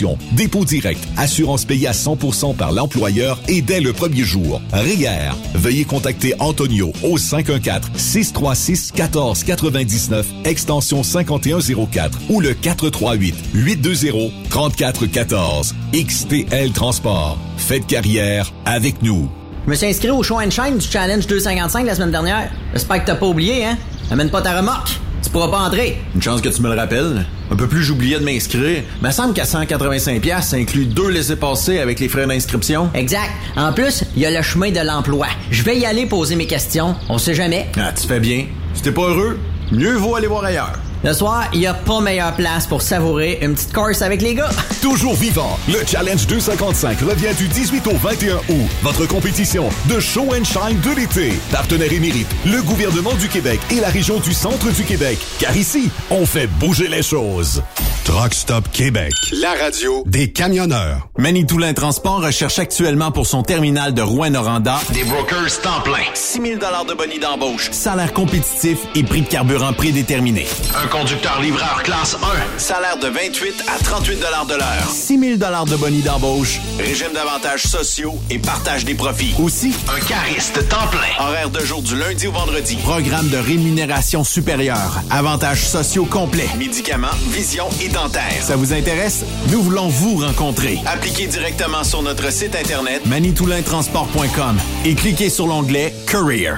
dépôt direct, assurance payée à 100% par l'employeur et dès le premier jour. RIER. Veuillez contacter Antonio au 514-636-1499, extension 5104 ou le 438-820-3414. XTL Transport. Faites carrière avec nous. Je me suis inscrit au show and shine du Challenge 255 la semaine dernière. J'espère que t'as pas oublié, hein? Amène pas ta remorque. Tu pourras pas entrer. Une chance que tu me le rappelles. Un peu plus, j'oubliais de m'inscrire. Me semble qu'à 185 ça inclut deux laissés-passer avec les frais d'inscription. Exact. En plus, il y a le chemin de l'emploi. Je vais y aller poser mes questions. On sait jamais. Ah, tu fais bien. Si t'es pas heureux, mieux vaut aller voir ailleurs. Le soir, il n'y a pas meilleure place pour savourer une petite course avec les gars. Toujours vivant, le Challenge 255 revient du 18 au 21 août. Votre compétition de show and shine de l'été. Partenaire émérite, le gouvernement du Québec et la région du centre du Québec. Car ici, on fait bouger les choses. Truck Stop Québec, la radio des camionneurs. Manitoulin Transport recherche actuellement pour son terminal de Rouen-Noranda Des brokers temps plein. 6 000 de bonus d'embauche, salaire compétitif et prix de carburant prédéterminé. Un conducteur livreur classe 1. Salaire de 28 à 38 de l'heure. 6 000 de bonus d'embauche, régime d'avantages sociaux et partage des profits. Aussi, Un cariste temps plein. horaire de jour du lundi au vendredi. Programme de rémunération supérieure. Avantages sociaux complets. Médicaments, vision et dentaire. Ça vous intéresse? Nous voulons vous rencontrer. Appliquez directement sur notre site internet manitoulintransport.com et cliquez sur l'onglet Career.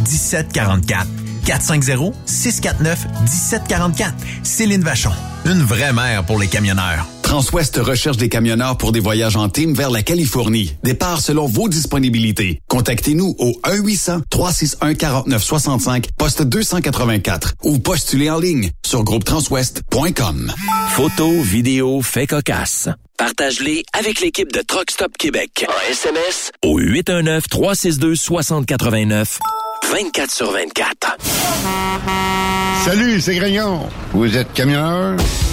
1744. 450 649 1744. Céline Vachon. Une vraie mère pour les camionneurs. Transwest recherche des camionneurs pour des voyages en team vers la Californie. Départ selon vos disponibilités. Contactez-nous au 1-800-361-4965, poste 284 ou postulez en ligne sur groupetranswest.com. Photos, vidéos, faits cocasse. Partage-les avec l'équipe de Truck Stop Québec. En SMS au 819-362-6089. 24 sur 24. Salut, c'est Grignon. Vous êtes camionneur?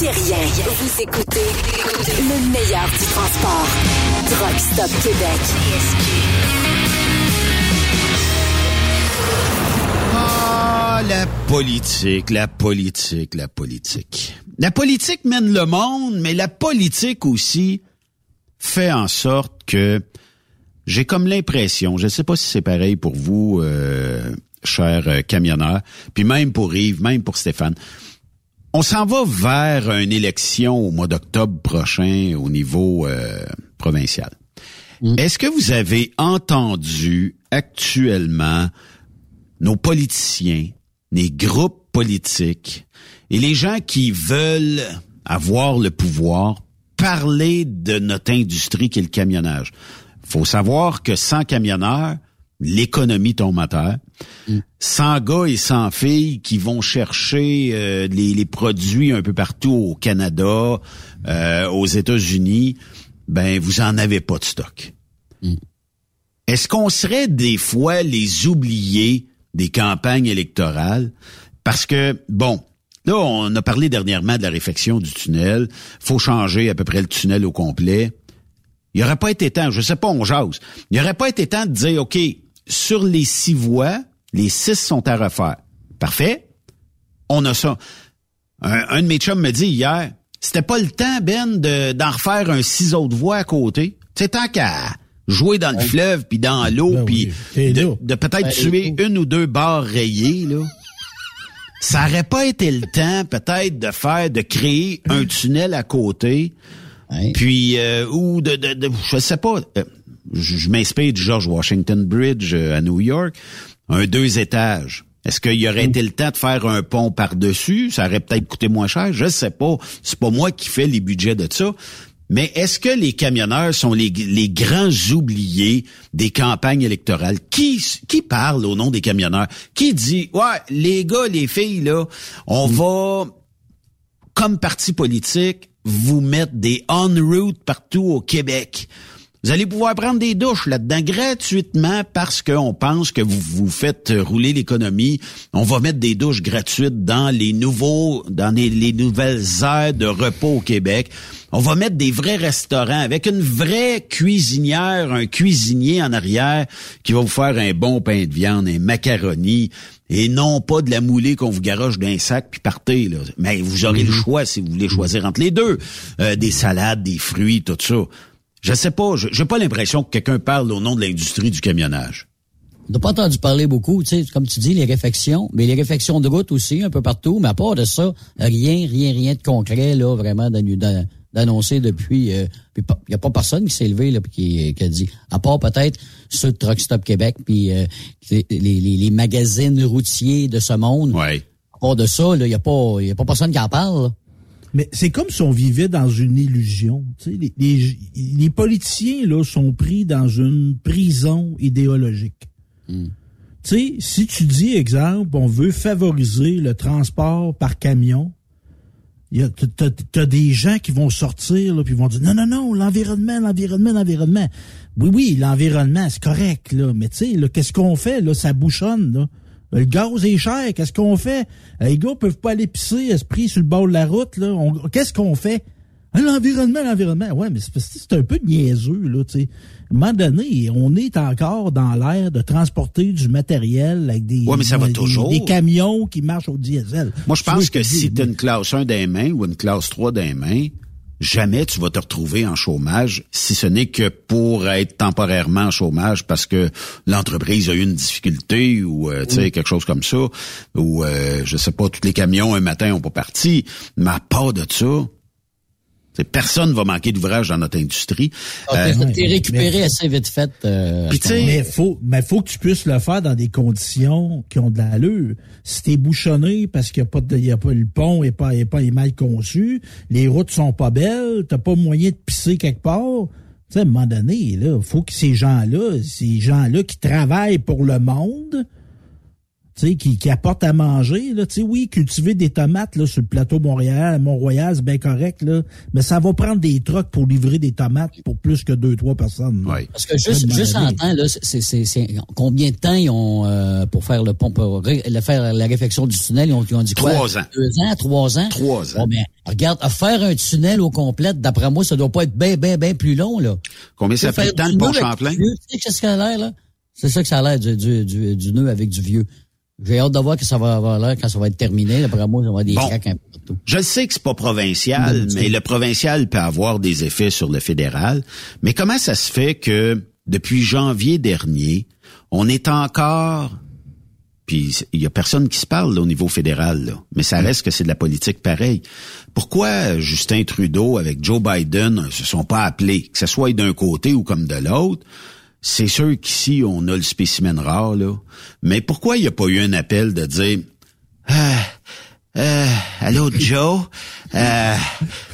Vous écoutez le meilleur du transport. Truck Stop Québec. Ah, la politique, la politique, la politique. La politique mène le monde, mais la politique aussi fait en sorte que j'ai comme l'impression, je ne sais pas si c'est pareil pour vous, euh, chers euh, camionneurs, puis même pour Yves, même pour Stéphane. On s'en va vers une élection au mois d'octobre prochain au niveau euh, provincial. Est-ce que vous avez entendu actuellement nos politiciens, les groupes politiques et les gens qui veulent avoir le pouvoir parler de notre industrie qui est le camionnage? faut savoir que sans camionneurs, l'économie tombe à terre. Sans gars et sans filles qui vont chercher euh, les, les produits un peu partout au Canada, euh, aux États-Unis, ben vous en avez pas de stock. Est-ce qu'on serait des fois les oubliés des campagnes électorales? Parce que, bon, Là, on a parlé dernièrement de la réfection du tunnel. faut changer à peu près le tunnel au complet. Il n'y aurait pas été temps, je sais pas, on jase. Il n'y aurait pas été temps de dire, OK, sur les six voies, les six sont à refaire. Parfait. On a ça. Un, un de mes chums me dit hier, c'était pas le temps, Ben, de, d'en refaire un six autres voies à côté. C'est tant qu'à jouer dans le fleuve, puis dans l'eau, Ben puis oui. de, peut-être Ben, tuer une ou deux barres rayées, là. Ça aurait pas été le temps, peut-être, de faire, de créer un tunnel à côté, puis euh, ou de, de, de- je sais pas. euh, je je m'inspire du George Washington Bridge euh, à New York, un deux étages. Est-ce qu'il y aurait été le temps de faire un pont par-dessus? Ça aurait peut-être coûté moins cher. Je sais pas. C'est pas moi qui fais les budgets de ça. Mais est-ce que les camionneurs sont les, les grands oubliés des campagnes électorales? Qui, qui parle au nom des camionneurs? Qui dit, ouais, les gars, les filles, là, on va, comme parti politique, vous mettre des on-route partout au Québec? Vous allez pouvoir prendre des douches là-dedans gratuitement parce qu'on pense que vous vous faites rouler l'économie. On va mettre des douches gratuites dans les nouveaux, dans les, les nouvelles aires de repos au Québec. On va mettre des vrais restaurants avec une vraie cuisinière, un cuisinier en arrière qui va vous faire un bon pain de viande, un macaroni et non pas de la moulée qu'on vous garoche d'un sac puis partez là. Mais vous aurez le choix si vous voulez choisir entre les deux, Euh, des salades, des fruits, tout ça. Je sais pas, je- j'ai pas l'impression que quelqu'un parle au nom de l'industrie du camionnage. On n'a pas entendu parler beaucoup, tu sais, comme tu dis, les réfections, mais les réfections de route aussi, un peu partout, mais à part de ça, rien, rien, rien de concret, là, vraiment, d'annoncer depuis, euh, il n'y a pas personne qui s'est levé, là, qui, qui a dit, à part peut-être ceux de Truck Stop Québec, puis euh, les, les, les magazines routiers de ce monde. Ouais. À part de ça, il n'y a pas, y a pas personne qui en parle, là. Mais c'est comme si on vivait dans une illusion. Tu les, les, les politiciens là sont pris dans une prison idéologique. Tu sais, si tu dis, exemple, on veut favoriser le transport par camion, il y a- t'as, t'as des gens qui vont sortir là, puis vont dire non non non l'environnement l'environnement l'environnement oui oui l'environnement c'est correct là mais tu sais qu'est-ce qu'on fait là ça bouchonne là le gaz est cher qu'est-ce qu'on fait? Les gars peuvent pas aller pisser esprit sur le bord de la route là. Qu'est-ce qu'on fait? Hein, l'environnement l'environnement. Ouais mais c'est, un peu niaiseux là tu sais. À un moment donné on est encore dans l'air de transporter du matériel avec des Ouais, mais ça va des- toujours. des camions qui marchent au diesel. Moi, je pense que si tu as une classe 1 des mains ou une classe 3 des mains, jamais tu vas te retrouver en chômage, si ce n'est que pour être temporairement en chômage parce que l'entreprise a eu une difficulté ou euh, tu sais quelque chose comme ça, ou euh, je sais pas, tous les camions un matin ont pas parti, mais à part de ça, personne va manquer d'ouvrage dans notre industrie. Ah, t'es- Euh, T'es récupéré assez vite fait. euh, mais faut, mais faut que tu puisses le faire dans des conditions qui ont de l'allure. Si t'es bouchonné parce qu'il y a pas de, il y a pas le pont est pas, est pas est mal conçu, les routes sont pas belles, t'as pas moyen de pisser quelque part. Tu sais, à un moment donné, là, faut que ces gens-là, ces gens-là qui travaillent pour le monde, tu sais, qui, qui apportent à manger, là, tu sais, oui, cultiver des tomates, là, sur le plateau Montréal, à Mont-Royal, c'est bien correct, là, mais ça va prendre des trucks pour livrer des tomates pour plus que deux, trois personnes. là. Parce que juste, juste en temps, là, c'est, c'est, c'est, combien de temps ils ont euh, pour faire le pont, pour ré- faire la réflexion du tunnel? Ils ont, ils ont dit quoi? Trois ans. Deux ans, trois ans? Trois ans. Bon, ben, regarde, à faire un tunnel au complet, d'après moi, ça doit pas être bien, bien, bien plus long, là. Combien ça fait de temps le pont Champlain? du vieux, Tu sais que c'est ce que ça a l'air, là? C'est ça que ça a l'air du, du, du, du nœud avec du vieux. J'ai hâte de voir que ça va avoir l'air quand ça va être terminé. D'après moi, ça va avoir des Bon. craques un peu partout. Je sais que c'est pas provincial, mais le provincial peut avoir des effets sur le fédéral. Mais comment ça se fait que depuis janvier dernier, on est encore puis il y a personne qui se parle là, au niveau fédéral, là. mais ça reste que c'est de la politique pareille. Pourquoi Justin Trudeau avec Joe Biden ne se sont pas appelés, que ce soit d'un côté ou comme de l'autre? C'est sûr qu'ici, on a le spécimen rare, là. Mais pourquoi il n'y a pas eu un appel de dire ah, euh, allô Joe, euh,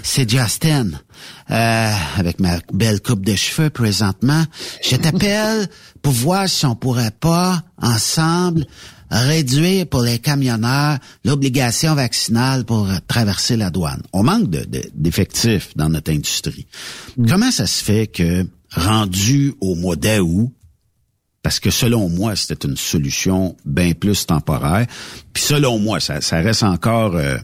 c'est Justin. Euh, avec ma belle coupe de cheveux présentement, je t'appelle pour voir si on pourrait pas ensemble réduire pour les camionneurs l'obligation vaccinale pour traverser la douane. On manque de- de- d'effectifs dans notre industrie. Comment ça se fait que rendu au mois d'août, parce que selon moi, c'était une solution bien plus temporaire. Puis selon moi, ça, reste encore euh,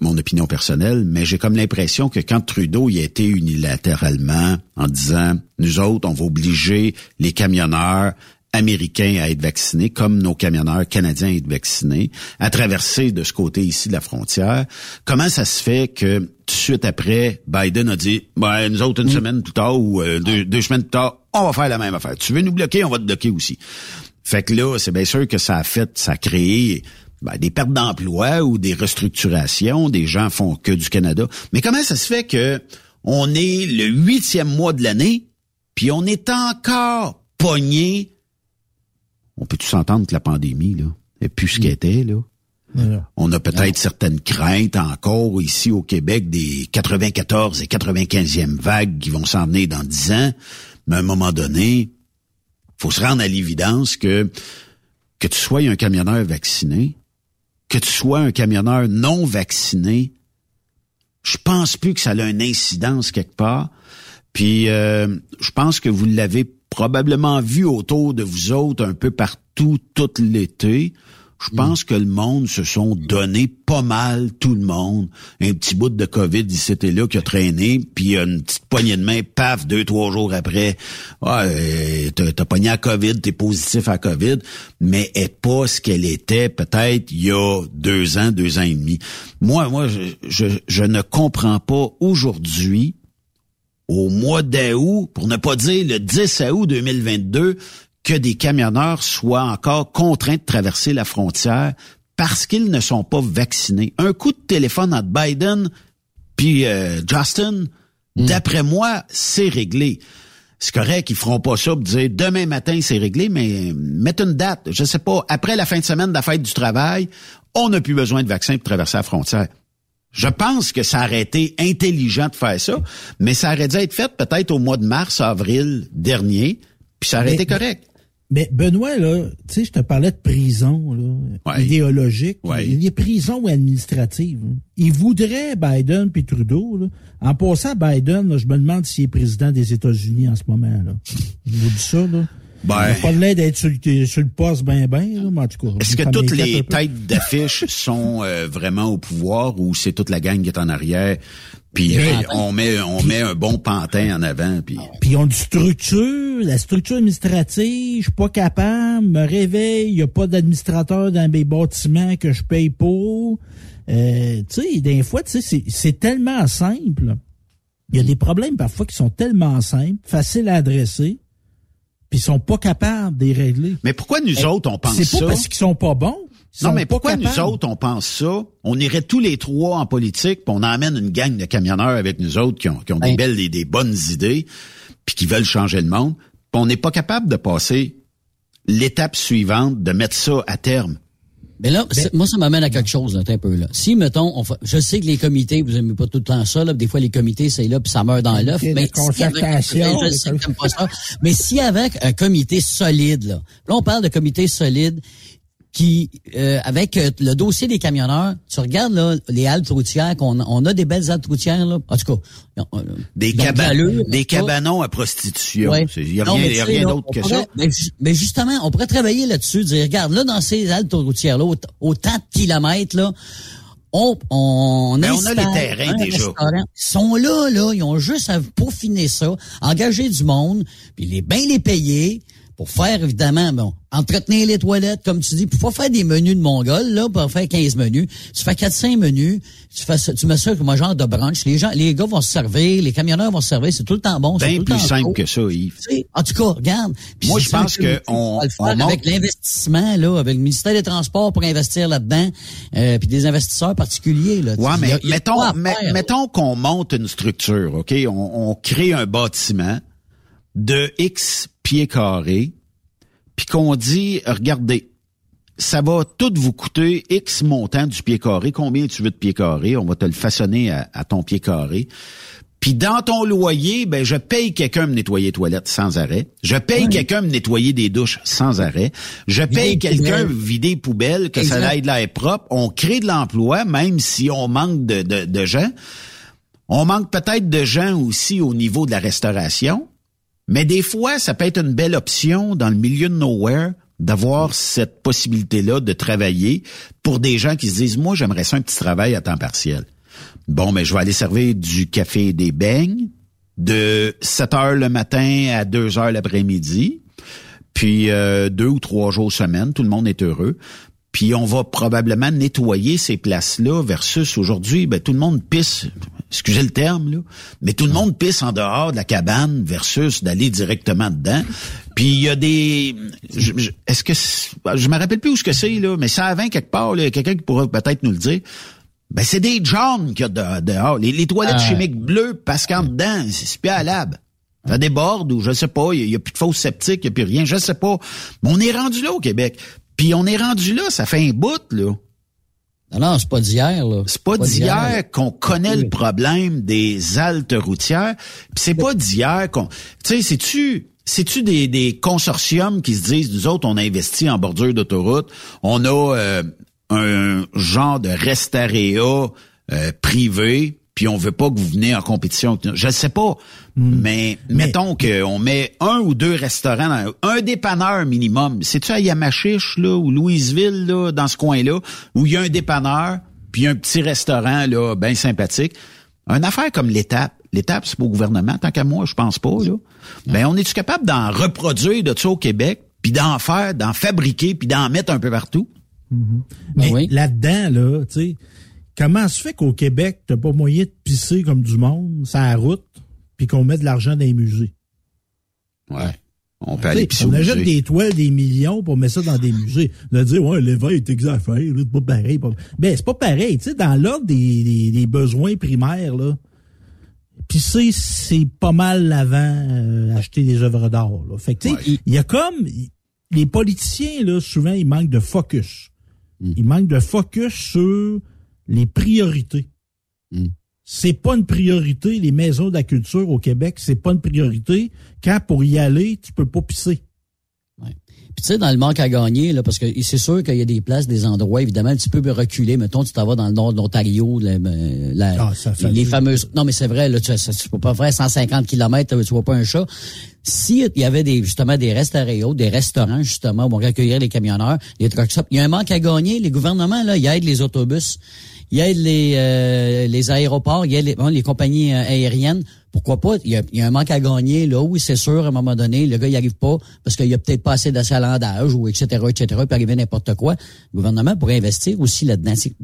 mon opinion personnelle, mais j'ai comme l'impression que quand Trudeau y a unilatéralement en disant, nous autres, on va obliger les camionneurs américains à être vaccinés, comme nos camionneurs canadiens à être vaccinés, à traverser de ce côté ici de la frontière. Comment ça se fait que tout de suite après, Biden a dit, ben, nous autres, une semaine plus tard ou euh, deux, deux semaines plus tard, on va faire la même affaire. Tu veux nous bloquer, on va te bloquer aussi. Fait que là, c'est bien sûr que ça a fait, ça a créé ben, des pertes d'emploi ou des restructurations. Des gens font que du Canada. Mais comment ça se fait que on est le huitième mois de l'année, puis on est encore pogné on peut tous s'entendre que la pandémie, là, est plus ce qu'elle était, là? On a peut-être certaines craintes encore ici au Québec des 94 et 95e vagues qui vont s'en venir dans 10 ans. Mais à un moment donné, faut se rendre à l'évidence que que tu sois un camionneur vacciné, que tu sois un camionneur non vacciné, je pense plus que ça a une incidence quelque part. Puis euh, je pense que vous l'avez probablement vu autour de vous autres un peu partout tout l'été. Je pense que le monde se sont donné pas mal, tout le monde. Un petit bout de COVID ici et là qui a traîné, puis une petite poignée de main, paf, deux, trois jours après, ah, t'as t'as pogné à COVID, t'es positif à COVID, mais est pas ce qu'elle était peut-être il y a deux ans, deux ans et demi. Moi, moi, je, je, je ne comprends pas aujourd'hui au mois d'août, pour ne pas dire le 10 août 2022, que des camionneurs soient encore contraints de traverser la frontière parce qu'ils ne sont pas vaccinés. Un coup de téléphone entre Biden puis euh, Justin, d'après moi, c'est réglé. C'est correct qu'ils feront pas ça pour dire demain matin c'est réglé, mais mettre une date, je sais pas, après la fin de semaine de la fête du travail, on n'a plus besoin de vaccin pour traverser la frontière. Je pense que ça aurait été intelligent de faire ça, mais ça aurait dû être fait peut-être au mois de mars, avril dernier, puis ça aurait Mais- été correct. Mais Benoît, là, tu sais, je te parlais de prison là, idéologique. Il y a prison ou administrative. Il voudrait Biden puis Trudeau. Là. En passant, Biden, là, je me demande s'il est président des États-Unis en ce moment. Là. Je vous dis ça. Là. Ben- pas l'air d'être sur, le- sur le poste ben ben, là, mais en tout cas. Est-ce que toutes les têtes d'affiche sont euh, vraiment au pouvoir ou c'est toute la gang qui est en arrière? Puis Mais- euh, on met on met un bon pantin en avant. Puis Puis ils ont une structure, la structure administrative, je suis pas capable, me réveille, il n'y a pas d'administrateur dans mes bâtiments que je paye pour. Euh, tu sais, des fois, tu sais, c'est- c'est tellement simple. Il y a des problèmes parfois qui sont tellement simples, faciles à adresser, puis ils sont pas capables de les régler. Mais pourquoi nous Eh, autres, on pense C'est ça? pas parce qu'ils sont pas bons. ils non, mais pourquoi nous autres, on pense ça? On irait tous les trois en politique, puis on emmène une gang de camionneurs avec nous autres qui ont, qui ont des belles et des bonnes idées, puis qui veulent changer le monde, puis on n'est pas capable de passer l'étape suivante, de mettre ça à terme. Mais là, c'est- moi, ça m'amène à quelque chose, là, un peu, là. Si, mettons, on fa- je sais que les comités, vous aimez pas tout le temps ça, là. Des fois, les comités, c'est là, puis ça meurt dans l'œuf. Mais si avec- concertation, je des sais que t'aimes pas ça. Mais si avec un comité solide, là. Là, on parle de comité solide qui, euh, avec euh, le dossier des camionneurs, tu regardes, là, les haltes routières, qu'on on a des belles haltes routières, là. En tout cas, euh, Des, caban- l'allure, des cabanons à prostitution. Ouais. Il n'y a Non, rien, y a rien d'autre que pourrait- ça. Mais, ju- mais justement, on pourrait travailler là-dessus, dire, regarde, là, dans ces haltes routières-là, au, au tant de kilomètres, là, on, on, Ben, on a les terrains déjà. Ils sont là, là, ils ont juste à peaufiner ça, engager du monde, puis les bien les payer pour faire, évidemment, bon, entretenir les toilettes, comme tu dis, pour pas faire des menus de mongol, là, pour faire 15 menus. Tu fais 4-5 menus, tu fais tu mets ça comme un genre de brunch. Les gens, les gars vont se servir, les camionneurs vont se servir, c'est tout le temps bon. c'est Bien tout le plus temps simple chaud. que ça, Yves. En tout cas, regarde. Moi, je pense que que on- le monte- avec l'investissement là, avec le ministère des Transports pour investir là-dedans, euh, puis des investisseurs particuliers là. Ouais, mais a- mettons, faire, mettons qu'on monte une structure, OK? On, on crée un bâtiment de X pieds carrés, puis qu'on dit, regardez, ça va tout vous coûter X montant du pied carré. Combien tu veux de pieds carrés? On va te le façonner à, à ton pied carré. Puis dans ton loyer, ben je paye quelqu'un me nettoyer les toilettes sans arrêt. Je paye quelqu'un me nettoyer des douches sans arrêt. Je paye quelqu'un vider les poubelles, que ça aille de l'air propre. On crée de l'emploi, même si on manque de, de, de gens. On manque peut-être de gens aussi au niveau de la restauration. Mais des fois, ça peut être une belle option dans le milieu de nowhere d'avoir cette possibilité-là de travailler pour des gens qui se disent, moi, j'aimerais ça un petit travail à temps partiel. Bon, mais je vais aller servir du café et des beignes de 7 heures le matin à 2 heures l'après-midi. Puis euh, deux ou trois jours semaine, tout le monde est heureux. Puis on va probablement nettoyer ces places-là versus aujourd'hui, ben tout le monde pisse, excusez le terme là, mais tout le monde pisse en dehors de la cabane versus d'aller directement dedans. Puis il y a des, je- je- est-ce que c'est- je me rappelle plus où ce que c'est là, mais ça avant quelque part, là, quelqu'un qui pourrait peut-être nous le dire. Ben c'est des John qu'il y a de- dehors, les, les toilettes Ah. chimiques bleues parce qu'en dedans c'est plus à lab. Ça déborde ou je sais pas, il y, a plus de fausses sceptiques, il y a plus rien, je sais pas. Mais on est rendu là au Québec. Puis on est rendu là, ça fait un bout là. Non, non, c'est pas d'hier, là. C'est pas d'hier qu'on connaît le problème des haltes routières. Puis c'est pas d'hier qu'on. Tu sais, c'est-tu. C'est-tu des, des consortiums qui se disent, nous autres, on a investi en bordure d'autoroute, on a euh, un genre de restarea euh, privé, puis on veut pas que vous venez en compétition. Je sais pas, mais, mettons qu'on met un ou deux restaurants, dans- un dépanneur minimum. C'est-tu à Yamachiche, là, ou Louisville, là, dans ce coin-là, où il y a un dépanneur, puis un petit restaurant, là, bien sympathique? Une affaire comme l'étape. L'étape, c'est pas au gouvernement, tant qu'à moi, je pense pas, là. Ben, on est-tu capable d'en reproduire de ça au Québec, puis d'en faire, d'en fabriquer, puis d'en mettre un peu partout? Mais là-dedans, là, tu sais, comment se fait qu'au Québec, t'as pas moyen de pisser comme du monde, ça la route, puis qu'on met de l'argent dans les musées? Ouais. On peut aller pisser on achète musée. des toiles, des millions pour mettre ça dans des musées. On va dire, ouais, l'évêque est exagère, là, c'est pas pareil. Pas... Ben, c'est pas pareil. Tu sais, dans l'ordre des, des, des besoins primaires, là, pisser, c'est pas mal avant euh, acheter des œuvres d'art. Fait que, tu sais, il y a comme... Les politiciens, là, souvent, ils manquent de focus. Ils manquent de focus sur les priorités. C'est pas une priorité, les maisons de la culture au Québec, c'est pas une priorité. Quand pour y aller, tu peux pas pisser. Puis tu sais, dans le manque à gagner, là, parce que c'est sûr qu'il y a des places, des endroits, évidemment, un petit peu reculés. Mettons, tu t'en vas dans le nord de l'Ontario, la- la- Ah, ça les fameuses... Non, mais c'est vrai, là, tu, tu peux pas faire 150 km, tu vois pas un chat. S'il y avait des, justement des restaurants, des restaurants, justement, où on accueillir les camionneurs, les trucks stop, il y a un manque à gagner. Les gouvernements, là, ils aident les autobus, ils aident les, euh, les aéroports, ils aident les, bon, les compagnies euh, aériennes. Pourquoi pas? Il y, a, il y a un manque à gagner, là, oui, c'est sûr, à un moment donné, le gars, il arrive pas parce qu'il y a peut-être pas assez d'achalandage ou etc., etc., il peut arriver n'importe quoi. Le gouvernement pourrait investir aussi là-dedans. C'est-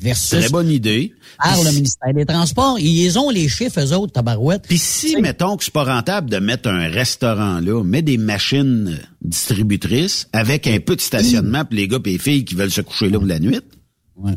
Versus Très bonne idée. par le ministère des Transports. Ils ont les chiffres, eux autres, tabarouette. Puis si, mettons que c'est pas rentable de mettre un restaurant là, mets des machines distributrices avec un peu de stationnement pour les gars et les filles qui veulent se coucher là pour la nuit.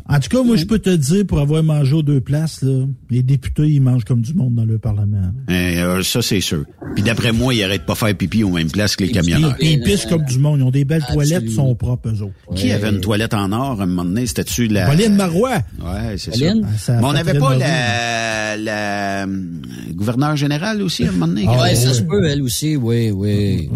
En tout cas, moi, je peux te dire, pour avoir mangé aux deux places, là, les députés, ils mangent comme du monde dans le Parlement. Hein, euh, ça, c'est sûr. Puis d'après moi, ils arrêtent pas de faire pipi aux mêmes places que les camionneurs. Ils, ils pissent comme du monde. Ils ont des belles toilettes, ils sont propres, eux autres. Qui avait une toilette en or à un moment donné? C'était-tu la... Pauline Marois. Ouais, c'est ça. Pauline? Ah, ça Mais on n'avait pas mauvais. la, la euh, gouverneure générale aussi à un moment donné? Ah, ouais, ça se peut, elle aussi, oui, oui.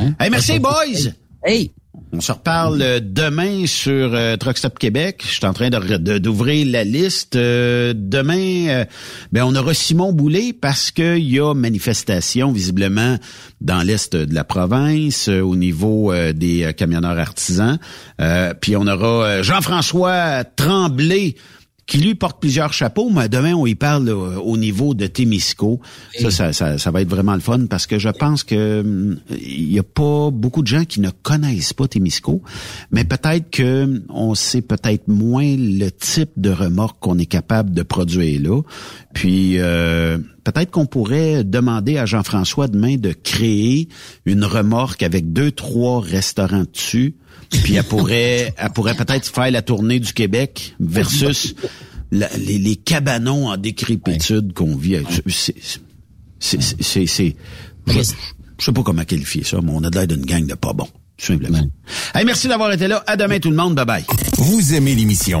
Hein? Hey, merci, boys! Hey! On se reparle euh, demain sur euh, Truck Stop Québec. Je suis en train d'ouvrir la liste. Euh, demain, euh, ben on aura Simon Boulay parce qu'il y a manifestation visiblement dans l'est de la province au niveau des camionneurs artisans. Puis on aura Jean-François Tremblay qui lui porte plusieurs chapeaux, mais demain on y parle au niveau de Témisco. Ça, ça, ça, ça va être vraiment le fun parce que je pense que hum, il y a pas beaucoup de gens qui ne connaissent pas Témisco, mais peut-être que hum, on sait peut-être moins le type de remorque qu'on est capable de produire là. Puis euh, peut-être qu'on pourrait demander à Jean-François demain de créer une remorque avec deux, trois restaurants dessus. Puis elle pourrait, elle pourrait peut-être faire la tournée du Québec versus la- les, les cabanons en décrépitude qu'on vit. C'est, c'est, c'est, je, sais pas comment qualifier ça, mais on a l'air d'une gang de pas bons, tout simplement. Hey, merci d'avoir été là. À demain tout le monde. Bye bye. Vous aimez l'émission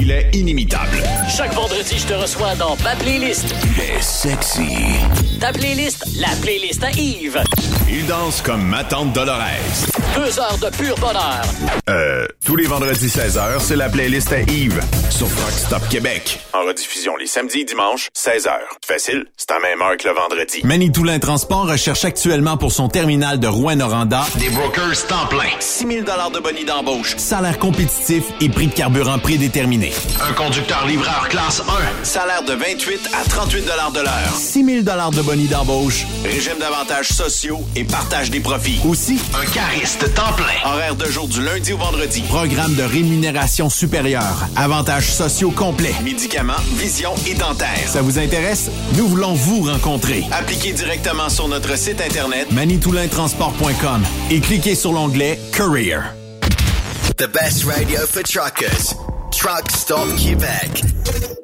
Il est inimitable. Chaque vendredi, je te reçois dans ma playlist. Il est sexy. Ta playlist, la playlist à Yves. Il danse comme ma tante Dolores. Deux heures de pur bonheur. Euh, tous les vendredis 16h, c'est la playlist à Yves sur Rock Stop Québec. En rediffusion les samedis et dimanches, 16h. Facile, c'est à même heure que le vendredi. Manitoulin Transport recherche actuellement pour son terminal de Rouen-Noranda Des brokers temps plein. 6 000 de bonus d'embauche, salaire compétitif et prix de carburant prédéterminé. Un conducteur livreur classe 1. Salaire de 28 à 38 de l'heure. 6 000 de bonus d'embauche, Régime d'avantages sociaux et partage des profits. Aussi, Un cariste temps plein. horaire de jour du lundi au vendredi, programme de rémunération supérieure, avantages sociaux complets, Médicaments, vision et dentaire. Ça vous intéresse? Nous voulons vous rencontrer. Appliquez directement sur notre site internet manitoulintransport.com et cliquez sur l'onglet Career. The best radio for truckers. Truck Stop Québec.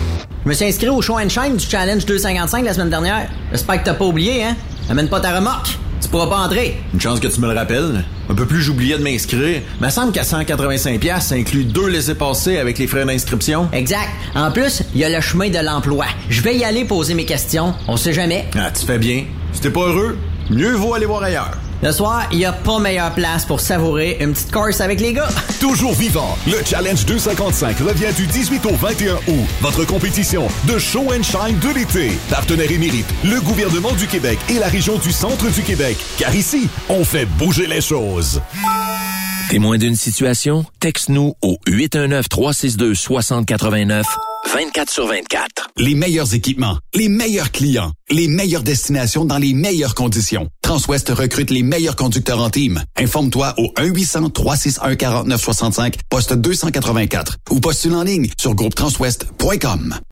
Je me suis inscrit au show and shine du Challenge 255 la semaine dernière. J'espère que t'as pas oublié, hein? Amène pas ta remorque. Tu pourras pas entrer. Une chance que tu me le rappelles. Un peu plus j'oubliais de m'inscrire. Me semble qu'à 185 pièces, ça inclut deux laissés-passer avec les frais d'inscription. Exact. En plus, il y a le chemin de l'emploi. Je vais y aller poser mes questions. On sait jamais. Ah, tu fais bien. Si t'es pas heureux, mieux vaut aller voir ailleurs. Le soir, il n'y a pas meilleure place pour savourer une petite course avec les gars. Toujours vivant, le Challenge 255 revient du 18 au 21 août. Votre compétition de show and shine de l'été. Partenaire émérite, le gouvernement du Québec et la région du centre du Québec. Car ici, on fait bouger les choses. Témoin d'une situation? Texte-nous au 819-362-6089, 24 sur 24. Les meilleurs équipements, les meilleurs clients, les meilleures destinations dans les meilleures conditions. Transwest recrute les meilleurs conducteurs en team. Informe-toi au 1-800-361-4965, poste 284 ou postule en ligne sur groupetranswest.com.